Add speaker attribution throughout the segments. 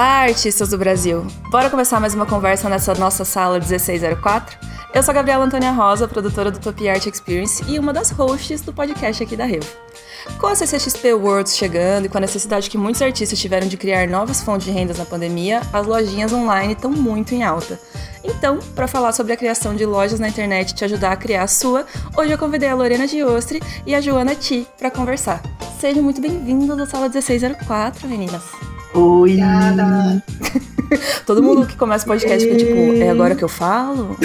Speaker 1: Olá, artistas do Brasil! Bora começar mais uma conversa nessa nossa sala 1604? Eu sou a Gabriela Antônia Rosa, produtora do Top Art Experience e uma das hosts do podcast aqui da Revo. Com a CCXP Worlds chegando e com a necessidade que muitos artistas tiveram de criar novas fontes de rendas na pandemia, as lojinhas online estão muito em alta. Então, para falar sobre a criação de lojas na internet e te ajudar a criar a sua, hoje eu convidei a Lorena Diostre e a Joana Ti para conversar. Sejam muito bem-vindos à sala 1604, meninas.
Speaker 2: Oi!
Speaker 1: Todo mundo que começa o podcast fica tipo, é agora que eu falo?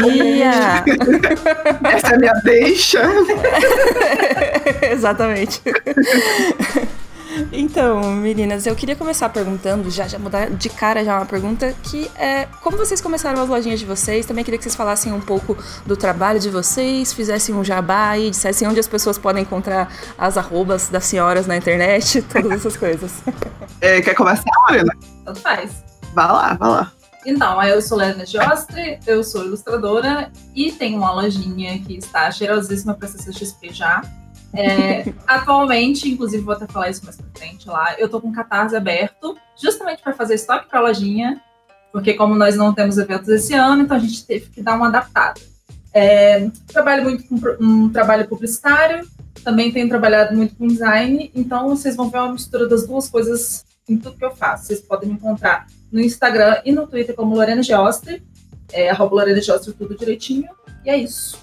Speaker 1: Bom dia!
Speaker 2: Essa é a minha deixa!
Speaker 1: Exatamente. Então, meninas, eu queria começar perguntando, já, já mudar de cara já uma pergunta, que é como vocês começaram as lojinhas de vocês? Também queria que vocês falassem um pouco do trabalho de vocês, fizessem um jabá e dissessem onde as pessoas podem encontrar as arrobas das senhoras na internet, todas essas coisas.
Speaker 2: É, quer começar, Marina?
Speaker 3: Tanto faz.
Speaker 2: Vai lá, vai lá.
Speaker 3: Então, eu sou Lena Giostre, eu sou ilustradora e tenho uma lojinha que está cheirosíssima para CCXP já. É, atualmente, inclusive vou até falar isso mais pra frente lá, eu tô com o Catarse aberto, justamente para fazer estoque para a lojinha, porque como nós não temos eventos esse ano, então a gente teve que dar uma adaptada. É, trabalho muito com um trabalho publicitário, também tenho trabalhado muito com design, então vocês vão ver uma mistura das duas coisas em tudo que eu faço. Vocês podem me encontrar no Instagram e no Twitter como Lorena Geostre, é, arroba Lorena Geostre, tudo direitinho, e é isso.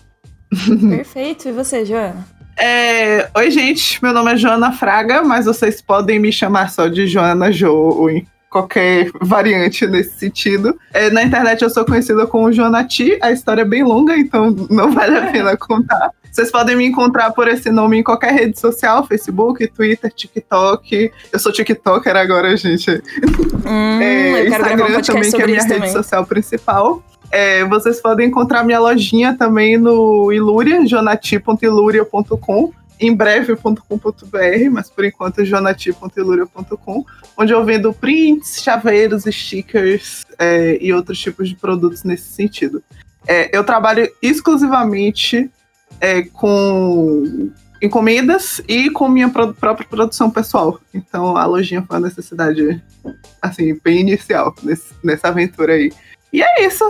Speaker 1: Perfeito. E você, Joana?
Speaker 2: É, Oi, gente. Meu nome é Joana Fraga, mas vocês podem me chamar só de Joana Jo ou em qualquer variante nesse sentido. É, na internet eu sou conhecida como Joana Ti. A história é bem longa, então não vale a pena contar. Vocês podem me encontrar por esse nome em qualquer rede social, Facebook, Twitter, TikTok. Eu sou TikToker agora, gente.
Speaker 1: Hum, é,
Speaker 2: Instagram
Speaker 1: um
Speaker 2: também, que é a minha
Speaker 1: também.
Speaker 2: rede social principal. É, vocês podem encontrar minha lojinha também no Iluria, jonati.iluria.com, em breve.com.br, mas por enquanto jonati.iluria.com, onde eu vendo prints, chaveiros, stickers é, e outros tipos de produtos nesse sentido. É, eu trabalho exclusivamente é, com encomendas e com minha pro própria produção pessoal. Então a lojinha foi uma necessidade assim, bem inicial nesse, nessa aventura aí. E é isso.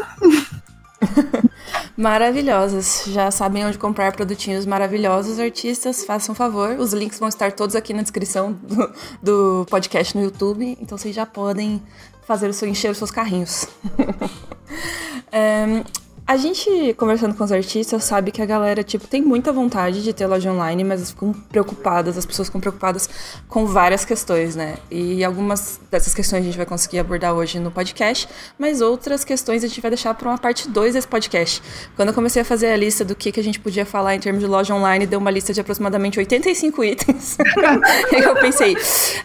Speaker 1: Maravilhosas. Já sabem onde comprar produtinhos maravilhosos, artistas, façam um favor. Os links vão estar todos aqui na descrição do, do podcast no YouTube, então vocês já podem fazer o seu encher os seus carrinhos. um, A gente, conversando com os artistas, sabe que a galera, tipo, tem muita vontade de ter loja online, mas ficam preocupadas, as pessoas ficam preocupadas com várias questões, né? E algumas dessas questões a gente vai conseguir abordar hoje no podcast, mas outras questões a gente vai deixar para uma parte 2 desse podcast. Quando eu comecei a fazer a lista do que, que a gente podia falar em termos de loja online, deu uma lista de aproximadamente 85 itens. e eu pensei,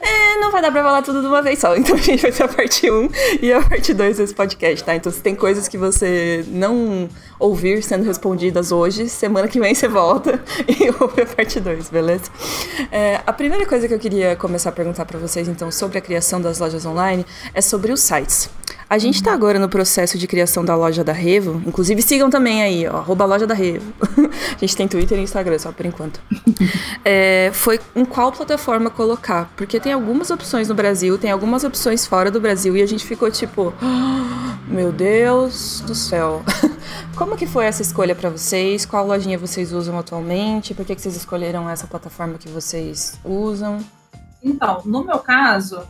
Speaker 1: é, não vai dar pra falar tudo de uma vez só, então a gente vai ter a parte 1 e a parte 2 desse podcast, tá? Então se tem coisas que você não ouvir sendo respondidas hoje, semana que vem você volta e ouve a parte 2, beleza? É, a primeira coisa que eu queria começar a perguntar para vocês, então, sobre a criação das lojas online é sobre os sites. A gente está agora no processo de criação da loja da Revo. Inclusive, sigam também aí, ó, arroba loja da Revo. a gente tem Twitter e Instagram, só por enquanto. É, foi em qual plataforma colocar? Porque tem algumas opções no Brasil, tem algumas opções fora do Brasil, e a gente ficou tipo, "Ah, meu Deus do céu. Como que foi essa escolha para vocês? Qual lojinha vocês usam atualmente? Por que, que vocês escolheram essa plataforma que vocês usam?
Speaker 3: Então, no meu caso,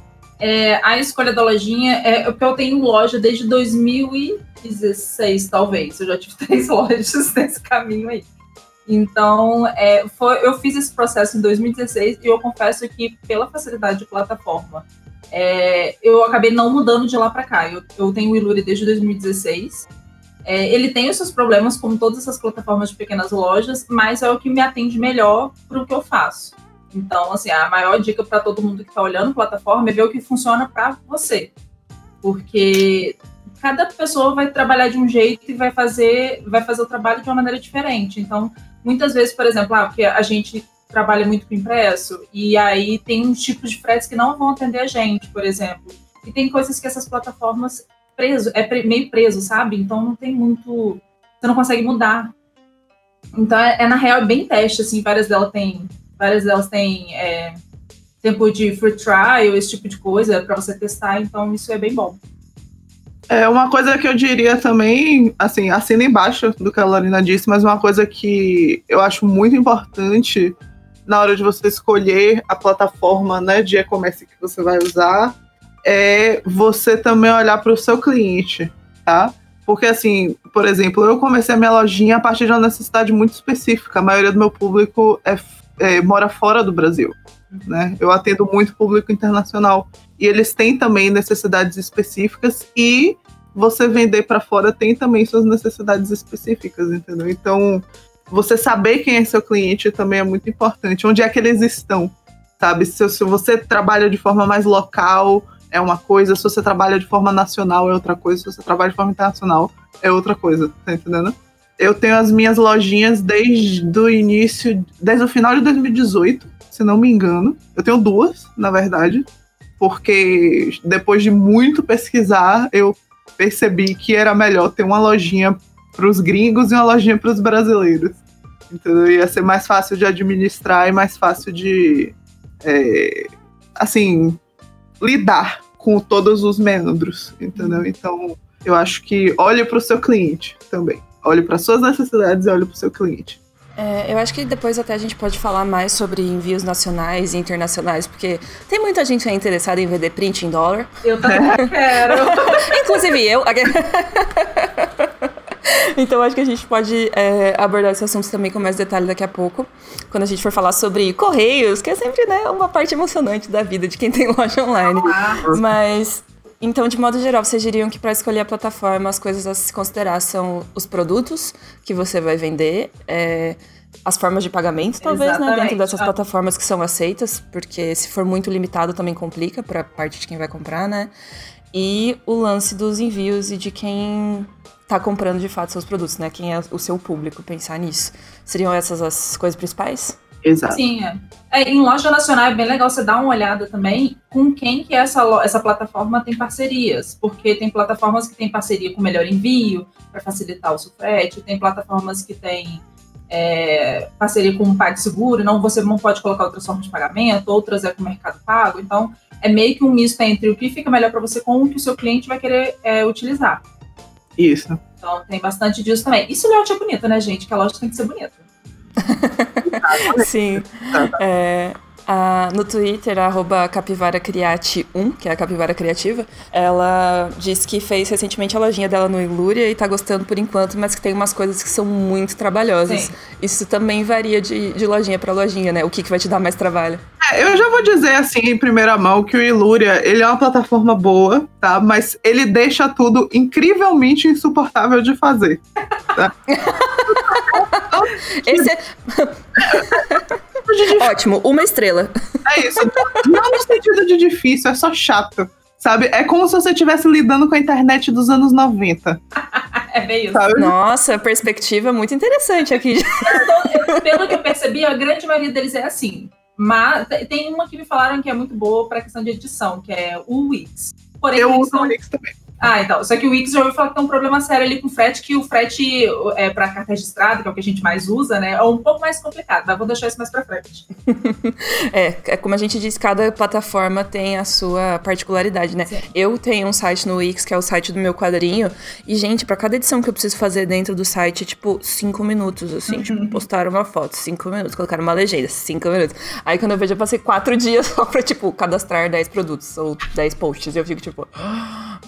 Speaker 3: é, a escolha da lojinha é porque eu tenho loja desde 2016, talvez. Eu já tive três lojas nesse caminho aí. Então, é, foi, eu fiz esse processo em 2016 e eu confesso que, pela facilidade de plataforma, é, eu acabei não mudando de lá para cá. Eu, eu tenho o Iluri desde 2016. É, ele tem os seus problemas, como todas essas plataformas de pequenas lojas, mas é o que me atende melhor para o que eu faço. Então, assim, a maior dica para todo mundo que está olhando plataforma é ver o que funciona para você. Porque cada pessoa vai trabalhar de um jeito e vai fazer, vai fazer o trabalho de uma maneira diferente. Então, muitas vezes, por exemplo, ah, porque a gente trabalha muito com impresso, e aí tem uns tipos de fretes que não vão atender a gente, por exemplo. E tem coisas que essas plataformas preso, é meio preso, sabe? Então não tem muito. Você não consegue mudar. Então é, é na real é bem teste, assim, várias delas têm. Várias delas têm é, tempo de free trial, esse tipo de coisa, para você testar, então isso é bem bom.
Speaker 2: É uma coisa que eu diria também, assim, assina embaixo do que a Lorena disse, mas uma coisa que eu acho muito importante na hora de você escolher a plataforma né, de e-commerce que você vai usar é você também olhar para o seu cliente, tá? Porque, assim, por exemplo, eu comecei a minha lojinha a partir de uma necessidade muito específica. A maioria do meu público é, é, mora fora do Brasil. Né? Eu atendo muito público internacional. E eles têm também necessidades específicas e você vender para fora tem também suas necessidades específicas, entendeu? Então, você saber quem é seu cliente também é muito importante. Onde é que eles estão, sabe? Se, se você trabalha de forma mais local, é uma coisa, se você trabalha de forma nacional é outra coisa, se você trabalha de forma internacional é outra coisa, tá entendendo? Eu tenho as minhas lojinhas desde o início, desde o final de 2018, se não me engano. Eu tenho duas, na verdade, porque depois de muito pesquisar, eu percebi que era melhor ter uma lojinha para os gringos e uma lojinha para os brasileiros. Entendeu? Ia ser mais fácil de administrar e mais fácil de, é, assim, lidar com todos os membros, entendeu? Então, eu acho que olhe para o seu cliente também. Olhe para suas necessidades e olhe para o seu cliente.
Speaker 1: É, eu acho que depois até a gente pode falar mais sobre envios nacionais e internacionais, porque tem muita gente aí interessada em vender print em dólar.
Speaker 3: Eu também quero.
Speaker 1: Inclusive eu. Então acho que a gente pode é, abordar esse assunto também com mais detalhe daqui a pouco, quando a gente for falar sobre correios, que é sempre né, uma parte emocionante da vida de quem tem loja online. Mas então, de modo geral, vocês diriam que para escolher a plataforma, as coisas a se considerar são os produtos que você vai vender, é, as formas de pagamento, talvez, né, dentro dessas plataformas que são aceitas, porque se for muito limitado também complica para a parte de quem vai comprar, né? E o lance dos envios e de quem tá comprando de fato seus produtos, né? Quem é o seu público, pensar nisso. Seriam essas as coisas principais?
Speaker 2: Exato.
Speaker 3: Sim, é. é. em loja nacional é bem legal você dar uma olhada também com quem que essa, essa plataforma tem parcerias, porque tem plataformas que têm parceria com melhor envio, para facilitar o seu frete, tem plataformas que têm é, parceria com o PagSeguro, não você não pode colocar outras formas de pagamento, outras é com o Mercado Pago, então é meio que um misto entre o que fica melhor para você com o que o seu cliente vai querer é, utilizar.
Speaker 2: Isso.
Speaker 3: Então tem bastante disso também. Isso layout é bonito, né, gente? Que a loja tem que ser bonita.
Speaker 1: Sim. É, no Twitter, a capivaracriate1, que é a capivara criativa, ela disse que fez recentemente a lojinha dela no Ilúria e tá gostando por enquanto, mas que tem umas coisas que são muito trabalhosas. Sim. Isso também varia de, de lojinha para lojinha, né? O que, que vai te dar mais trabalho?
Speaker 2: É, eu já vou dizer assim, em primeira mão, que o Ilúria, ele é uma plataforma boa, tá? Mas ele deixa tudo incrivelmente insuportável de fazer. Tá?
Speaker 1: Esse é... Ótimo, uma estrela.
Speaker 2: É isso. Não no sentido de difícil, é só chato. Sabe? É como se você estivesse lidando com a internet dos anos 90.
Speaker 3: é bem isso. Sabe?
Speaker 1: Nossa, perspectiva muito interessante aqui.
Speaker 3: Então, pelo que eu percebi, a grande maioria deles é assim. Mas tem uma que me falaram que é muito boa para questão de edição, que é o Wix.
Speaker 2: Porém, eu uso o Wix também.
Speaker 3: Ah, então. Só que o Wix já ouviu falar que tem um problema sério ali com o frete, que o frete é, para carta registrada, que é o que a gente mais usa, né? É um pouco mais complicado, mas vou deixar isso mais para frente.
Speaker 1: é, é, como a gente disse, cada plataforma tem a sua particularidade, né? Sim. Eu tenho um site no Wix, que é o site do meu quadrinho, e, gente, para cada edição que eu preciso fazer dentro do site, é tipo cinco minutos, assim, uhum. tipo, postar uma foto, cinco minutos, colocar uma legenda, cinco minutos. Aí quando eu vejo, eu passei quatro dias só pra, tipo, cadastrar 10 produtos ou 10 posts, e eu fico tipo,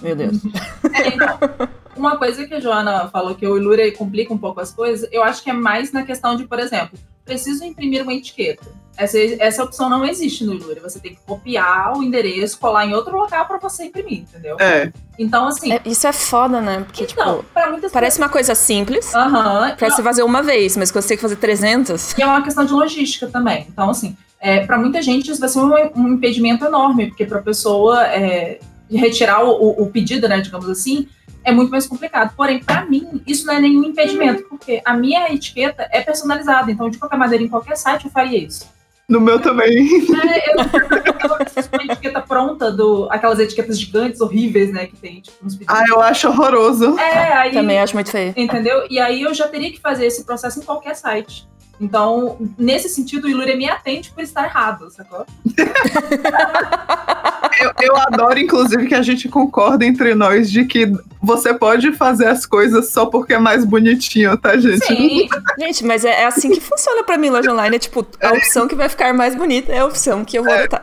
Speaker 1: meu Deus.
Speaker 3: É, então, uma coisa que a Joana falou que o Ilura complica um pouco as coisas, eu acho que é mais na questão de, por exemplo, preciso imprimir uma etiqueta. Essa, essa opção não existe no Ilura. Você tem que copiar o endereço, colar em outro local para você imprimir, entendeu?
Speaker 2: É.
Speaker 3: Então, assim.
Speaker 1: É, isso é foda, né? Porque, então, tipo, parece pessoas... uma coisa simples
Speaker 3: uhum,
Speaker 1: pra você fazer uma vez, mas quando você tem que fazer 300.
Speaker 3: E é uma questão de logística também. Então, assim, é, para muita gente isso vai ser um, um impedimento enorme, porque para a pessoa é, retirar o, o, pedido, né, digamos assim, é muito mais complicado. Porém, para mim, isso não é nenhum impedimento, porque a minha etiqueta é personalizada. Então, de qualquer maneira, em qualquer site, eu faria isso.
Speaker 2: No meu também.
Speaker 3: É, eu, eu preciso uma etiqueta pronta, do, aquelas etiquetas gigantes, horríveis, né, que tem, tipo, nos
Speaker 2: pedidos. Ah, eu acho horroroso.
Speaker 3: É, aí...
Speaker 1: Também acho muito feio.
Speaker 3: Entendeu? E aí eu já teria que fazer esse processo em qualquer site. Então, nesse sentido, o Ilúria me atende por estar errado, sacou?
Speaker 2: eu, eu adoro, inclusive, que a gente concorda entre nós de que você pode fazer as coisas só porque é mais bonitinho, tá, gente?
Speaker 3: Sim.
Speaker 1: Gente, mas é, é assim que funciona pra mim loja online. É tipo, a opção que vai ficar mais bonita é a opção que eu vou
Speaker 2: É.
Speaker 1: botar.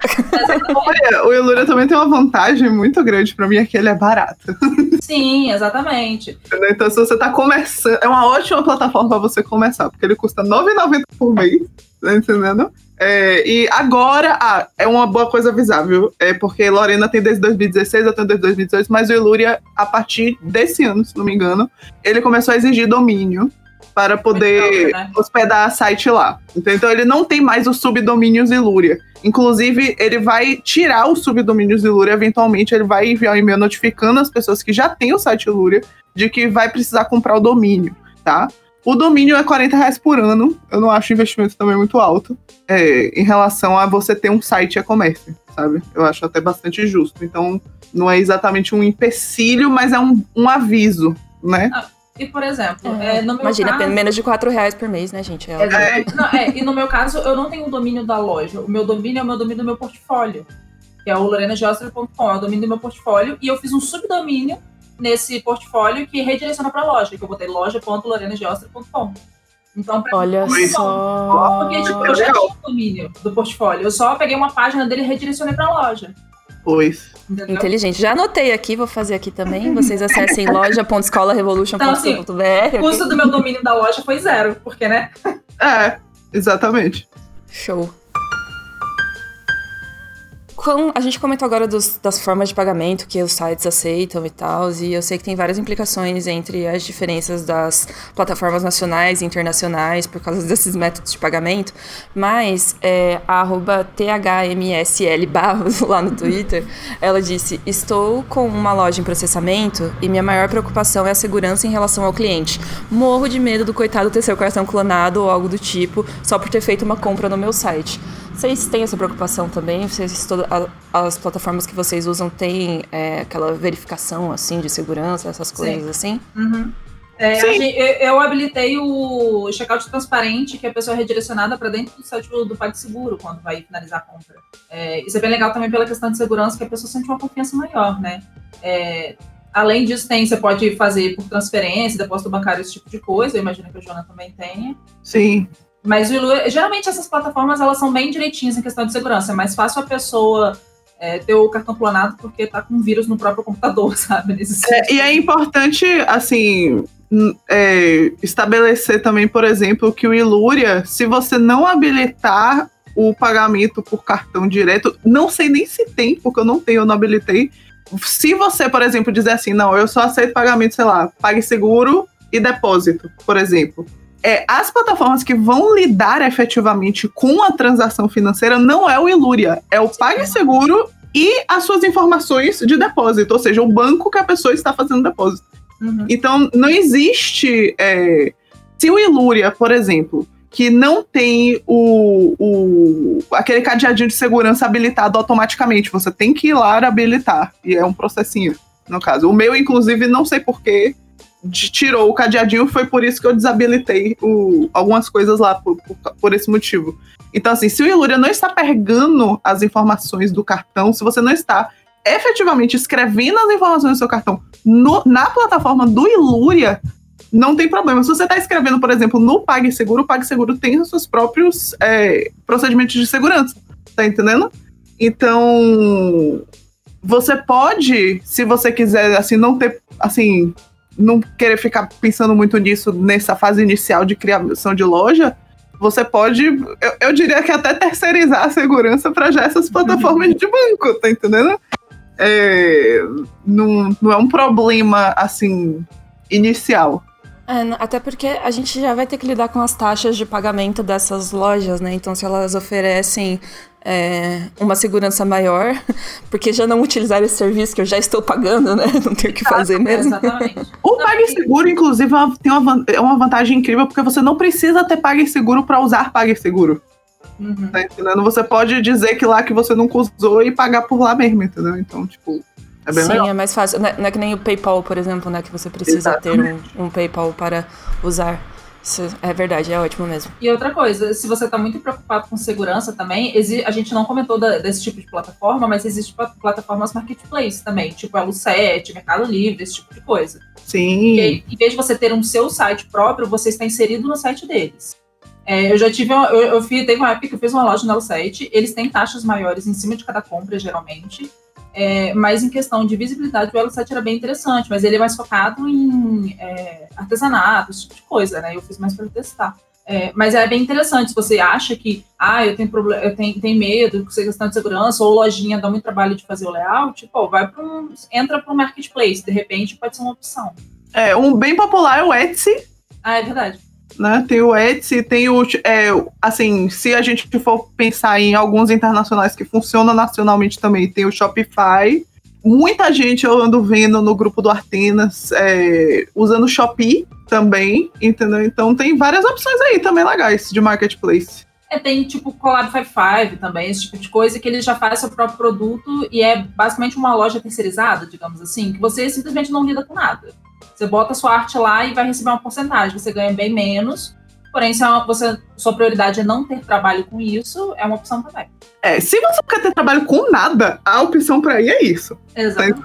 Speaker 2: Olha, o Ilúria também tem uma vantagem muito grande pra mim, é que ele é barato.
Speaker 3: Sim, exatamente.
Speaker 2: Então, se você tá começando, é uma ótima plataforma pra você começar, porque ele custa R$ 9,90 por mês, tá entendendo? É, e agora, ah, é uma boa coisa avisar, viu? É porque Lorena tem desde 2016, eu tenho desde 2018, mas o Ilúria, a partir desse ano, se não me engano, ele começou a exigir domínio para poder
Speaker 3: bom, né?
Speaker 2: hospedar site lá. Então, então ele não tem mais os subdomínios Ilúria. Inclusive, ele vai tirar os subdomínios Ilúria, eventualmente ele vai enviar um e-mail notificando as pessoas que já têm o site Ilúria de que vai precisar comprar o domínio, tá? O domínio é 40 reais por ano. Eu não acho o investimento também muito alto é, em relação a você ter um site e-commerce, sabe? Eu acho até bastante justo. Então, não é exatamente um empecilho, mas é um, um aviso, né?
Speaker 3: E, por exemplo, é, no meu
Speaker 1: Imagina,
Speaker 3: caso...
Speaker 1: menos de 4 reais por mês, né, gente? É
Speaker 3: Exatamente. Não, é, e no meu caso, eu não tenho o domínio da loja. O meu domínio é o meu domínio do meu portfólio, que é o lorenageostra.com, é o domínio do meu portfólio. E eu fiz um subdomínio nesse portfólio que redireciona para a loja, que eu botei loja.lorenageostra.com. Então, pra
Speaker 1: Olha
Speaker 3: mim,
Speaker 1: só.
Speaker 3: Porque, tipo, eu já tinha o domínio do portfólio. Eu só peguei uma página dele e redirecionei para a loja.
Speaker 2: Pois.
Speaker 3: Entendeu?
Speaker 1: Inteligente. Já anotei aqui, vou fazer aqui também. Vocês acessem loja.escolarevolution.com.br.
Speaker 3: O custo do meu domínio da loja foi zero, porque, né?
Speaker 2: É, exatamente.
Speaker 1: Show. Com- a gente comentou agora dos- das formas de pagamento que os sites aceitam e tal, e eu sei que tem várias implicações entre as diferenças das plataformas nacionais e internacionais por causa desses métodos de pagamento, mas é, a THMSL Barros lá no Twitter, ela disse: Estou com uma loja em processamento e minha maior preocupação é a segurança em relação ao cliente. Morro de medo do coitado ter seu cartão clonado ou algo do tipo só por ter feito uma compra no meu site. Vocês têm essa preocupação também? Vocês, toda- a- as plataformas que vocês usam têm é, aquela verificação assim de segurança, essas coisas assim?
Speaker 3: Uhum. É,
Speaker 2: Sim.
Speaker 3: gente- eu, eu habilitei o checkout transparente, que a pessoa é redirecionada para dentro do site do, do PagSeguro quando vai finalizar a compra. É, isso é bem legal também pela questão de segurança, que a pessoa sente uma confiança maior, né? É, além disso, tem, você pode fazer por transferência, depósito bancário, esse tipo de coisa. Eu imagino que a Joana também tenha.
Speaker 2: Sim.
Speaker 3: Mas o geralmente essas plataformas elas são bem direitinhas em questão de segurança. É mais fácil a pessoa é, ter o cartão clonado porque tá com vírus no próprio computador, sabe? Nesse
Speaker 2: É, e é importante, assim, é, estabelecer também, por exemplo, que o Ilúria, se você não habilitar o pagamento por cartão direto, não sei nem se tem, porque eu não tenho, eu não habilitei. Se você, por exemplo, dizer assim, não, eu só aceito pagamento, sei lá, PagSeguro e depósito, por exemplo. É, as plataformas que vão lidar efetivamente com a transação financeira não é o Ilúria, é o PagSeguro e as suas informações de depósito, ou seja, o banco que a pessoa está fazendo depósito.
Speaker 3: Uhum.
Speaker 2: Então, não existe. é, se o Ilúria, por exemplo, que não tem o, o- aquele cadeadinho de segurança habilitado automaticamente, você tem que ir lá habilitar. E é um processinho, no caso. O meu, inclusive, não sei porquê, tirou o cadeadinho, foi por isso que eu desabilitei o- algumas coisas lá, por, por, por esse motivo. Então, assim, se o Ilúria não está pegando as informações do cartão, se você não está efetivamente escrevendo as informações do seu cartão no- na plataforma do Ilúria, não tem problema. Se você está escrevendo, por exemplo, no PagSeguro, o PagSeguro tem os seus próprios é, procedimentos de segurança. Tá entendendo? Então, você pode, se você quiser, assim, não ter, assim, não querer ficar pensando muito nisso nessa fase inicial de criação de loja, você pode, eu, eu diria que até terceirizar a segurança para já essas plataformas de banco, tá entendendo? É, não, não é um problema, assim, inicial.
Speaker 1: É, até porque a gente já vai ter que lidar com as taxas de pagamento dessas lojas, né? Então, se elas oferecem é, uma segurança maior, porque já não utilizar esse serviço que eu já estou pagando, né? Não tenho o que fazer mesmo.
Speaker 3: Exatamente.
Speaker 2: O PagSeguro, inclusive, é uma- tem uma, é uma vantagem incrível, porque você não precisa ter PagSeguro para usar PagSeguro.
Speaker 3: Uhum.
Speaker 2: Tá entendendo? Você pode dizer que lá que você nunca usou e pagar por lá mesmo, entendeu? Então, tipo, é bem
Speaker 1: Sim,
Speaker 2: legal.
Speaker 1: é mais fácil. Não é, não é que nem o PayPal, por exemplo, né? Que você precisa ter um, um PayPal para usar. Isso é verdade, é ótimo mesmo.
Speaker 3: E outra coisa, se você está muito preocupado com segurança também, a gente não comentou da, desse tipo de plataforma, mas existe plataformas marketplace também, tipo Elo 7, Mercado Livre, esse tipo de coisa.
Speaker 2: Sim.
Speaker 3: E aí, em vez de você ter um seu site próprio, você está inserido no site deles. É, eu já tive, eu, eu fiz, teve uma época que eu fiz uma loja no 7, eles têm taxas maiores em cima de cada compra, geralmente. É, mas em questão de visibilidade, o Elo 7 era bem interessante, mas ele é mais focado em é, artesanato, esse tipo de coisa, né? Eu fiz mais para testar. É, mas é bem interessante, se você acha que, ah, eu tenho problema, eu tenho, tenho medo, com questão de segurança, ou lojinha dá muito trabalho de fazer o layout, pô, vai para um, entra para um marketplace, de repente pode ser uma opção.
Speaker 2: É, um bem popular é o Etsy.
Speaker 3: Ah, é verdade
Speaker 2: né? Tem o Etsy, tem o. É, assim, se a gente for pensar em alguns internacionais que funcionam nacionalmente também, tem o Shopify. Muita gente eu ando vendo no grupo do Artenas é, usando o Shopee também, entendeu? Então tem várias opções aí também legais de marketplace.
Speaker 3: É, tem tipo Collab 55 também, esse tipo de coisa, que ele já faz seu próprio produto e é basicamente uma loja terceirizada, digamos assim, que você simplesmente não lida com nada. Você bota a sua arte lá e vai receber uma porcentagem. Você ganha bem menos. Porém, se é você, sua prioridade é não ter trabalho com isso, é uma opção também.
Speaker 2: É, se você não quer ter trabalho com nada, a opção para ir é isso.
Speaker 3: Exato.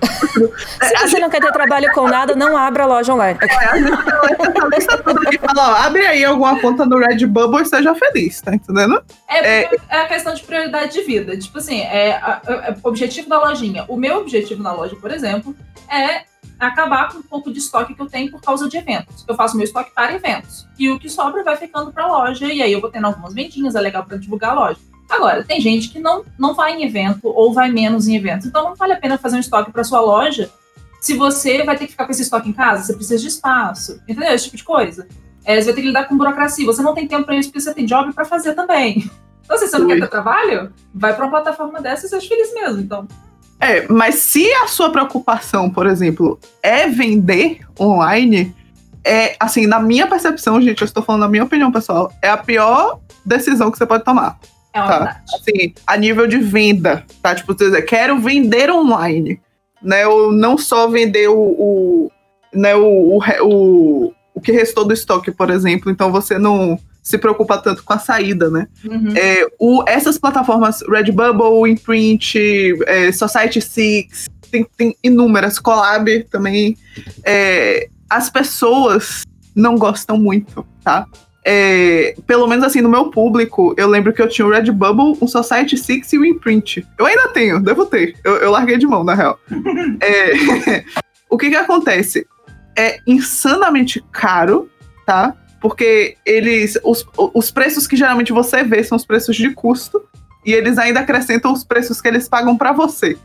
Speaker 1: se você não quer ter trabalho com nada, não abra a loja online.
Speaker 2: É, a gente lista toda aqui fala, ó, abre aí alguma conta no Redbubble e seja feliz, tá entendendo?
Speaker 3: É, é, é a questão de prioridade de vida. Tipo assim, é, o objetivo da lojinha. O meu objetivo na loja, por exemplo, é acabar com um pouco de estoque que eu tenho por causa de eventos. Eu faço meu estoque para eventos. E o que sobra vai ficando para a loja, e aí eu vou tendo algumas vendinhas, é legal para divulgar a loja. Agora, tem gente que não, não vai em evento ou vai menos em eventos. Então não vale a pena fazer um estoque para sua loja se você vai ter que ficar com esse estoque em casa, você precisa de espaço, entendeu? Esse tipo de coisa. É, você vai ter que lidar com burocracia, você não tem tempo para isso porque você tem job para fazer também. Então, se você não Ui. quer ter trabalho, vai para uma plataforma dessa e seja feliz mesmo. Então,
Speaker 2: é, mas se a sua preocupação, por exemplo, é vender online, é, assim, na minha percepção, gente, eu estou falando na minha opinião pessoal, é a pior decisão que você pode tomar.
Speaker 3: É tá?
Speaker 2: Assim, a nível de venda, tá? Tipo, você dizer, quero vender online, né? Ou não só vender o, o né, o, o, o, o que restou do estoque, por exemplo. Então você não se preocupa tanto com a saída, né? Uhum. É, o, essas plataformas Redbubble, Imprint, é, Society Six, tem, tem, inúmeras, Collab também. É, as pessoas não gostam muito, tá? É, pelo menos assim, no meu público, eu lembro que eu tinha o Redbubble, o Society Six e o Imprint. Eu ainda tenho, devo ter. Eu, eu larguei de mão, na real. é, o que que acontece? É insanamente caro, tá? Porque eles os, os preços que geralmente você vê são os preços de custo e eles ainda acrescentam os preços que eles pagam para você.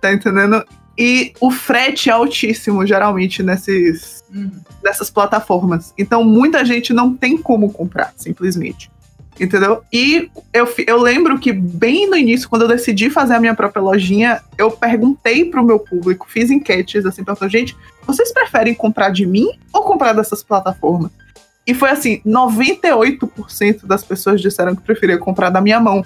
Speaker 2: Tá entendendo? E o frete é altíssimo, geralmente, nesses, uhum. nessas plataformas. Então, muita gente não tem como comprar, simplesmente. Entendeu? E eu, eu lembro que, bem no início, quando eu decidi fazer a minha própria lojinha, eu perguntei pro meu público, fiz enquetes assim, perguntando, gente, vocês preferem comprar de mim ou comprar dessas plataformas? E foi assim: 98% das pessoas disseram que preferiam comprar da minha mão.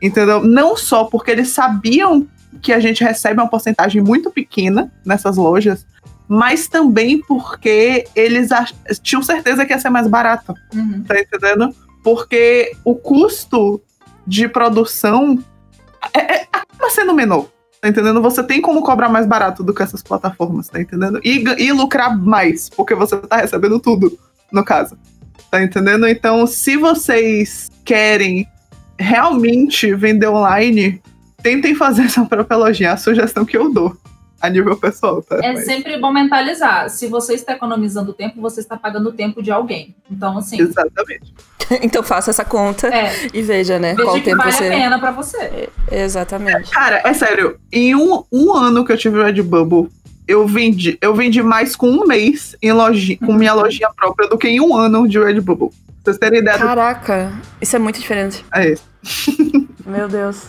Speaker 2: Entendeu? Não só porque eles sabiam que a gente recebe uma porcentagem muito pequena nessas lojas, mas também porque eles tinham certeza que ia ser mais barato. Uhum. Tá entendendo? Porque o custo de produção é, é, acaba sendo menor. Tá entendendo? Você tem como cobrar mais barato do que essas plataformas, tá entendendo? E, e lucrar mais, porque você tá recebendo tudo no caso. Tá entendendo? Então, se vocês querem realmente vender online, tentem fazer essa própria lojinha. É a sugestão que eu dou a nível pessoal, tá?
Speaker 3: É Mas... sempre bom mentalizar. Se você está economizando tempo, você está pagando o tempo de alguém. Então, assim.
Speaker 2: Exatamente.
Speaker 1: então faça essa conta é. e veja, né?
Speaker 3: Veja
Speaker 1: qual
Speaker 3: que
Speaker 1: tempo
Speaker 3: vale
Speaker 1: você.
Speaker 3: a pena pra você.
Speaker 1: É, exatamente.
Speaker 2: Cara, é sério. Em um, um ano que eu tive o Redbubble, eu vendi, eu vendi mais com um mês em lojinha, com minha lojinha própria do que em um ano de Redbubble. Pra vocês terem ideia.
Speaker 1: Caraca, do... isso é muito diferente.
Speaker 2: É isso.
Speaker 1: Meu Deus.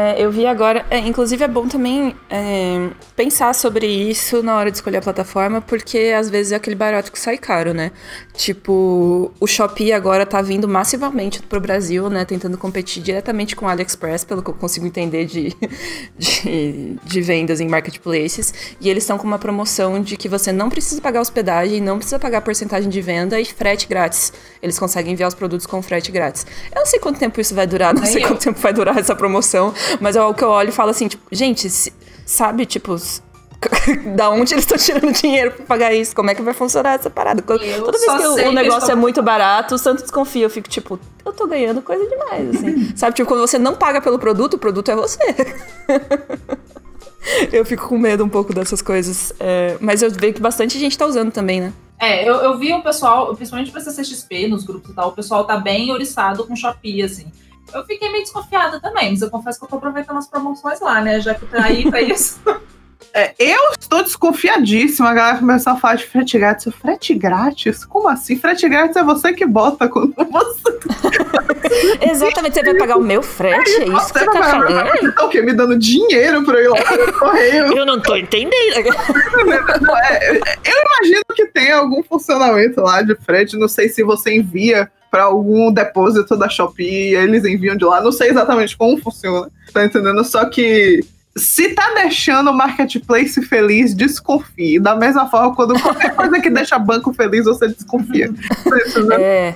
Speaker 1: É, eu vi agora. É, inclusive, é bom também é, pensar sobre isso na hora de escolher a plataforma, porque às vezes é aquele barato que sai caro, né? Tipo, o Shopee agora tá vindo massivamente pro Brasil, né? Tentando competir diretamente com o AliExpress, pelo que eu consigo entender de, de, de vendas em marketplaces. E eles estão com uma promoção de que você não precisa pagar hospedagem, não precisa pagar porcentagem de venda e frete grátis. Eles conseguem enviar os produtos com frete grátis. Eu não sei quanto tempo isso vai durar, não sei quanto tempo vai durar essa promoção, mas é o que eu olho e falo assim, tipo, gente, se, sabe, tipo, da onde eles estão tirando dinheiro pra pagar isso? Como é que vai funcionar essa parada? Toda vez que o, o negócio é muito barato, o Santo desconfia. Eu fico tipo, eu tô ganhando coisa demais, assim. Sabe, tipo, quando você não paga pelo produto, o produto é você. eu fico com medo um pouco dessas coisas. É, mas eu vejo que bastante gente tá usando também, né?
Speaker 3: É, eu, eu vi o pessoal, principalmente pra CCXP, nos grupos e tal, o pessoal tá bem oriçado com Shopee, assim. Eu fiquei meio desconfiada também, mas eu confesso que eu tô aproveitando as promoções lá, né? Já que tá aí pra isso.
Speaker 2: É, eu estou desconfiadíssima. A galera começou a falar de frete grátis. Frete grátis? Como assim? Frete grátis é você que bota quando você.
Speaker 1: Exatamente, você vai pagar o meu frete? É, é isso que você tá falando?
Speaker 2: Tá o quê? Me dando dinheiro pra eu ir lá no correio.
Speaker 1: Eu não tô entendendo.
Speaker 2: Não, é, eu imagino que tem algum funcionamento lá de frete. Não sei se você envia para algum depósito da Shopee, eles enviam de lá. Não sei exatamente como funciona, tá entendendo? Só que se tá deixando o marketplace feliz, desconfie. Da mesma forma, quando qualquer coisa que deixa banco feliz, você desconfia.
Speaker 1: é,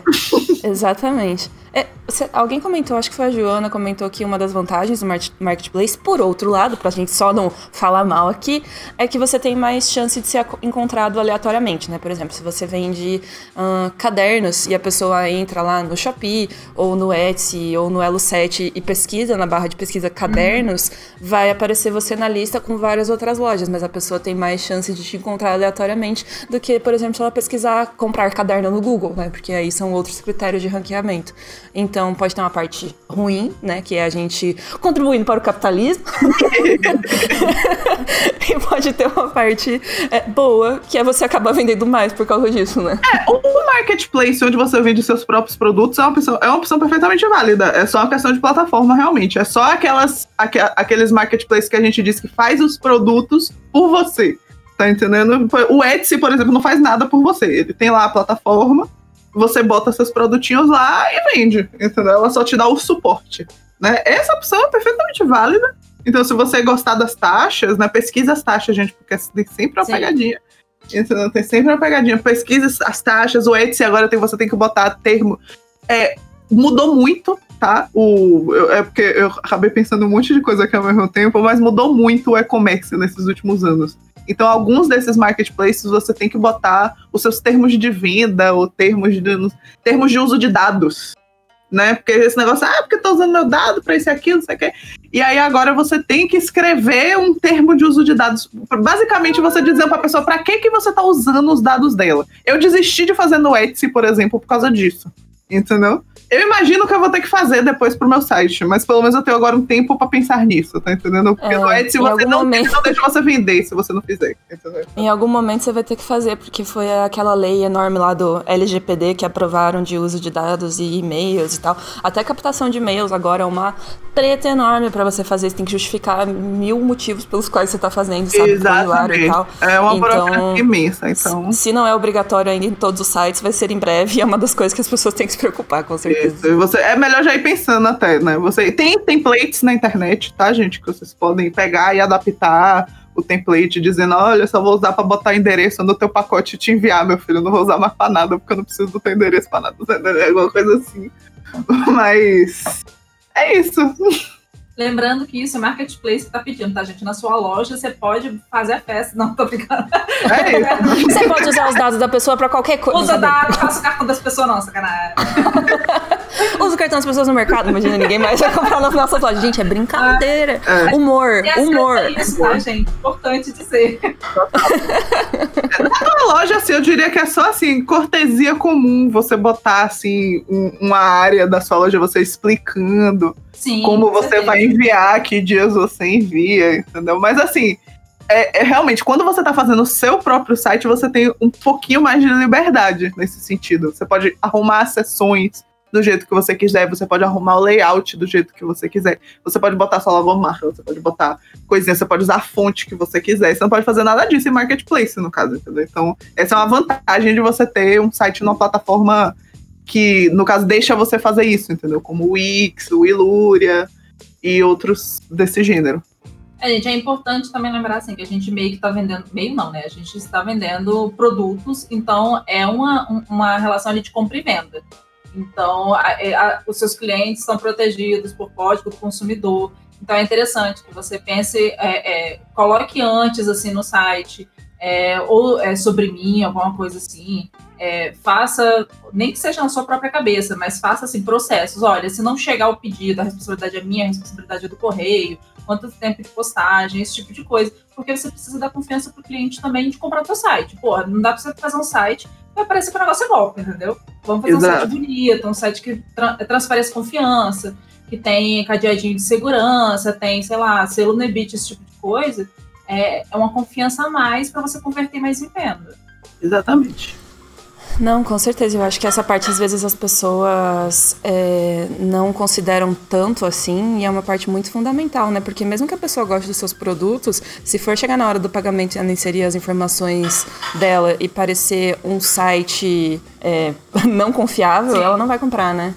Speaker 1: exatamente. É, alguém comentou, acho que foi a Joana, comentou que uma das vantagens do marketplace, por outro lado, pra gente só não falar mal aqui, é que você tem mais chance de ser encontrado aleatoriamente, né? Por exemplo, se você vende uh, cadernos e a pessoa entra lá no Shopee, ou no Etsy, ou no Elo7 e pesquisa na barra de pesquisa cadernos, uhum. vai aparecer você na lista com várias outras lojas, mas a pessoa tem mais chance de te encontrar aleatoriamente do que, por exemplo, se ela pesquisar comprar caderno no Google, né? Porque aí são outros critérios de ranqueamento. Então pode ter uma parte ruim, né? Que é a gente contribuindo para o capitalismo. e pode ter uma parte é, boa, que é você acabar vendendo mais por causa disso, né?
Speaker 2: É, o marketplace onde você vende seus próprios produtos é uma opção, é uma opção perfeitamente válida. É só uma questão de plataforma, realmente. É só aquelas, aqu aqueles marketplaces que a gente diz que faz os produtos por você. Tá entendendo? O Etsy, por exemplo, não faz nada por você. Ele tem lá a plataforma, você bota seus produtinhos lá e vende, entendeu? Ela só te dá o suporte, né? Essa opção é perfeitamente válida. Então, se você gostar das taxas, né, pesquisa as taxas, gente, porque tem sempre uma Sim. pegadinha. Entendeu? Tem sempre uma pegadinha. Pesquisa as taxas, o Etsy agora tem, você tem que botar termo. É, mudou muito, tá? O, eu, é porque eu acabei pensando um monte de coisa aqui ao mesmo tempo, mas mudou muito o e-commerce nesses últimos anos. Então, alguns desses marketplaces você tem que botar os seus termos de venda ou termos de, termos de uso de dados. Né? Porque esse negócio, ah, porque eu tô usando meu dado para isso aquilo, não sei o quê. E aí agora você tem que escrever um termo de uso de dados. Basicamente, você dizer para a pessoa para que, que você tá usando os dados dela. Eu desisti de fazer no Etsy, por exemplo, por causa disso. Entendeu? Eu imagino que eu vou ter que fazer depois pro meu site, mas pelo menos eu tenho agora um tempo para pensar nisso, tá entendendo? Porque é, no Etsy você não, momento... não deixa você vender se você não fizer, entendeu?
Speaker 1: Em algum momento você vai ter que fazer, porque foi aquela lei enorme lá do LGPD que aprovaram de uso de dados e e-mails e tal. Até captação de e-mails agora é uma treta enorme para você fazer. Você tem que justificar mil motivos pelos quais você tá fazendo, sabe?
Speaker 2: Exatamente.
Speaker 1: E tal.
Speaker 2: É uma então, imensa, então.
Speaker 1: Se não é obrigatório ainda em todos os sites, vai ser em breve é uma das coisas que as pessoas têm que preocupar, com certeza.
Speaker 2: Isso. Você, é melhor já ir pensando até, né? Você tem templates na internet, tá, gente? Que vocês podem pegar e adaptar o template dizendo, olha, só vou usar para botar endereço no teu pacote e te enviar, meu filho. Não vou usar mais pra nada, porque eu não preciso do teu endereço pra nada. Alguma coisa assim. Mas é isso.
Speaker 3: Lembrando que isso é marketplace que tá pedindo, tá, gente? Na sua loja você pode fazer a festa. Não, tô brincando.
Speaker 1: É você pode usar os dados da pessoa pra qualquer coisa.
Speaker 3: Usa dados, faça o cartão das pessoas, não, sacanagem.
Speaker 1: Usa o cartão das pessoas no mercado, imagina, ninguém mais vai comprar nas nossas lojas. Gente, é brincadeira. É. Humor, e humor. É
Speaker 3: isso, tá, gente? Importante dizer.
Speaker 2: Na loja, assim, eu diria que é só assim, cortesia comum você botar assim um, uma área da sua loja, você explicando Sim, como você vai enviar, que dias você envia, entendeu? Mas assim, é, é, realmente, quando você está fazendo o seu próprio site, você tem um pouquinho mais de liberdade nesse sentido. Você pode arrumar sessões, do jeito que você quiser, você pode arrumar o layout do jeito que você quiser. Você pode botar sua logomarca, você pode botar coisinha, você pode usar a fonte que você quiser. Você não pode fazer nada disso em marketplace, no caso, entendeu? Então, essa é uma vantagem de você ter um site numa plataforma que, no caso, deixa você fazer isso, entendeu? Como o Wix, o Ilúria e outros desse gênero.
Speaker 3: É, gente, é importante também lembrar assim que a gente meio que está vendendo, meio não, né? A gente está vendendo produtos, então é uma, uma relação ali de compra e venda. Então, a, é, a, os seus clientes são protegidos por código do consumidor. Então, é interessante que você pense, é, é, coloque antes assim no site, é, ou é sobre mim, alguma coisa assim. É, faça, nem que seja na sua própria cabeça, mas faça assim processos. Olha, se não chegar o pedido, a responsabilidade é minha, a responsabilidade é do correio, quanto tempo de postagem, esse tipo de coisa, porque você precisa dar confiança para o cliente também de comprar o seu site. Porra, não dá para você fazer um site que vai parecer que o negócio é golpe, entendeu? Vamos fazer Exato. um site bonito, um site que tra transparece confiança, que tem cadeadinho de segurança, tem, sei lá, selo Nebit, esse tipo de coisa. É, é uma confiança a mais para você converter mais em venda.
Speaker 2: Exatamente.
Speaker 1: Não, com certeza. Eu acho que essa parte, às vezes, as pessoas é, não consideram tanto assim, e é uma parte muito fundamental, né? Porque mesmo que a pessoa goste dos seus produtos, se for chegar na hora do pagamento e ela inserir as informações dela e parecer um site é, não confiável, Sim. ela não vai comprar, né?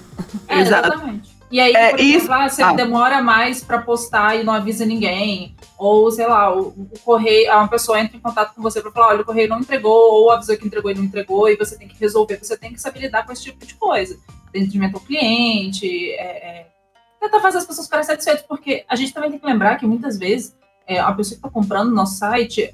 Speaker 3: É, exatamente. E aí, é, por exemplo, ah, você ah. demora mais para postar e não avisa ninguém. Ou, sei lá, o, o, correio, uma pessoa entra em contato com você para falar, olha, o correio não entregou, ou avisou que entregou e não entregou, e você tem que resolver. Você tem que saber lidar com esse tipo de coisa. Atendimento ao cliente, é, é, tentar fazer as pessoas ficarem satisfeitas, porque a gente também tem que lembrar que muitas vezes é, a pessoa que está comprando no nosso site,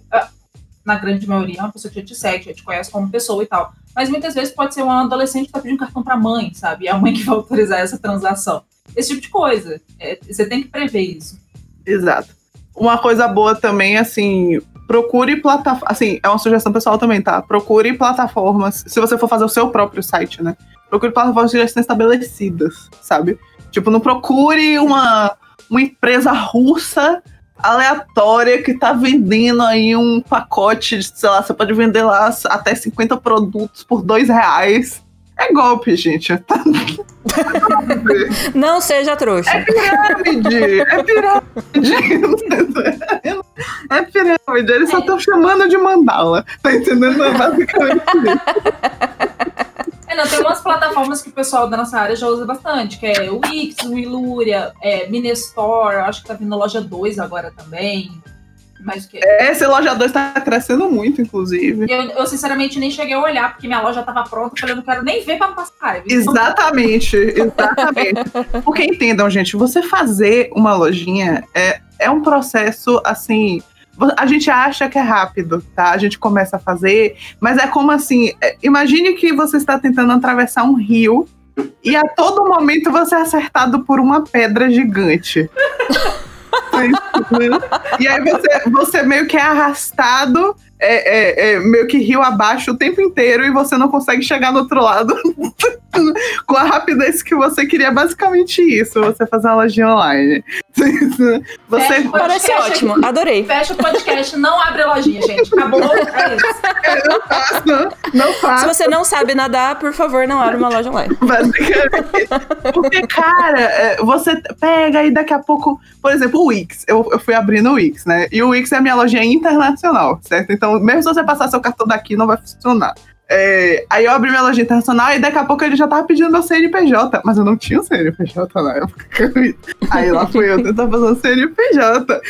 Speaker 3: na grande maioria, é uma pessoa que já te segue, já te conhece como pessoa e tal. Mas muitas vezes pode ser um adolescente que está pedindo cartão para a mãe, sabe? E a mãe que vai autorizar essa transação. Esse tipo de coisa. É, você tem que prever isso.
Speaker 2: Exato. Uma coisa boa também, assim, procure plataformas. Assim, é uma sugestão pessoal também, tá? Procure plataformas. Se você for fazer o seu próprio site, né? Procure plataformas que já estão estabelecidas, sabe? Tipo, não procure uma, uma empresa russa aleatória que tá vendendo aí um pacote, sei lá, você pode vender lá até 50 produtos por dois reais. É golpe, gente.
Speaker 1: Não seja trouxa.
Speaker 2: É pirâmide! É pirâmide! É pirâmide, eles só estão é. chamando de mandala. Tá entendendo? É basicamente
Speaker 3: É, não, tem umas plataformas que o pessoal da nossa área já usa bastante, que é o Wix, o Ilúria, é, Minestore, acho que tá vindo loja 2 agora também. Mas que...
Speaker 2: É, esse loja 2 tá crescendo muito, inclusive.
Speaker 3: Eu, eu, sinceramente, nem cheguei a olhar, porque minha loja tava pronta, eu falei, não quero nem ver pra não passar raiva.
Speaker 2: Exatamente, exatamente. porque entendam, gente, você fazer uma lojinha é, é um processo, assim a gente acha que é rápido, tá? A gente começa a fazer, mas é como assim: é, imagine que você está tentando atravessar um rio e a todo momento você é acertado por uma pedra gigante. e aí você, você meio que é arrastado é, é, é, meio que rio abaixo o tempo inteiro e você não consegue chegar no outro lado com a rapidez que você queria. Basicamente isso, você fazer uma lojinha online.
Speaker 1: Você parece ótimo, aqui. adorei.
Speaker 3: Fecha o podcast, não abre lojinha, gente. Acabou, é isso.
Speaker 2: Não faço, não faço.
Speaker 1: Se você não sabe nadar, por favor, não abra uma loja online.
Speaker 2: Basicamente. Porque, cara, é, você pega e daqui a pouco, por exemplo, o Wix. Eu, eu fui abrindo o Wix, né? E o Wix é a minha lojinha internacional, certo? Então, então, mesmo se você passar seu cartão daqui, não vai funcionar. É, aí eu abri minha loja internacional e daqui a pouco ele já tava pedindo meu CNPJ, mas eu não tinha o CNPJ na época. Aí lá fui eu tentar fazer o CNPJ.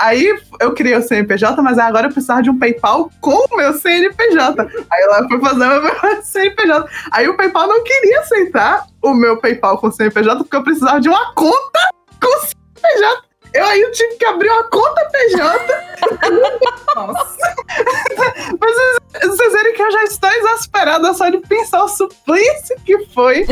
Speaker 2: Aí eu criei o CNPJ, mas agora eu precisava de um PayPal com o meu CNPJ. Aí lá fui fazer o meu CNPJ. Aí o PayPal não queria aceitar o meu PayPal com o CNPJ porque eu precisava de uma conta com o CNPJ. Eu aí eu tive que abrir uma conta PJ. Nossa. Mas vocês verem que eu já estou exasperada só de pensar o suplício que foi.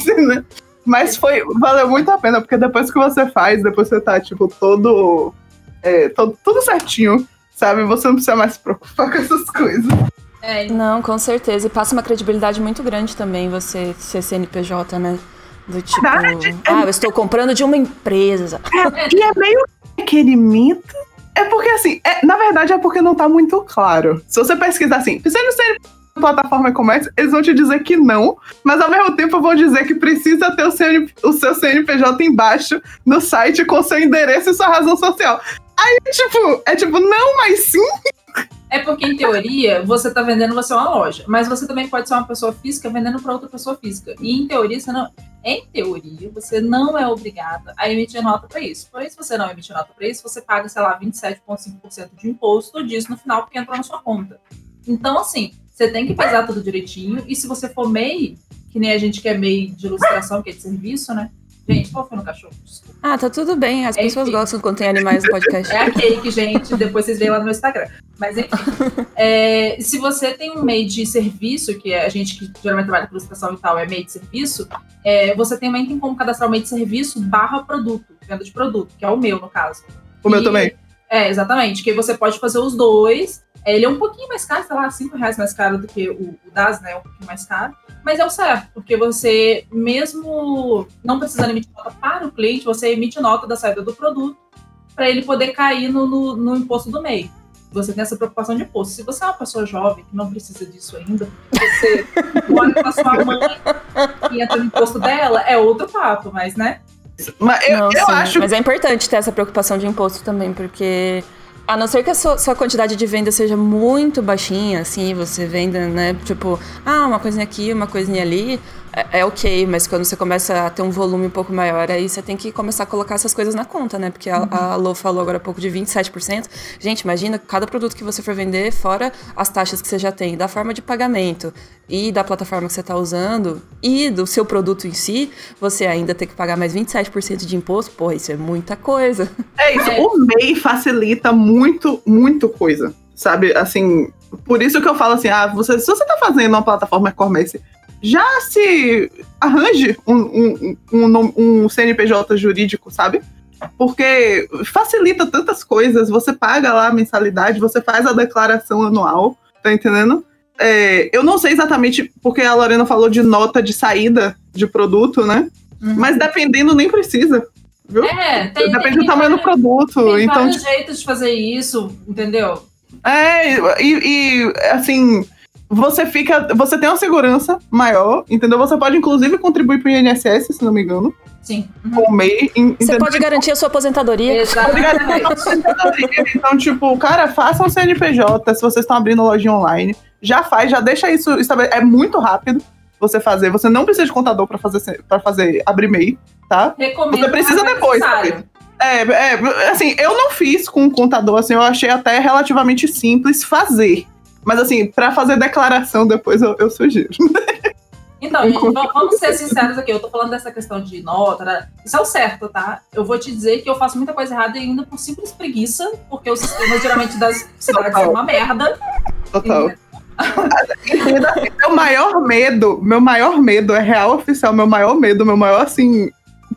Speaker 2: Mas foi, valeu muito a pena, porque depois que você faz, depois você tá, tipo, todo. É, todo tudo certinho, sabe? Você não precisa mais se preocupar com essas coisas.
Speaker 1: É. Não, com certeza. E passa uma credibilidade muito grande também você ser CNPJ, né? Do tipo, Verdade. ah, eu estou comprando de uma empresa.
Speaker 2: É, e é meio requerimento. É porque, assim, é, na verdade é porque não tá muito claro. Se você pesquisar assim, precisa ser plataforma e-commerce, eles vão te dizer que não, mas ao mesmo tempo vão dizer que precisa ter o, CN, o seu CNPJ embaixo no site com seu endereço e sua razão social. Aí, tipo, é tipo, não, mas sim.
Speaker 3: É porque, em teoria, você tá vendendo, você é uma loja. Mas você também pode ser uma pessoa física vendendo para outra pessoa física. E, em teoria, você não. Em teoria, você não é obrigada a emitir nota para isso. Porém, se você não emitir nota para isso, você paga, sei lá, 27,5% de imposto disso no final, porque entrou na sua conta. Então, assim, você tem que pesar tudo direitinho. E se você for MEI, que nem a gente que é MEI de ilustração, que é de serviço, né? Gente, qual foi no cachorro? Desculpa.
Speaker 1: Ah, tá tudo bem. As pessoas
Speaker 3: Enfim.
Speaker 1: gostam quando tem animais no podcast.
Speaker 3: É a cake, gente. Depois vocês veem lá no meu Instagram. Mas enfim. É, se você tem um MEI de serviço, que é a gente que geralmente trabalha com ilustração e tal, é MEI de serviço, é, você também tem como cadastrar o MEI de serviço barra produto, venda de produto, que é o meu, no caso.
Speaker 2: O meu
Speaker 3: E-
Speaker 2: também.
Speaker 3: É, exatamente. Que você pode fazer os dois. É, Ele é um pouquinho mais caro, sei lá, 5 reais mais caro do que o, o DAS, né? Um pouquinho mais caro. Mas é o certo, porque você, mesmo não precisando emitir nota para o cliente, você emite nota da saída do produto para ele poder cair no, no, no imposto do MEI. Você tem essa preocupação de imposto. Se você é uma pessoa jovem que não precisa disso ainda, você mora com a sua mãe e entra no imposto dela, é outro papo, mas né?
Speaker 2: Mas eu,
Speaker 1: Não,
Speaker 2: eu
Speaker 1: sim,
Speaker 2: acho
Speaker 1: Mas é importante ter essa preocupação de imposto também, porque a não ser que a sua, sua quantidade de venda seja muito baixinha, assim, você venda, né, tipo, ah, uma coisinha aqui, uma coisinha ali, é, é ok, mas quando você começa a ter um volume um pouco maior, aí você tem que começar a colocar essas coisas na conta, né, porque a, a Lô falou agora há pouco de 27%. Gente, imagina cada produto que você for vender, fora as taxas que você já tem, da forma de pagamento e da plataforma que você está usando e do seu produto em si, você ainda tem que pagar mais 27% de imposto, porra, isso é muita coisa.
Speaker 2: É isso,
Speaker 3: É.
Speaker 2: o MEI facilita muito, muito coisa. Sabe, assim, por isso que eu falo assim, ah, você, se você tá fazendo uma plataforma e-commerce, já se arranje um, um, um, um CNPJ jurídico, sabe? Porque facilita tantas coisas, você paga lá a mensalidade, você faz a declaração anual, tá entendendo? É, eu não sei exatamente, porque a Lorena falou de nota de saída de produto, né? Mas dependendo, nem precisa. Viu?
Speaker 3: É, tem,
Speaker 2: Depende
Speaker 3: tem,
Speaker 2: do tamanho do produto.
Speaker 3: Tem
Speaker 2: então,
Speaker 3: vários jeitos de fazer isso, entendeu?
Speaker 2: É, e, e, assim, você fica. Você tem uma segurança maior, entendeu? Você pode, inclusive, contribuir pro INSS, se não me engano,
Speaker 3: Sim. Uhum.
Speaker 2: com o MEI.
Speaker 1: Você pode garantir a sua aposentadoria.
Speaker 3: Exatamente.
Speaker 2: Então, tipo, cara, façam CNPJ se vocês estão abrindo loja online. Já faz, já deixa isso estabelecido. É muito rápido você fazer. Você não precisa de contador pra fazer, pra fazer abrir MEI, tá?
Speaker 3: Recomendo.
Speaker 2: Você precisa
Speaker 3: mas é
Speaker 2: depois. É, é, assim, eu não fiz com o contador, assim, eu achei até relativamente simples fazer. Mas, assim, pra fazer declaração depois eu, eu sugiro.
Speaker 3: Então, gente, vamos ser sinceros aqui. Eu tô falando dessa questão de nota. né? Isso é o certo, tá? Eu vou te dizer que eu faço muita coisa errada ainda por simples preguiça, porque o sistema geralmente das cidades é uma merda.
Speaker 2: Total. Meu maior medo, meu maior medo é real oficial, meu maior medo, meu maior, assim,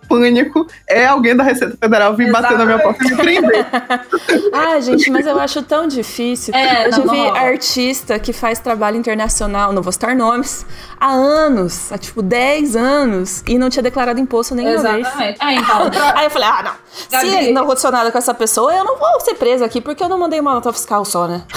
Speaker 2: pânico é alguém da Receita Federal vir bater na minha porta e me prender.
Speaker 1: Ah, gente, mas eu acho tão difícil.
Speaker 3: É,
Speaker 1: eu já vi artista que faz trabalho internacional, não vou citar nomes, há anos, há tipo 10 anos, e não tinha declarado imposto nenhuma vez.
Speaker 3: Exatamente. É, então, pra-
Speaker 1: Aí eu falei, ah, não.
Speaker 3: Gabi.
Speaker 1: Se não aconteceu nada com essa pessoa, eu não vou ser presa aqui, porque eu não mandei uma nota fiscal só, né?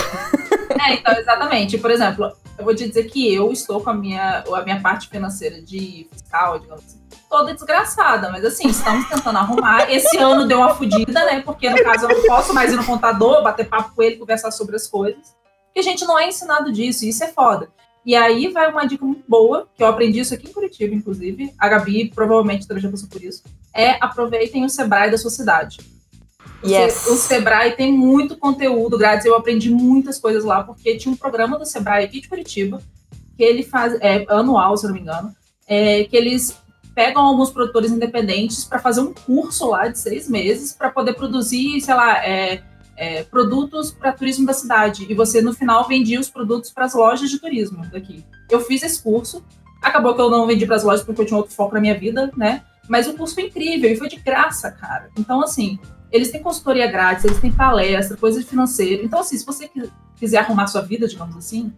Speaker 3: É, então, exatamente. Por exemplo, eu vou te dizer que eu estou com a minha, a minha parte financeira de fiscal, digamos assim, toda desgraçada. Mas assim, estamos tentando arrumar. Esse ano deu uma fodida, né? Porque no caso eu não posso mais ir no contador, bater papo com ele, conversar sobre as coisas. Porque a gente não é ensinado disso, e isso é foda. E aí vai uma dica muito boa, que eu aprendi isso aqui em Curitiba, inclusive. A Gabi provavelmente também já passou por isso. É aproveitem o Sebrae da sua cidade.
Speaker 1: Yes.
Speaker 3: O Sebrae tem muito conteúdo grátis. Eu aprendi muitas coisas lá, porque tinha um programa do Sebrae aqui de Curitiba, que ele faz, é anual, se eu não me engano, é, que eles pegam alguns produtores independentes para fazer um curso lá de seis meses para poder produzir, sei lá, é, é, produtos para turismo da cidade. E você, no final, vendia os produtos para as lojas de turismo daqui. Eu fiz esse curso. Acabou que eu não vendi para as lojas porque eu tinha outro foco na minha vida, né? Mas o curso foi incrível e foi de graça, cara. Então, assim, eles têm consultoria grátis, eles têm palestra, coisa de financeiro. Então, assim, se você qui- quiser arrumar sua vida, digamos assim,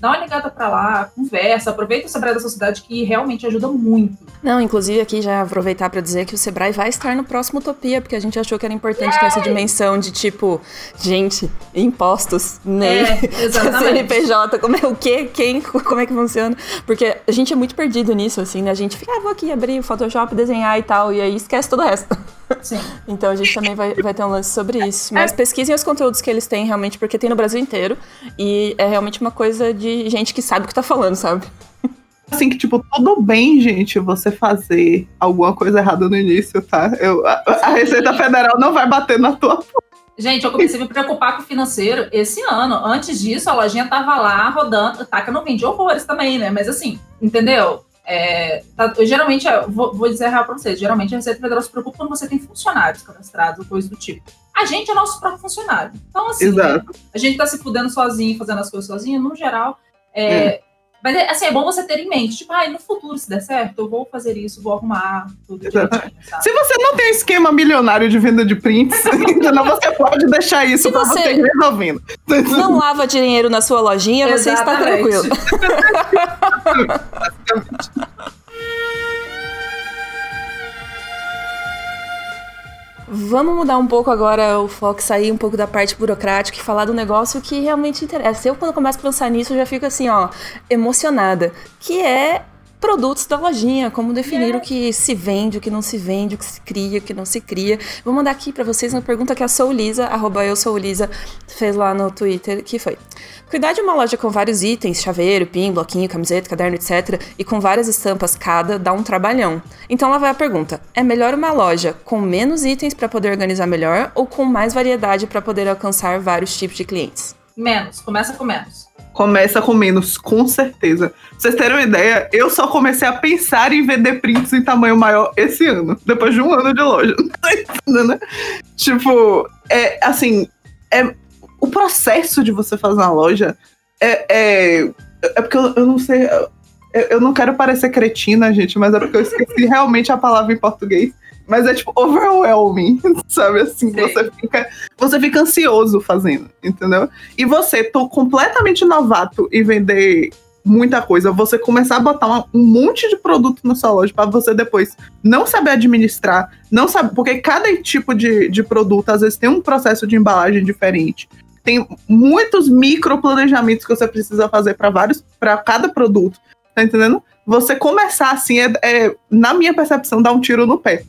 Speaker 3: dá uma ligada pra lá, conversa, aproveita o Sebrae da Sociedade que realmente ajuda muito.
Speaker 1: Não, inclusive aqui já aproveitar para dizer que o Sebrae vai estar no próximo Utopia, porque a gente achou que era importante ter essa dimensão de tipo, gente, impostos, né?
Speaker 3: É,
Speaker 1: CNPJ, como é o quê? Quem? Como é que funciona? Porque a gente é muito perdido nisso, assim, né? A gente fica, ah, vou aqui abrir o Photoshop, desenhar e tal, e aí esquece todo o resto.
Speaker 3: Sim.
Speaker 1: Então a gente também vai, vai ter um lance sobre isso. Mas é. pesquisem os conteúdos que eles têm realmente, porque tem no Brasil inteiro. E é realmente uma coisa de gente que sabe o que tá falando, sabe?
Speaker 2: assim que, tipo, tudo bem, gente, você fazer alguma coisa errada no início, tá? Eu, a, a Receita Federal não vai bater na tua
Speaker 3: Gente, eu comecei a me preocupar com o financeiro esse ano. Antes disso, a lojinha tava lá rodando. Tá, que eu não vendi horrores também, né? Mas assim, entendeu? É, tá, eu, geralmente, eu vou, vou dizer real pra vocês, geralmente a Receita Federal se preocupa quando você tem funcionários cadastrados, coisa do tipo. A gente é nosso próprio funcionário. Então, assim, né, a gente tá se fudendo sozinho, fazendo as coisas sozinho, no geral. É, é. Mas é, assim, é bom você ter em mente, tipo, ah, no futuro, se der certo, eu vou fazer isso, vou arrumar tudo
Speaker 2: Se você não tem esquema milionário de venda de prints, então você pode deixar isso se pra você, você resolvendo.
Speaker 1: Não lava dinheiro na sua lojinha, você está tranquilo. Vamos mudar um pouco agora o foco, sair um pouco da parte burocrática e falar do negócio que realmente interessa. Eu, quando começo a pensar nisso, já fico assim, ó, emocionada. Que é produtos da lojinha, como definir o que se vende, o que não se vende, o que se cria, o que não se cria. Vou mandar aqui para vocês uma pergunta que a Sou Lisa, arroba eu sou Lisa, fez lá no Twitter, que foi: Cuidar de uma loja com vários itens, chaveiro, pin, bloquinho, camiseta, caderno, etc, e com várias estampas cada, dá um trabalhão. Então lá vai a pergunta: é melhor uma loja com menos itens para poder organizar melhor ou com mais variedade para poder alcançar vários tipos de clientes?
Speaker 3: Menos, começa com menos
Speaker 2: começa com menos, com certeza. Pra vocês terem uma ideia, eu só comecei a pensar em vender prints em tamanho maior esse ano, depois de um ano de loja. Né? Tipo, é assim, é, o processo de você fazer uma loja é. É, é porque eu, eu não sei. Eu, eu não quero parecer cretina, gente, mas é porque eu esqueci realmente a palavra em português. Mas é tipo overwhelming, sabe? Assim, você fica, você fica ansioso fazendo, entendeu? E você, tô completamente novato e vender muita coisa, você começar a botar uma, um monte de produto na sua loja para você depois não saber administrar, não sabe, porque cada tipo de, de produto às vezes tem um processo de embalagem diferente. Tem muitos micro planejamentos que você precisa fazer para vários, para cada produto, tá entendendo? Você começar assim é, é, na minha percepção, dar um tiro no pé.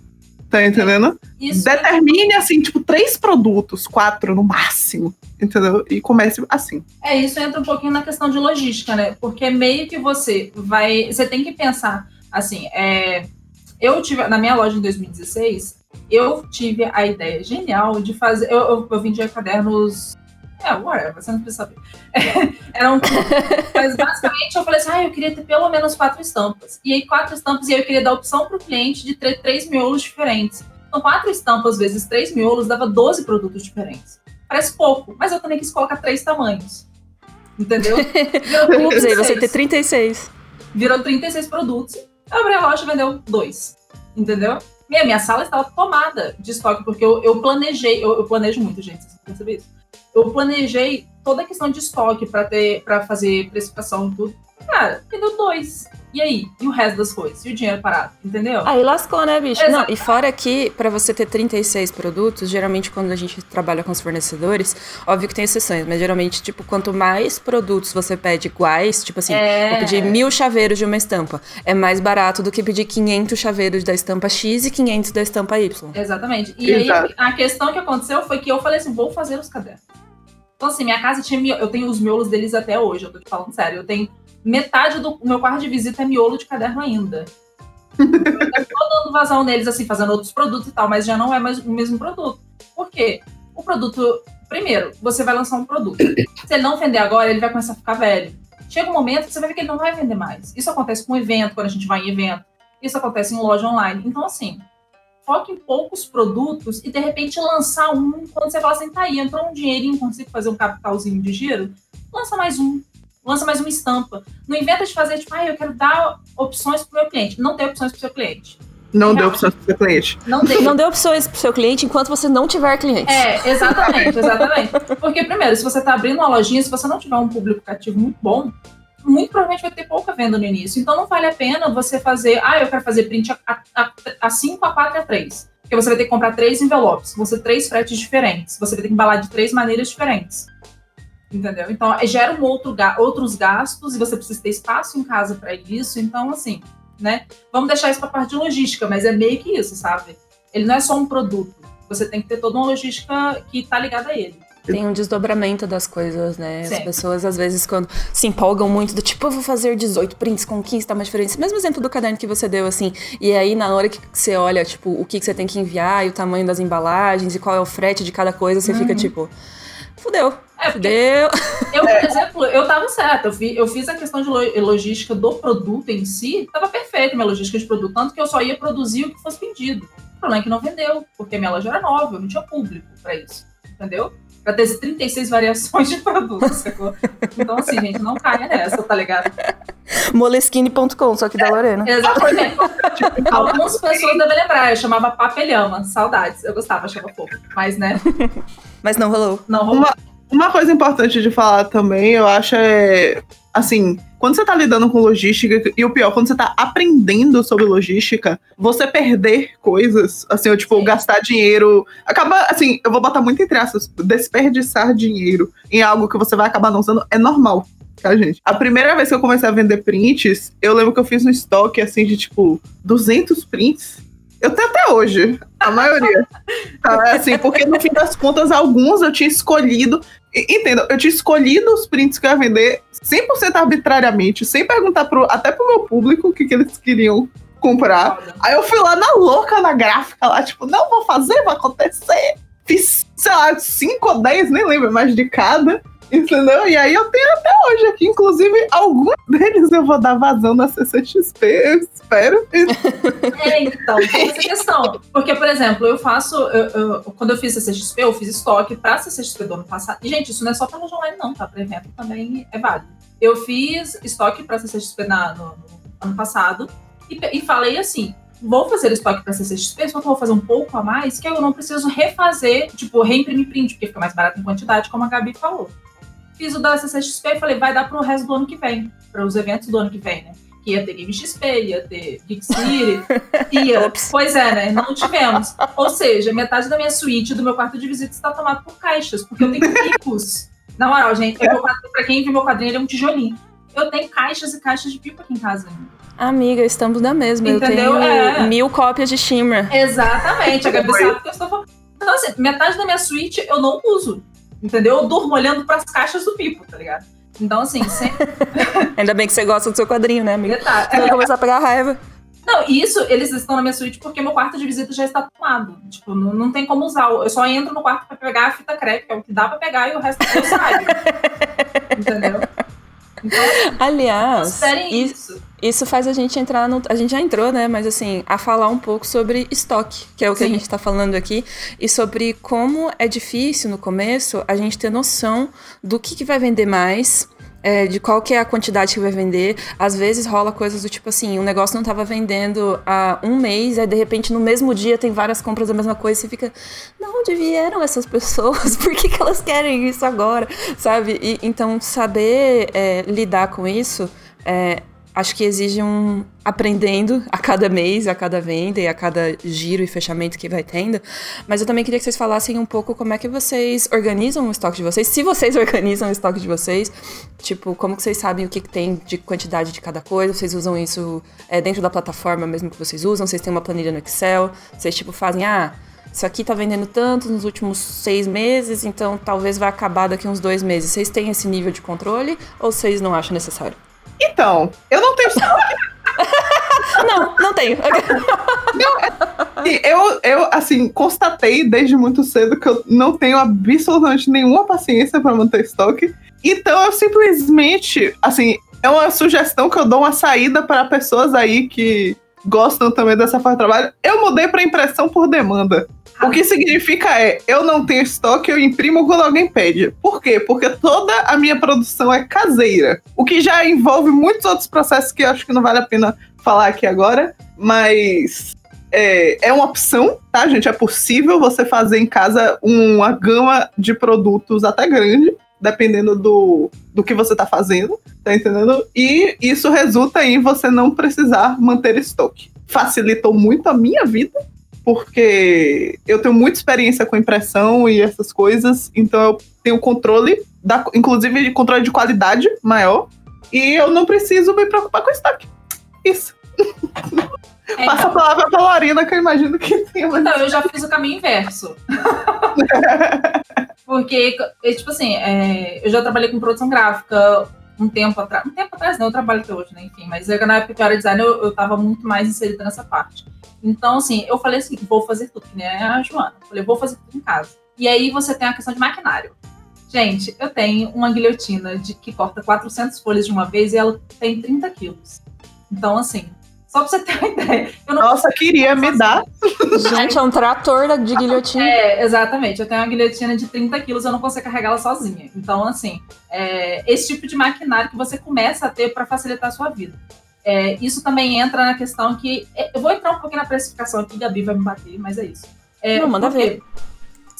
Speaker 2: Tá entendendo? Isso Determine, assim, tipo, três produtos, quatro no máximo. Entendeu? E comece assim.
Speaker 3: É, isso entra um pouquinho na questão de logística, né? Porque meio que você vai. Você tem que pensar, assim, é, eu tive. Na minha loja em 2016, eu tive a ideia genial de fazer. Eu, eu, eu vendia cadernos é, whatever, você não precisa saber. era um... Mas basicamente eu falei assim: ah, eu queria ter pelo menos quatro estampas. E aí, quatro estampas, e aí eu queria dar opção para o cliente de ter três miolos diferentes. Então, quatro estampas vezes três miolos dava 12 produtos diferentes. Parece pouco, mas eu também quis colocar três tamanhos. Entendeu?
Speaker 1: Ups, aí você ter 36.
Speaker 3: Virou 36 produtos. Eu abri a loja e vendeu dois. Entendeu? Minha, minha sala estava tomada de estoque, porque eu, eu planejei, eu, eu planejo muito, gente, vocês perceberam isso? Eu planejei toda a questão de estoque para ter para fazer precificação e tudo. Cara, vendeu dois. E aí? E o resto das coisas? E o dinheiro parado? Entendeu?
Speaker 1: Aí lascou, né, bicho? Não, e fora que, para você ter 36 produtos, geralmente quando a gente trabalha com os fornecedores, óbvio que tem exceções, mas geralmente, tipo, quanto mais produtos você pede iguais, tipo assim, é... vou pedir mil chaveiros de uma estampa, é mais barato do que pedir 500 chaveiros da estampa X e 500 da estampa
Speaker 3: Y. Exatamente. E Exato. aí, a questão que aconteceu foi que eu falei assim, vou fazer os cadernos. Então, assim, minha casa tinha. Eu tenho os miolos deles até hoje, eu tô te falando sério. Eu tenho metade do meu quarto de visita é miolo de caderno ainda. eu tô dando vazão neles, assim, fazendo outros produtos e tal, mas já não é mais o mesmo produto. Por quê? O produto. Primeiro, você vai lançar um produto. Se ele não vender agora, ele vai começar a ficar velho. Chega um momento que você vai ver que ele não vai vender mais. Isso acontece com evento, quando a gente vai em evento. Isso acontece em loja online. Então, assim, foque em poucos produtos e de repente lançar um, quando você fala assim, tá aí, entrou um dinheirinho, consigo fazer um capitalzinho de giro, lança mais um, lança mais uma estampa. Não inventa de fazer, tipo, ah, eu quero dar opções para o meu cliente. Não tem opções para o seu cliente.
Speaker 2: Não dê opções para o seu cliente.
Speaker 1: Não dê. não dê opções para o seu cliente enquanto você não tiver cliente.
Speaker 3: É, exatamente, exatamente. Porque, primeiro, se você está abrindo uma lojinha, se você não tiver um público cativo muito bom, muito provavelmente vai ter pouca venda no início. Então não vale a pena você fazer, ah, eu quero fazer print a, a, a 5, a 4 e a 3. Porque você vai ter que comprar três envelopes, você três fretes diferentes, você vai ter que embalar de três maneiras diferentes. Entendeu? Então, gera um outro, outros gastos e você precisa ter espaço em casa para isso. Então, assim, né? Vamos deixar isso para a parte de logística, mas é meio que isso, sabe? Ele não é só um produto. Você tem que ter toda uma logística que está ligada a ele.
Speaker 1: Tem um desdobramento das coisas, né? Sim. As pessoas, às vezes, quando se empolgam muito, do tipo, eu vou fazer 18 prints com 15, tá uma diferença. Mesmo exemplo do caderno que você deu, assim. E aí, na hora que você olha, tipo, o que, que você tem que enviar, e o tamanho das embalagens, e qual é o frete de cada coisa, você uhum. fica tipo, fudeu. É, fudeu.
Speaker 3: Eu, por exemplo, eu tava certa. Eu, fiz, eu fiz a questão de logística do produto em si, tava perfeito minha logística de produto, tanto que eu só ia produzir o que fosse vendido. O problema é que não vendeu, porque minha loja era nova, eu não tinha público para isso. Entendeu? Pra ter 36 variações de produtos? Então, assim, gente, não caia nessa, tá ligado?
Speaker 1: Moleskine.com, só que da Lorena.
Speaker 3: É, exatamente. Algumas pessoas devem lembrar, eu chamava papelhama, saudades. Eu gostava, achava pouco, mas né.
Speaker 1: Mas não rolou.
Speaker 3: Não rolou.
Speaker 2: Uma, uma coisa importante de falar também, eu acho, é assim, quando você tá lidando com logística, e o pior, quando você tá aprendendo sobre logística, você perder coisas, assim, ou tipo, Sim. gastar dinheiro, acaba, assim, eu vou botar muito entre aspas, desperdiçar dinheiro em algo que você vai acabar não usando, é normal. Tá, gente? A primeira vez que eu comecei a vender prints, eu lembro que eu fiz um estoque, assim, de, tipo, 200 prints. Eu tenho até hoje, a maioria. Tá, assim, porque no fim das contas, alguns eu tinha escolhido. Entenda, eu tinha escolhido os prints que eu ia vender 100% arbitrariamente, sem perguntar pro, até pro meu público o que, que eles queriam comprar. Aí eu fui lá na louca na gráfica, lá, tipo, não vou fazer, vai acontecer. Fiz, sei lá, 5 ou 10, nem lembro mais de cada. Entendeu? E aí eu tenho até hoje aqui, inclusive, alguns deles eu vou dar vazão na CCXP, eu espero.
Speaker 3: É, então, tem essa questão. Porque, por exemplo, eu faço. Eu, eu, quando eu fiz CCXP, eu fiz estoque pra CCXP do ano passado. E, gente, isso não é só pra loja online, não, tá? Pra evento também é válido. Eu fiz estoque pra CCXP na, no, no ano passado e, e falei assim: vou fazer estoque para CCXP, só que eu vou fazer um pouco a mais, que eu não preciso refazer, tipo, reimprimir print, porque fica mais barato em quantidade, como a Gabi falou fiz o da CCXP e falei, vai dar pro resto do ano que vem, para os eventos do ano que vem, né? Que ia ter Game XP, ia ter Geek City, ia. pois é, né? Não tivemos. Ou seja, metade da minha suíte, do meu quarto de visita, está tomado por caixas, porque eu tenho pipos. Na moral, gente, para quem viu meu quadrinho, ele é um tijolinho. Eu tenho caixas e caixas de pipa aqui em casa ainda.
Speaker 1: Amiga, estamos na mesma. Entendeu? Eu tenho é. mil cópias de Shimmer.
Speaker 3: Exatamente. A Gabi sabe que eu estou falando. Então, assim, metade da minha suíte eu não uso. Entendeu? Eu durmo olhando para as caixas do Pipo, tá ligado? Então, assim, sempre.
Speaker 1: Ainda bem que você gosta do seu quadrinho, né, amiga? Tá. Você vai começar a pegar raiva.
Speaker 3: Não, isso, eles estão na minha suíte porque meu quarto de visita já está tomado. Tipo, não, não tem como usar. Eu só entro no quarto para pegar a fita crepe, que é o que dá para pegar, e o resto eu saio. Entendeu?
Speaker 1: Então, Aliás, isso. isso faz a gente entrar no. A gente já entrou, né? Mas assim, a falar um pouco sobre estoque, que é o que Sim. a gente está falando aqui, e sobre como é difícil no começo a gente ter noção do que, que vai vender mais é, de qual que é a quantidade que vai vender. Às vezes rola coisas do tipo assim, o negócio não estava vendendo há um mês, aí de repente no mesmo dia tem várias compras da mesma coisa e você fica, de onde vieram essas pessoas? Por que, que elas querem isso agora? Sabe? E, então, saber é, lidar com isso é, acho que exige um aprendendo a cada mês, a cada venda e a cada giro e fechamento que vai tendo. Mas eu também queria que vocês falassem um pouco como é que vocês organizam o estoque de vocês, se vocês organizam o estoque de vocês, tipo, como que vocês sabem o que, que tem de quantidade de cada coisa, vocês usam isso é, dentro da plataforma mesmo que vocês usam, vocês têm uma planilha no Excel, vocês tipo fazem, ah, isso aqui tá vendendo tanto nos últimos seis meses, então talvez vai acabar daqui uns dois meses. Vocês têm esse nível de controle ou vocês não acham necessário?
Speaker 2: Então, eu não tenho
Speaker 1: Não, não tenho.
Speaker 2: Não, é, eu, eu, assim, constatei desde muito cedo que eu não tenho absolutamente nenhuma paciência para manter estoque. Então eu simplesmente, assim, é uma sugestão que eu dou uma saída para pessoas aí que gostam também dessa forma de trabalho. Eu mudei para impressão por demanda. O que significa é, eu não tenho estoque, eu imprimo quando alguém pede. Por quê? Porque toda a minha produção é caseira. O que já envolve muitos outros processos que eu acho que não vale a pena falar aqui agora, mas é, é uma opção, tá, gente? É possível você fazer em casa uma gama de produtos até grande dependendo do, do que você tá fazendo, tá entendendo? E isso resulta em você não precisar manter estoque. Facilitou muito a minha vida, porque eu tenho muita experiência com impressão e essas coisas, então eu tenho controle, da, inclusive controle de qualidade maior, e eu não preciso me preocupar com estoque. Isso. É, Passa a palavra pra Lorena, que eu imagino que tem
Speaker 3: uma. Então, eu já fiz o caminho inverso. Porque, tipo assim, é, eu já trabalhei com produção gráfica um tempo atrás. Um tempo atrás, não, eu trabalho até hoje, né? Enfim, mas na época que eu era designer, eu, eu tava muito mais inserida nessa parte. Então, assim, eu falei assim, vou fazer tudo, nem a Joana. Eu falei, vou fazer tudo em casa. E aí você tem a questão de maquinário. Gente, eu tenho uma guilhotina de, que corta 400 folhas de uma vez e ela tem 30 quilos. Então, assim, só pra você ter uma ideia.
Speaker 2: Nossa, queria me dar.
Speaker 1: Gente, é um trator de guilhotina.
Speaker 3: É, exatamente. Eu tenho uma guilhotina de 30 quilos, eu não consigo carregá-la sozinha. Então, assim, é, esse tipo de maquinário que você começa a ter para facilitar a sua vida. É, isso também entra na questão que. É, eu vou entrar um pouquinho na precificação aqui, Gabi vai me bater, mas é isso. É,
Speaker 1: não, manda ver.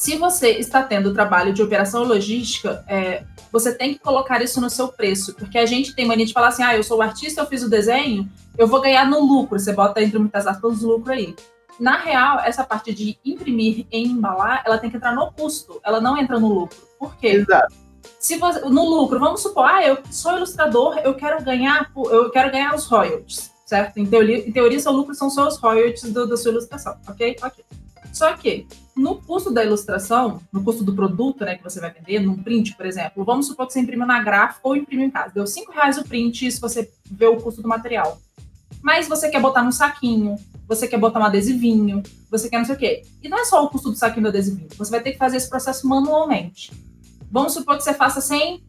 Speaker 3: Se você está tendo trabalho de operação logística, é, você tem que colocar isso no seu preço, porque a gente tem mania de falar assim: ah, eu sou o artista, eu fiz o desenho, eu vou ganhar no lucro. Você bota entre muitas aspas lucro aí. Na real, essa parte de imprimir e embalar, ela tem que entrar no custo, ela não entra no lucro. Por quê?
Speaker 2: Exato
Speaker 3: se você, no lucro, vamos supor, ah, eu sou ilustrador, eu quero ganhar, eu quero ganhar os royalties, certo? Em teoria, em teoria seu lucro são só os royalties do, da sua ilustração, ok? Ok. Só que no custo da ilustração, no custo do produto, né, que você vai vender, num print, por exemplo, vamos supor que você imprimiu na gráfica ou imprimiu em casa, deu cinco reais o print, se você vê o custo do material. Mas você quer botar num saquinho, você quer botar um adesivinho, você quer não sei o quê. E não é só o custo do saquinho do adesivinho, você vai ter que fazer esse processo manualmente. Vamos supor que você faça 100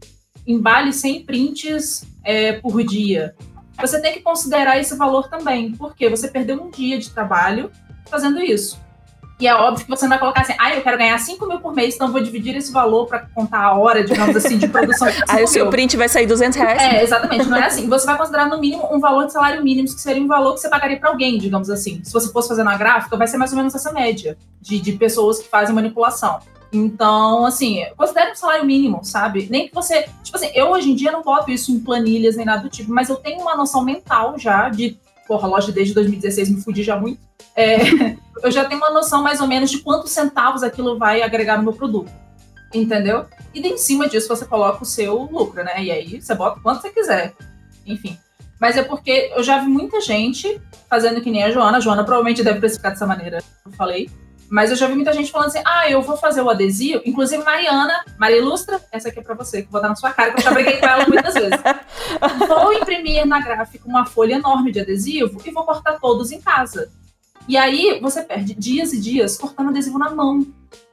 Speaker 3: embales, 100 prints é, por dia. Você tem que considerar esse valor também, porque você perdeu um dia de trabalho fazendo isso. E é óbvio que você não vai colocar assim, ah, eu quero ganhar 5 mil por mês, então vou dividir esse valor para contar a hora, digamos assim, de produção.
Speaker 1: Aí o seu print vai sair 200 reais.
Speaker 3: É, exatamente, não é assim. Você vai considerar no mínimo um valor de salário mínimo, que seria um valor que você pagaria para alguém, digamos assim. Se você fosse fazer na gráfica, vai ser mais ou menos essa média de, de pessoas que fazem manipulação. Então, assim, considere um salário mínimo, sabe? Nem que você. Tipo assim, eu hoje em dia não boto isso em planilhas nem nada do tipo, mas eu tenho uma noção mental já de. Porra, a loja desde 2016 me fudi já muito. É, eu já tenho uma noção mais ou menos de quantos centavos aquilo vai agregar no meu produto. Entendeu? E em cima disso você coloca o seu lucro, né? E aí você bota quanto você quiser. Enfim. Mas é porque eu já vi muita gente fazendo que nem a Joana. A Joana provavelmente deve precificar dessa maneira, eu falei. Mas eu já vi muita gente falando assim: ah, eu vou fazer o adesivo. Inclusive, Mariana, Maria Ilustra, essa aqui é pra você, que eu vou dar na sua cara, que eu já briguei com ela muitas vezes. Vou imprimir na gráfica uma folha enorme de adesivo e vou cortar todos em casa. E aí você perde dias e dias cortando adesivo na mão.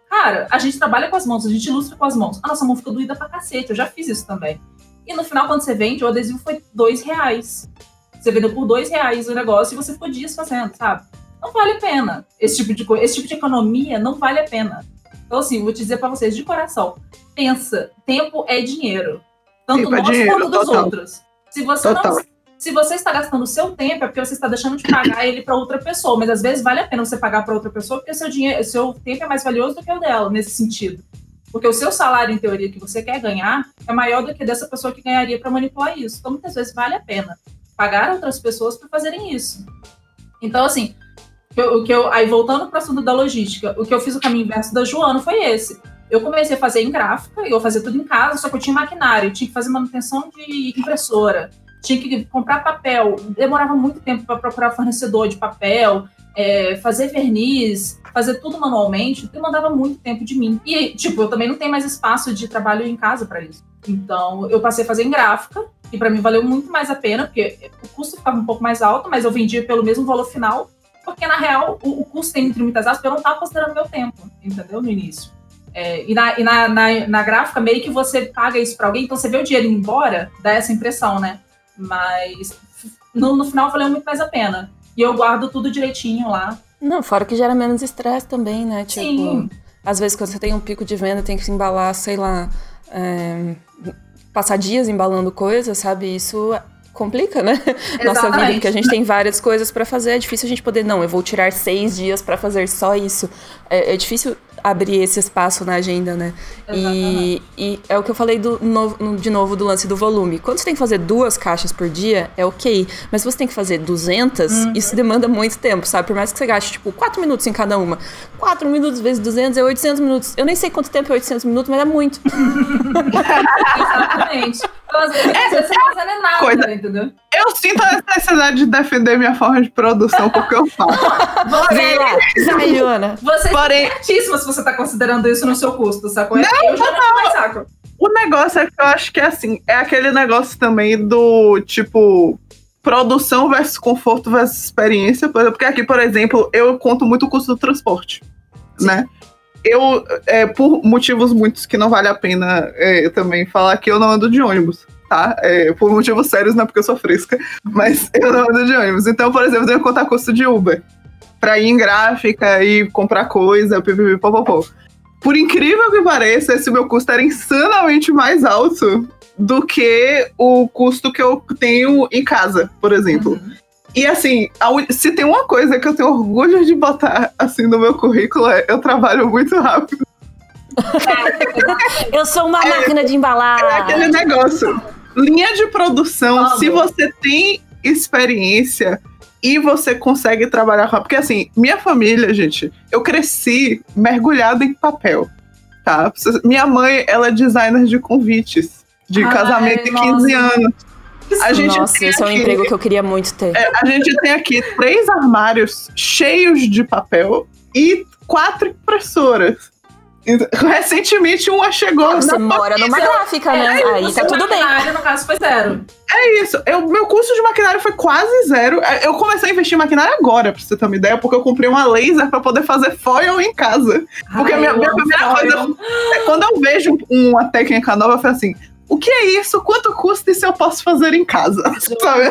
Speaker 3: Cara, a gente trabalha com as mãos, a gente ilustra com as mãos. A nossa mão fica doída pra cacete, eu já fiz isso também. E no final, quando você vende, o adesivo foi dois reais. Você vendeu por dois reais o negócio e você ficou dias fazendo, sabe? não vale a pena. Esse tipo de esse tipo de economia não vale a pena. Então, assim, vou te dizer para vocês de coração: pensa, tempo é dinheiro. Tanto tempo nosso é dinheiro, quanto dos total. outros. Se você total. não. Se você está gastando o seu tempo, é porque você está deixando de pagar ele para outra pessoa. Mas às vezes vale a pena você pagar para outra pessoa, porque seu, dinheiro, seu tempo é mais valioso do que o dela, nesse sentido. Porque o seu salário, em teoria, que você quer ganhar, é maior do que dessa pessoa que ganharia para manipular isso. Então, muitas vezes vale a pena pagar outras pessoas para fazerem isso. Então, assim, o que eu, aí voltando para o assunto da logística, o que eu fiz o caminho inverso da Joana foi esse. Eu comecei a fazer em gráfica, eu fazia tudo em casa, só que eu tinha maquinário, tinha que fazer manutenção de impressora, tinha que comprar papel, demorava muito tempo para procurar fornecedor de papel, é, fazer verniz, fazer tudo manualmente, demandava muito tempo de mim. E, tipo, eu também não tenho mais espaço de trabalho em casa para isso. Então, eu passei a fazer em gráfica, e para mim valeu muito mais a pena, porque o custo ficava um pouco mais alto, mas eu vendia pelo mesmo valor final porque na real o, o custo tem entre muitas aspas, eu não estava considerando meu tempo, entendeu? No início. É, e na, e na, na, na, gráfica, meio que você paga isso para alguém, então você vê o dinheiro indo embora, dá essa impressão, né? Mas no, no final valeu muito mais a pena. E eu guardo tudo direitinho lá.
Speaker 1: Não, fora que gera menos estresse também, né? Tipo,
Speaker 3: Sim.
Speaker 1: às vezes quando você tem um pico de venda, tem que se embalar, sei lá, é, passar dias embalando coisas, sabe? Isso complica, né? Nossa vida, porque a gente tem várias coisas para fazer. É difícil a gente poder, não, eu vou tirar seis dias para fazer só isso. É, é, difícil abrir esse espaço na agenda, né? E, e, é o que eu falei do, no, de novo do lance do volume. Quando você tem que fazer duas caixas por dia, é ok. Mas se você tem que fazer 200, uhum. isso demanda muito tempo, sabe? Por mais que você gaste, tipo, 4 minutos em cada uma. 4 minutos vezes 200 é 800 minutos. Eu nem sei quanto tempo é 800 minutos, mas é muito.
Speaker 3: Exatamente. Então, às vezes, é, você não fazendo nada, coisa. entendeu?
Speaker 2: Eu sinto a necessidade de defender minha forma de produção, porque eu faço.
Speaker 1: Porém, vai, Joana.
Speaker 3: Você Porém, é se você tá considerando isso no seu custo, sacou? Não, eu já não mais saco.
Speaker 2: O negócio é que eu acho que é assim, é aquele negócio também do tipo produção versus conforto versus experiência, porque aqui, por exemplo, eu conto muito o custo do transporte, Sim. né? Eu, é, por motivos muitos que não vale a pena é, também falar que eu não ando de ônibus, tá? É, por motivos sérios, não é porque eu sou fresca, mas eu não ando de ônibus. Então, por exemplo, eu tenho que contar custo de Uber pra ir em gráfica e comprar coisa, pipipi, popopó. Por incrível que pareça, esse meu custo era insanamente mais alto do que o custo que eu tenho em casa, por exemplo. Uhum. E assim, se tem uma coisa que eu tenho orgulho de botar assim no meu currículo é eu trabalho muito rápido.
Speaker 1: eu sou uma é, máquina de embalar.
Speaker 2: É aquele negócio. Linha de produção, se você tem experiência, e você consegue trabalhar com. Porque assim, minha família, gente, eu cresci mergulhada em papel. Tá? Minha mãe, ela é designer de convites, de Ai, casamento de 15 anos.
Speaker 1: A gente Nossa, esse aqui, é um emprego que eu queria muito ter.
Speaker 2: É, a gente tem aqui três armários cheios de papel e quatro impressoras. Recentemente uma chegou.
Speaker 1: Você mora numa gráfica, né? É, Aí tá tudo bem.
Speaker 3: no caso, foi zero.
Speaker 2: É isso. Eu, meu custo de maquinário foi quase zero. É, eu comecei a investir em maquinário agora, pra você ter uma ideia, porque eu comprei uma laser pra poder fazer foil em casa. Porque Ai, a minha, minha primeira foil. coisa. É, quando eu vejo uma técnica nova, eu falo assim: o que é isso? Quanto custa e se eu posso fazer em casa? Sabe?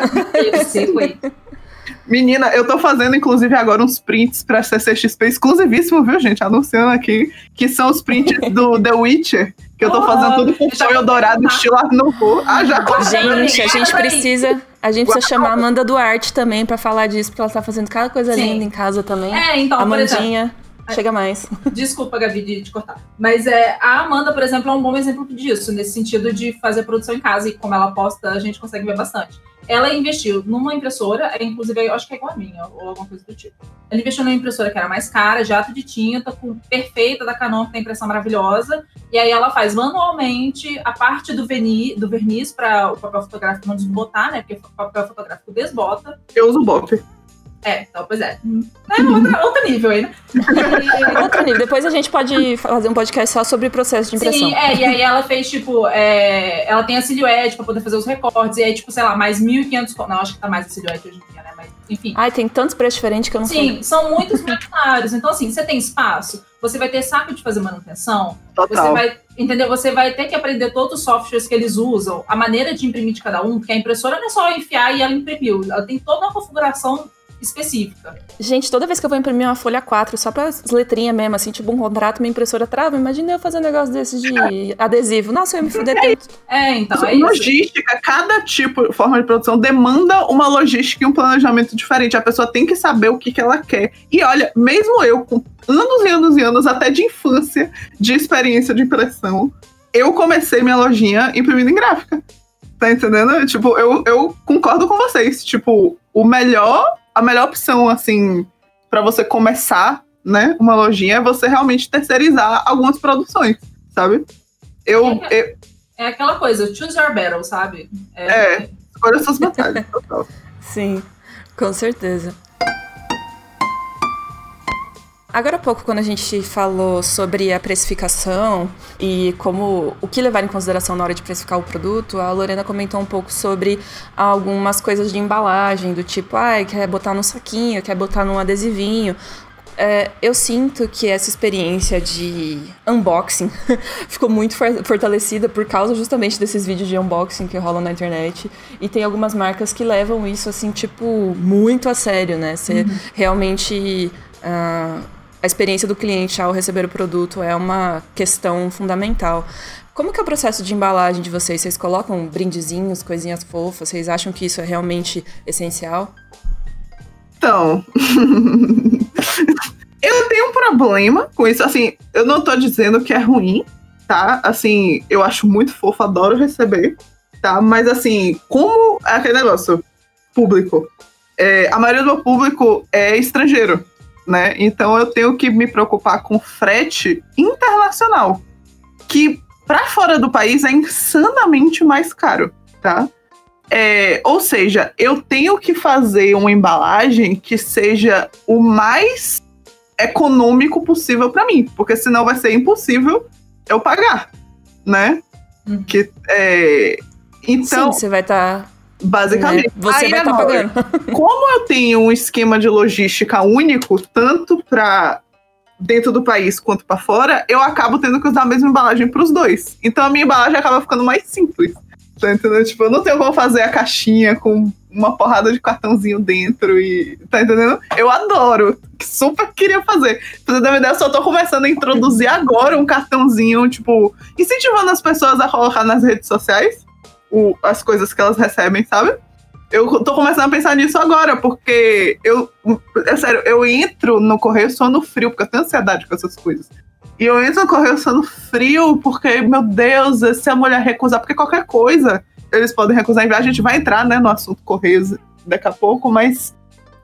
Speaker 2: Menina, eu tô fazendo, inclusive, agora uns prints pra CCXP exclusivíssimo, viu, gente? Anunciando aqui, que são os prints do The Witcher, que eu tô fazendo tudo com foil dourado, estilo Art Nouveau. Ah, já
Speaker 1: Gente, a gente precisa... A gente precisa chamar a Amanda Duarte também pra falar disso, porque ela tá fazendo cada coisa Sim. linda em casa também.
Speaker 3: É, então,
Speaker 1: Amandinha. Chega mais.
Speaker 3: Desculpa, Gabi, de te cortar. Mas é, a Amanda, por exemplo, é um bom exemplo disso, nesse sentido de fazer produção em casa e como ela posta, a gente consegue ver bastante. Ela investiu numa impressora, é, inclusive, eu acho que é igual a minha, ou alguma coisa do tipo. Ela investiu numa impressora que era mais cara, jato de tinta, com perfeita da Canon, que tem impressão maravilhosa. E aí ela faz manualmente a parte do verniz, do verniz para o papel fotográfico não desbotar, né? Porque o papel fotográfico desbota.
Speaker 2: Eu uso BOP.
Speaker 3: É, então, pois é. É outra, outro nível aí, né?
Speaker 1: outro nível. Depois a gente pode fazer um podcast só sobre processo de impressão.
Speaker 3: Sim, é, e aí ela fez, tipo, é, ela tem a silhuete pra poder fazer os recortes, e aí, tipo, sei lá, mais 1.500... Não, acho que tá mais a silhuete hoje em dia, né? Mas, enfim.
Speaker 1: Ai, tem tantos preços diferentes que eu não
Speaker 3: Sim, sei. Sim, são muitos maquinários. Então, assim, você tem espaço, você vai ter saco de fazer manutenção, Total. você vai... Entendeu? Você vai ter que aprender todos os softwares que eles usam, a maneira de imprimir de cada um, porque a impressora não é só enfiar e ela imprimiu. Ela tem toda uma configuração específica.
Speaker 1: Gente, toda vez que eu vou imprimir uma folha 4, só para as letrinhas mesmo, assim, tipo um contrato, minha impressora trava, imagina eu fazer um negócio desse de adesivo. Nossa, eu ia me fuder
Speaker 3: é, tanto. É, então, é
Speaker 2: Logística,
Speaker 3: isso.
Speaker 2: cada tipo, forma de produção demanda uma logística e um planejamento diferente. A pessoa tem que saber o que, que ela quer. E olha, mesmo eu, com anos e anos e anos, até de infância, de experiência de impressão, eu comecei minha lojinha imprimindo em gráfica. Tá entendendo? Tipo, eu, eu concordo com vocês. Tipo, o melhor a melhor opção, assim, para você começar, né, uma lojinha é você realmente terceirizar algumas produções, sabe? Eu,
Speaker 3: é, eu... é aquela coisa, choose your battle, sabe?
Speaker 2: É, é escolha suas batalhas, total.
Speaker 1: Sim, com certeza. Agora há pouco, quando a gente falou sobre a precificação e como o que levar em consideração na hora de precificar o produto, a Lorena comentou um pouco sobre algumas coisas de embalagem, do tipo, ah, quer botar num saquinho, quer botar num adesivinho. É, eu sinto que essa experiência de unboxing ficou muito fortalecida por causa justamente desses vídeos de unboxing que rolam na internet. E tem algumas marcas que levam isso, assim, tipo, muito a sério, né? Você uhum. realmente. Uh, a experiência do cliente ao receber o produto é uma questão fundamental. Como que é o processo de embalagem de vocês? Vocês colocam brindezinhos, coisinhas fofas? Vocês acham que isso é realmente essencial?
Speaker 2: Então, eu tenho um problema com isso. Assim, eu não tô dizendo que é ruim, tá? Assim, eu acho muito fofo, adoro receber, tá? Mas assim, como é aquele negócio público? É, a maioria do meu público é estrangeiro, né? Então eu tenho que me preocupar com frete internacional, que para fora do país é insanamente mais caro, tá? É, ou seja, eu tenho que fazer uma embalagem que seja o mais econômico possível para mim, porque senão vai ser impossível eu pagar, né? Uhum. Que, é, então,
Speaker 1: Sim, você vai estar. Tá,
Speaker 2: basicamente. Né?
Speaker 1: Você vai estar tá pagando.
Speaker 2: como eu tenho um esquema de logística único, tanto para dentro do país quanto para fora, eu acabo tendo que usar a mesma embalagem para os dois. Então a minha embalagem acaba ficando mais simples. Tá entendendo? Tipo, eu não tenho como fazer a caixinha com uma porrada de cartãozinho dentro e. Tá entendendo? Eu adoro. Super queria fazer. Pra você ter uma ideia, eu só tô começando a introduzir agora um cartãozinho, tipo, incentivando as pessoas a colocar nas redes sociais o, as coisas que elas recebem, sabe? Eu tô começando a pensar nisso agora, porque eu. É sério, eu entro no correio só no frio, porque eu tenho ansiedade com essas coisas. E eu entro no correio sendo frio, porque, meu Deus, se a mulher recusar, porque qualquer coisa eles podem recusar. A gente vai entrar né, no assunto Correios daqui a pouco, mas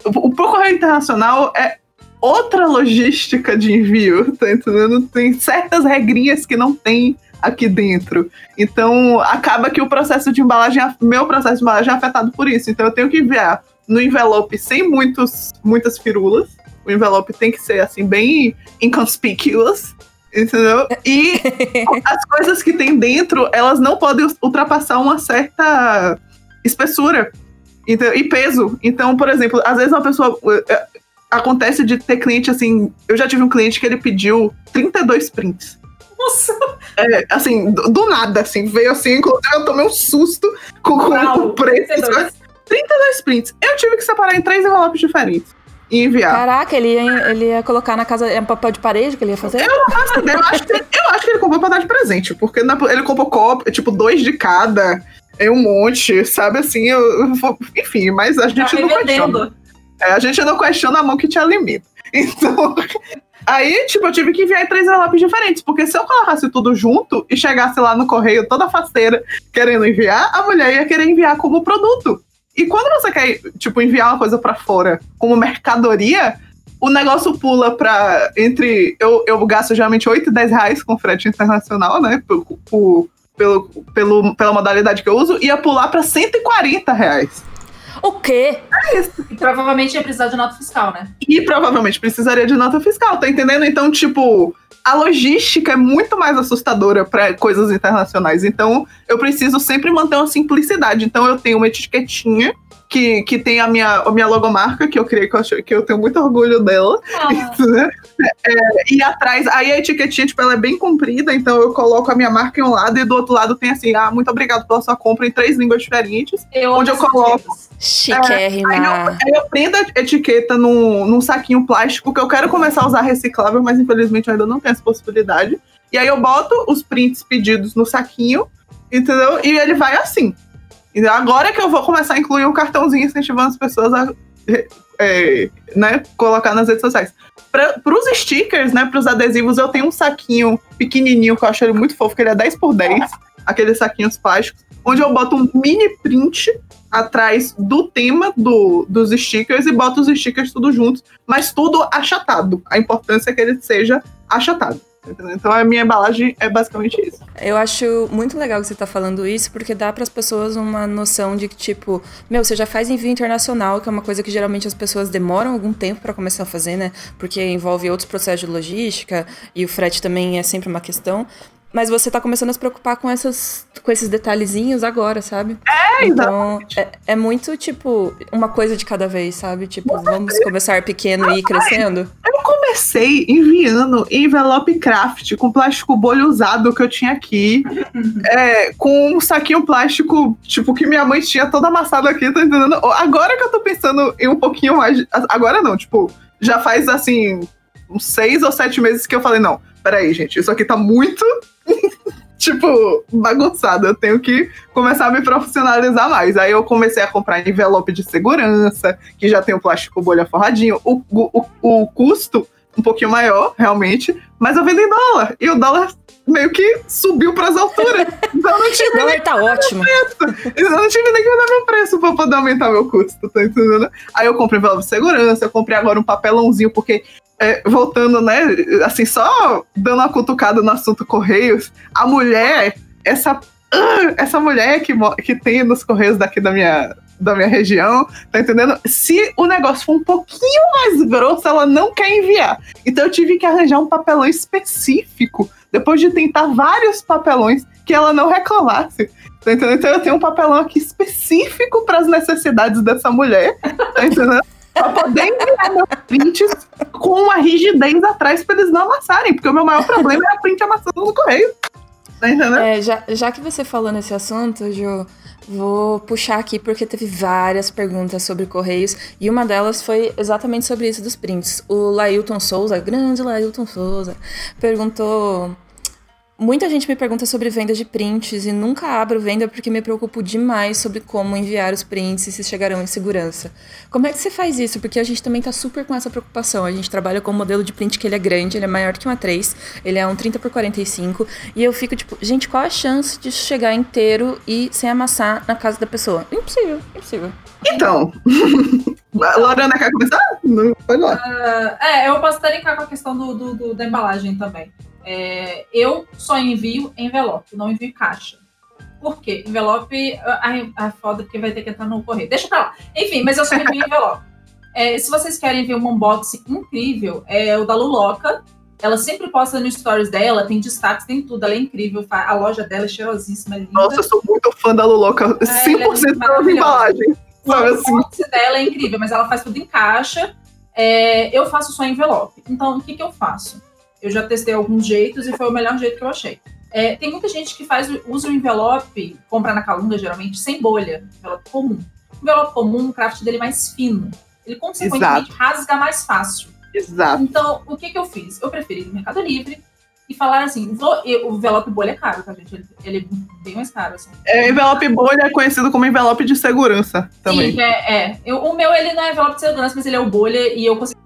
Speaker 2: o, o Correio Internacional é outra logística de envio, tá entendendo? Tem certas regrinhas que não tem aqui dentro. Então, acaba que o processo de embalagem, meu processo de embalagem é afetado por isso. Então, eu tenho que enviar no envelope sem muitos, muitas firulas. O envelope tem que ser, assim, bem inconspicuous. Entendeu? E as coisas que tem dentro, elas não podem ultrapassar uma certa espessura então, e peso. Então, por exemplo, às vezes uma pessoa. É, acontece de ter cliente assim. Eu já tive um cliente que ele pediu 32 prints.
Speaker 3: Nossa!
Speaker 2: É, assim, do, do nada, assim, veio assim, inclusive eu tomei um susto com, com o preço. 32. 32 prints. Eu tive que separar em três envelopes diferentes e enviar.
Speaker 1: Caraca, ele ia, ele ia colocar na casa. É um papel de parede que ele ia fazer?
Speaker 2: Eu não faço ideia. Eu acho que, eu acho que ele comprou pra dar de presente. Porque na, ele comprou copo, tipo, dois de cada. É um monte, sabe assim? Eu, eu enfim, mas a gente tá não questiona. É, a gente não questiona a mão que te alimenta. Então. Aí, tipo, eu tive que enviar três envelopes diferentes, porque se eu colocasse tudo junto e chegasse lá no correio toda faceira querendo enviar, a mulher ia querer enviar como produto. E quando você quer, tipo, enviar uma coisa para fora como mercadoria, o negócio pula para entre. Eu, eu gasto geralmente 8 e 10 reais com frete internacional, né? Por, por, pelo, pelo, pela modalidade que eu uso, ia pular para 140 reais.
Speaker 1: O quê?
Speaker 3: É isso. E provavelmente ia precisar de nota fiscal, né?
Speaker 2: E provavelmente precisaria de nota fiscal, tá entendendo? Então, tipo, a logística é muito mais assustadora para coisas internacionais. Então, eu preciso sempre manter uma simplicidade. Então, eu tenho uma etiquetinha que, que tem a minha, a minha logomarca, que eu criei, que eu, que eu tenho muito orgulho dela. Ah. Isso, né? é, e atrás, aí a etiquetinha, tipo, ela é bem comprida, então eu coloco a minha marca em um lado e do outro lado tem assim, ah, muito obrigado pela sua compra em três línguas diferentes.
Speaker 3: Eu
Speaker 2: onde eu coloco.
Speaker 1: Chiquérrima.
Speaker 2: É, aí, eu, aí eu prendo a etiqueta num, num saquinho plástico que eu quero começar a usar reciclável, mas infelizmente eu ainda não tenho essa possibilidade. E aí eu boto os prints pedidos no saquinho, entendeu? E ele vai assim. Então agora que eu vou começar a incluir um cartãozinho incentivando as pessoas a é, né, colocar nas redes sociais. Para os stickers, né, para os adesivos, eu tenho um saquinho pequenininho que eu acho ele muito fofo, que ele é 10 por 10, aqueles saquinhos plásticos, onde eu boto um mini print atrás do tema do, dos stickers e boto os stickers tudo juntos, mas tudo achatado. A importância é que ele seja achatado. Então a minha embalagem é basicamente isso.
Speaker 1: Eu acho muito legal que você tá falando isso, porque dá para as pessoas uma noção de que, tipo, meu, você já faz envio internacional, que é uma coisa que geralmente as pessoas demoram algum tempo para começar a fazer, né? Porque envolve outros processos de logística e o frete também é sempre uma questão. Mas você tá começando a se preocupar com, essas, com esses detalhezinhos agora, sabe?
Speaker 2: É,
Speaker 1: então, é, é, muito, tipo, uma coisa de cada vez, sabe? Tipo, vamos começar pequeno e ir crescendo.
Speaker 2: Eu comecei enviando envelope craft com plástico bolha usado que eu tinha aqui. é, com um saquinho plástico, tipo, que minha mãe tinha todo amassado aqui, tá entendendo? Agora que eu tô pensando em um pouquinho mais. Agora não, tipo, já faz assim. Uns seis ou sete meses que eu falei, não, peraí, gente, isso aqui tá muito tipo, bagunçado. Eu tenho que começar a me profissionalizar mais. Aí eu comecei a comprar envelope de segurança, que já tem o plástico bolha forradinho. O, o, o custo um pouquinho maior, realmente, mas eu vendo em dólar. E o dólar meio que subiu para as alturas. Então eu não tive
Speaker 1: o dólar tá ótimo.
Speaker 2: Preço. Eu não tive nem que dar meu preço para poder aumentar meu custo, tá entendendo? Aí eu comprei envelope de segurança, eu comprei agora um papelãozinho, porque é, voltando, né, assim, só dando uma cutucada no assunto Correios, a mulher, essa, uh, essa mulher que, que tem nos Correios daqui da minha, da minha região, tá entendendo? Se o negócio for um pouquinho mais grosso, ela não quer enviar. Então eu tive que arranjar um papelão específico, depois de tentar vários papelões, que ela não reclamasse. Tá entendendo? Então eu tenho um papelão aqui específico para as necessidades dessa mulher, tá entendendo? Pra poder enviar meus prints com uma rigidez atrás pra eles não amassarem, porque o meu maior problema é a print amassando no correio. Tá entendendo?
Speaker 1: É, já, já que você falou nesse assunto, Ju, vou puxar aqui porque teve várias perguntas sobre correios e uma delas foi exatamente sobre isso dos prints. O Lailton Souza, grande Lailton Souza, perguntou Muita gente me pergunta sobre venda de prints e nunca abro venda porque me preocupo demais sobre como enviar os prints e se chegarão em segurança. Como é que você faz isso? Porque a gente também tá super com essa preocupação. A gente trabalha com um modelo de print que ele é grande, ele é maior que uma 3, ele é um 30 por 45 e eu fico tipo, gente, qual a chance de chegar inteiro e sem amassar na casa da pessoa? Impossível, impossível.
Speaker 2: Então, Lorena quer começar? Não, pode lá.
Speaker 3: Uh, é, eu posso linkar com a questão do, do, do da embalagem também. É, eu só envio envelope, não envio caixa. Por quê? Envelope, ai, ai, foda, porque vai ter que entrar no correio. Deixa pra lá. Enfim, mas eu só envio envelope. É, se vocês querem ver um unboxing incrível, é o da Luloca. Ela sempre posta no stories dela, tem destaques, tem tudo. Ela é incrível. A loja dela é cheirosíssima, é linda.
Speaker 2: Nossa, eu sou muito fã da Luloca. É, 100% é das embalagens.
Speaker 3: Sabe assim? O dela é incrível, mas ela faz tudo em caixa. É, eu faço só envelope. Então, o que, que eu faço? Eu já testei alguns jeitos e foi o melhor jeito que eu achei. É, tem muita gente que faz usa o envelope, compra na Calunga geralmente, sem bolha, envelope comum. O envelope comum, o craft dele é mais fino. Ele consequentemente Exato. rasga mais fácil.
Speaker 2: Exato.
Speaker 3: Então, o que, que eu fiz? Eu preferi ir no Mercado Livre e falar assim: vou, o envelope bolha é caro, tá, gente? Ele, ele é bem mais caro. Assim.
Speaker 2: É, envelope bolha é conhecido como envelope de segurança também.
Speaker 3: Sim, é. é. Eu, o meu, ele não é envelope de segurança, mas ele é o bolha e eu consegui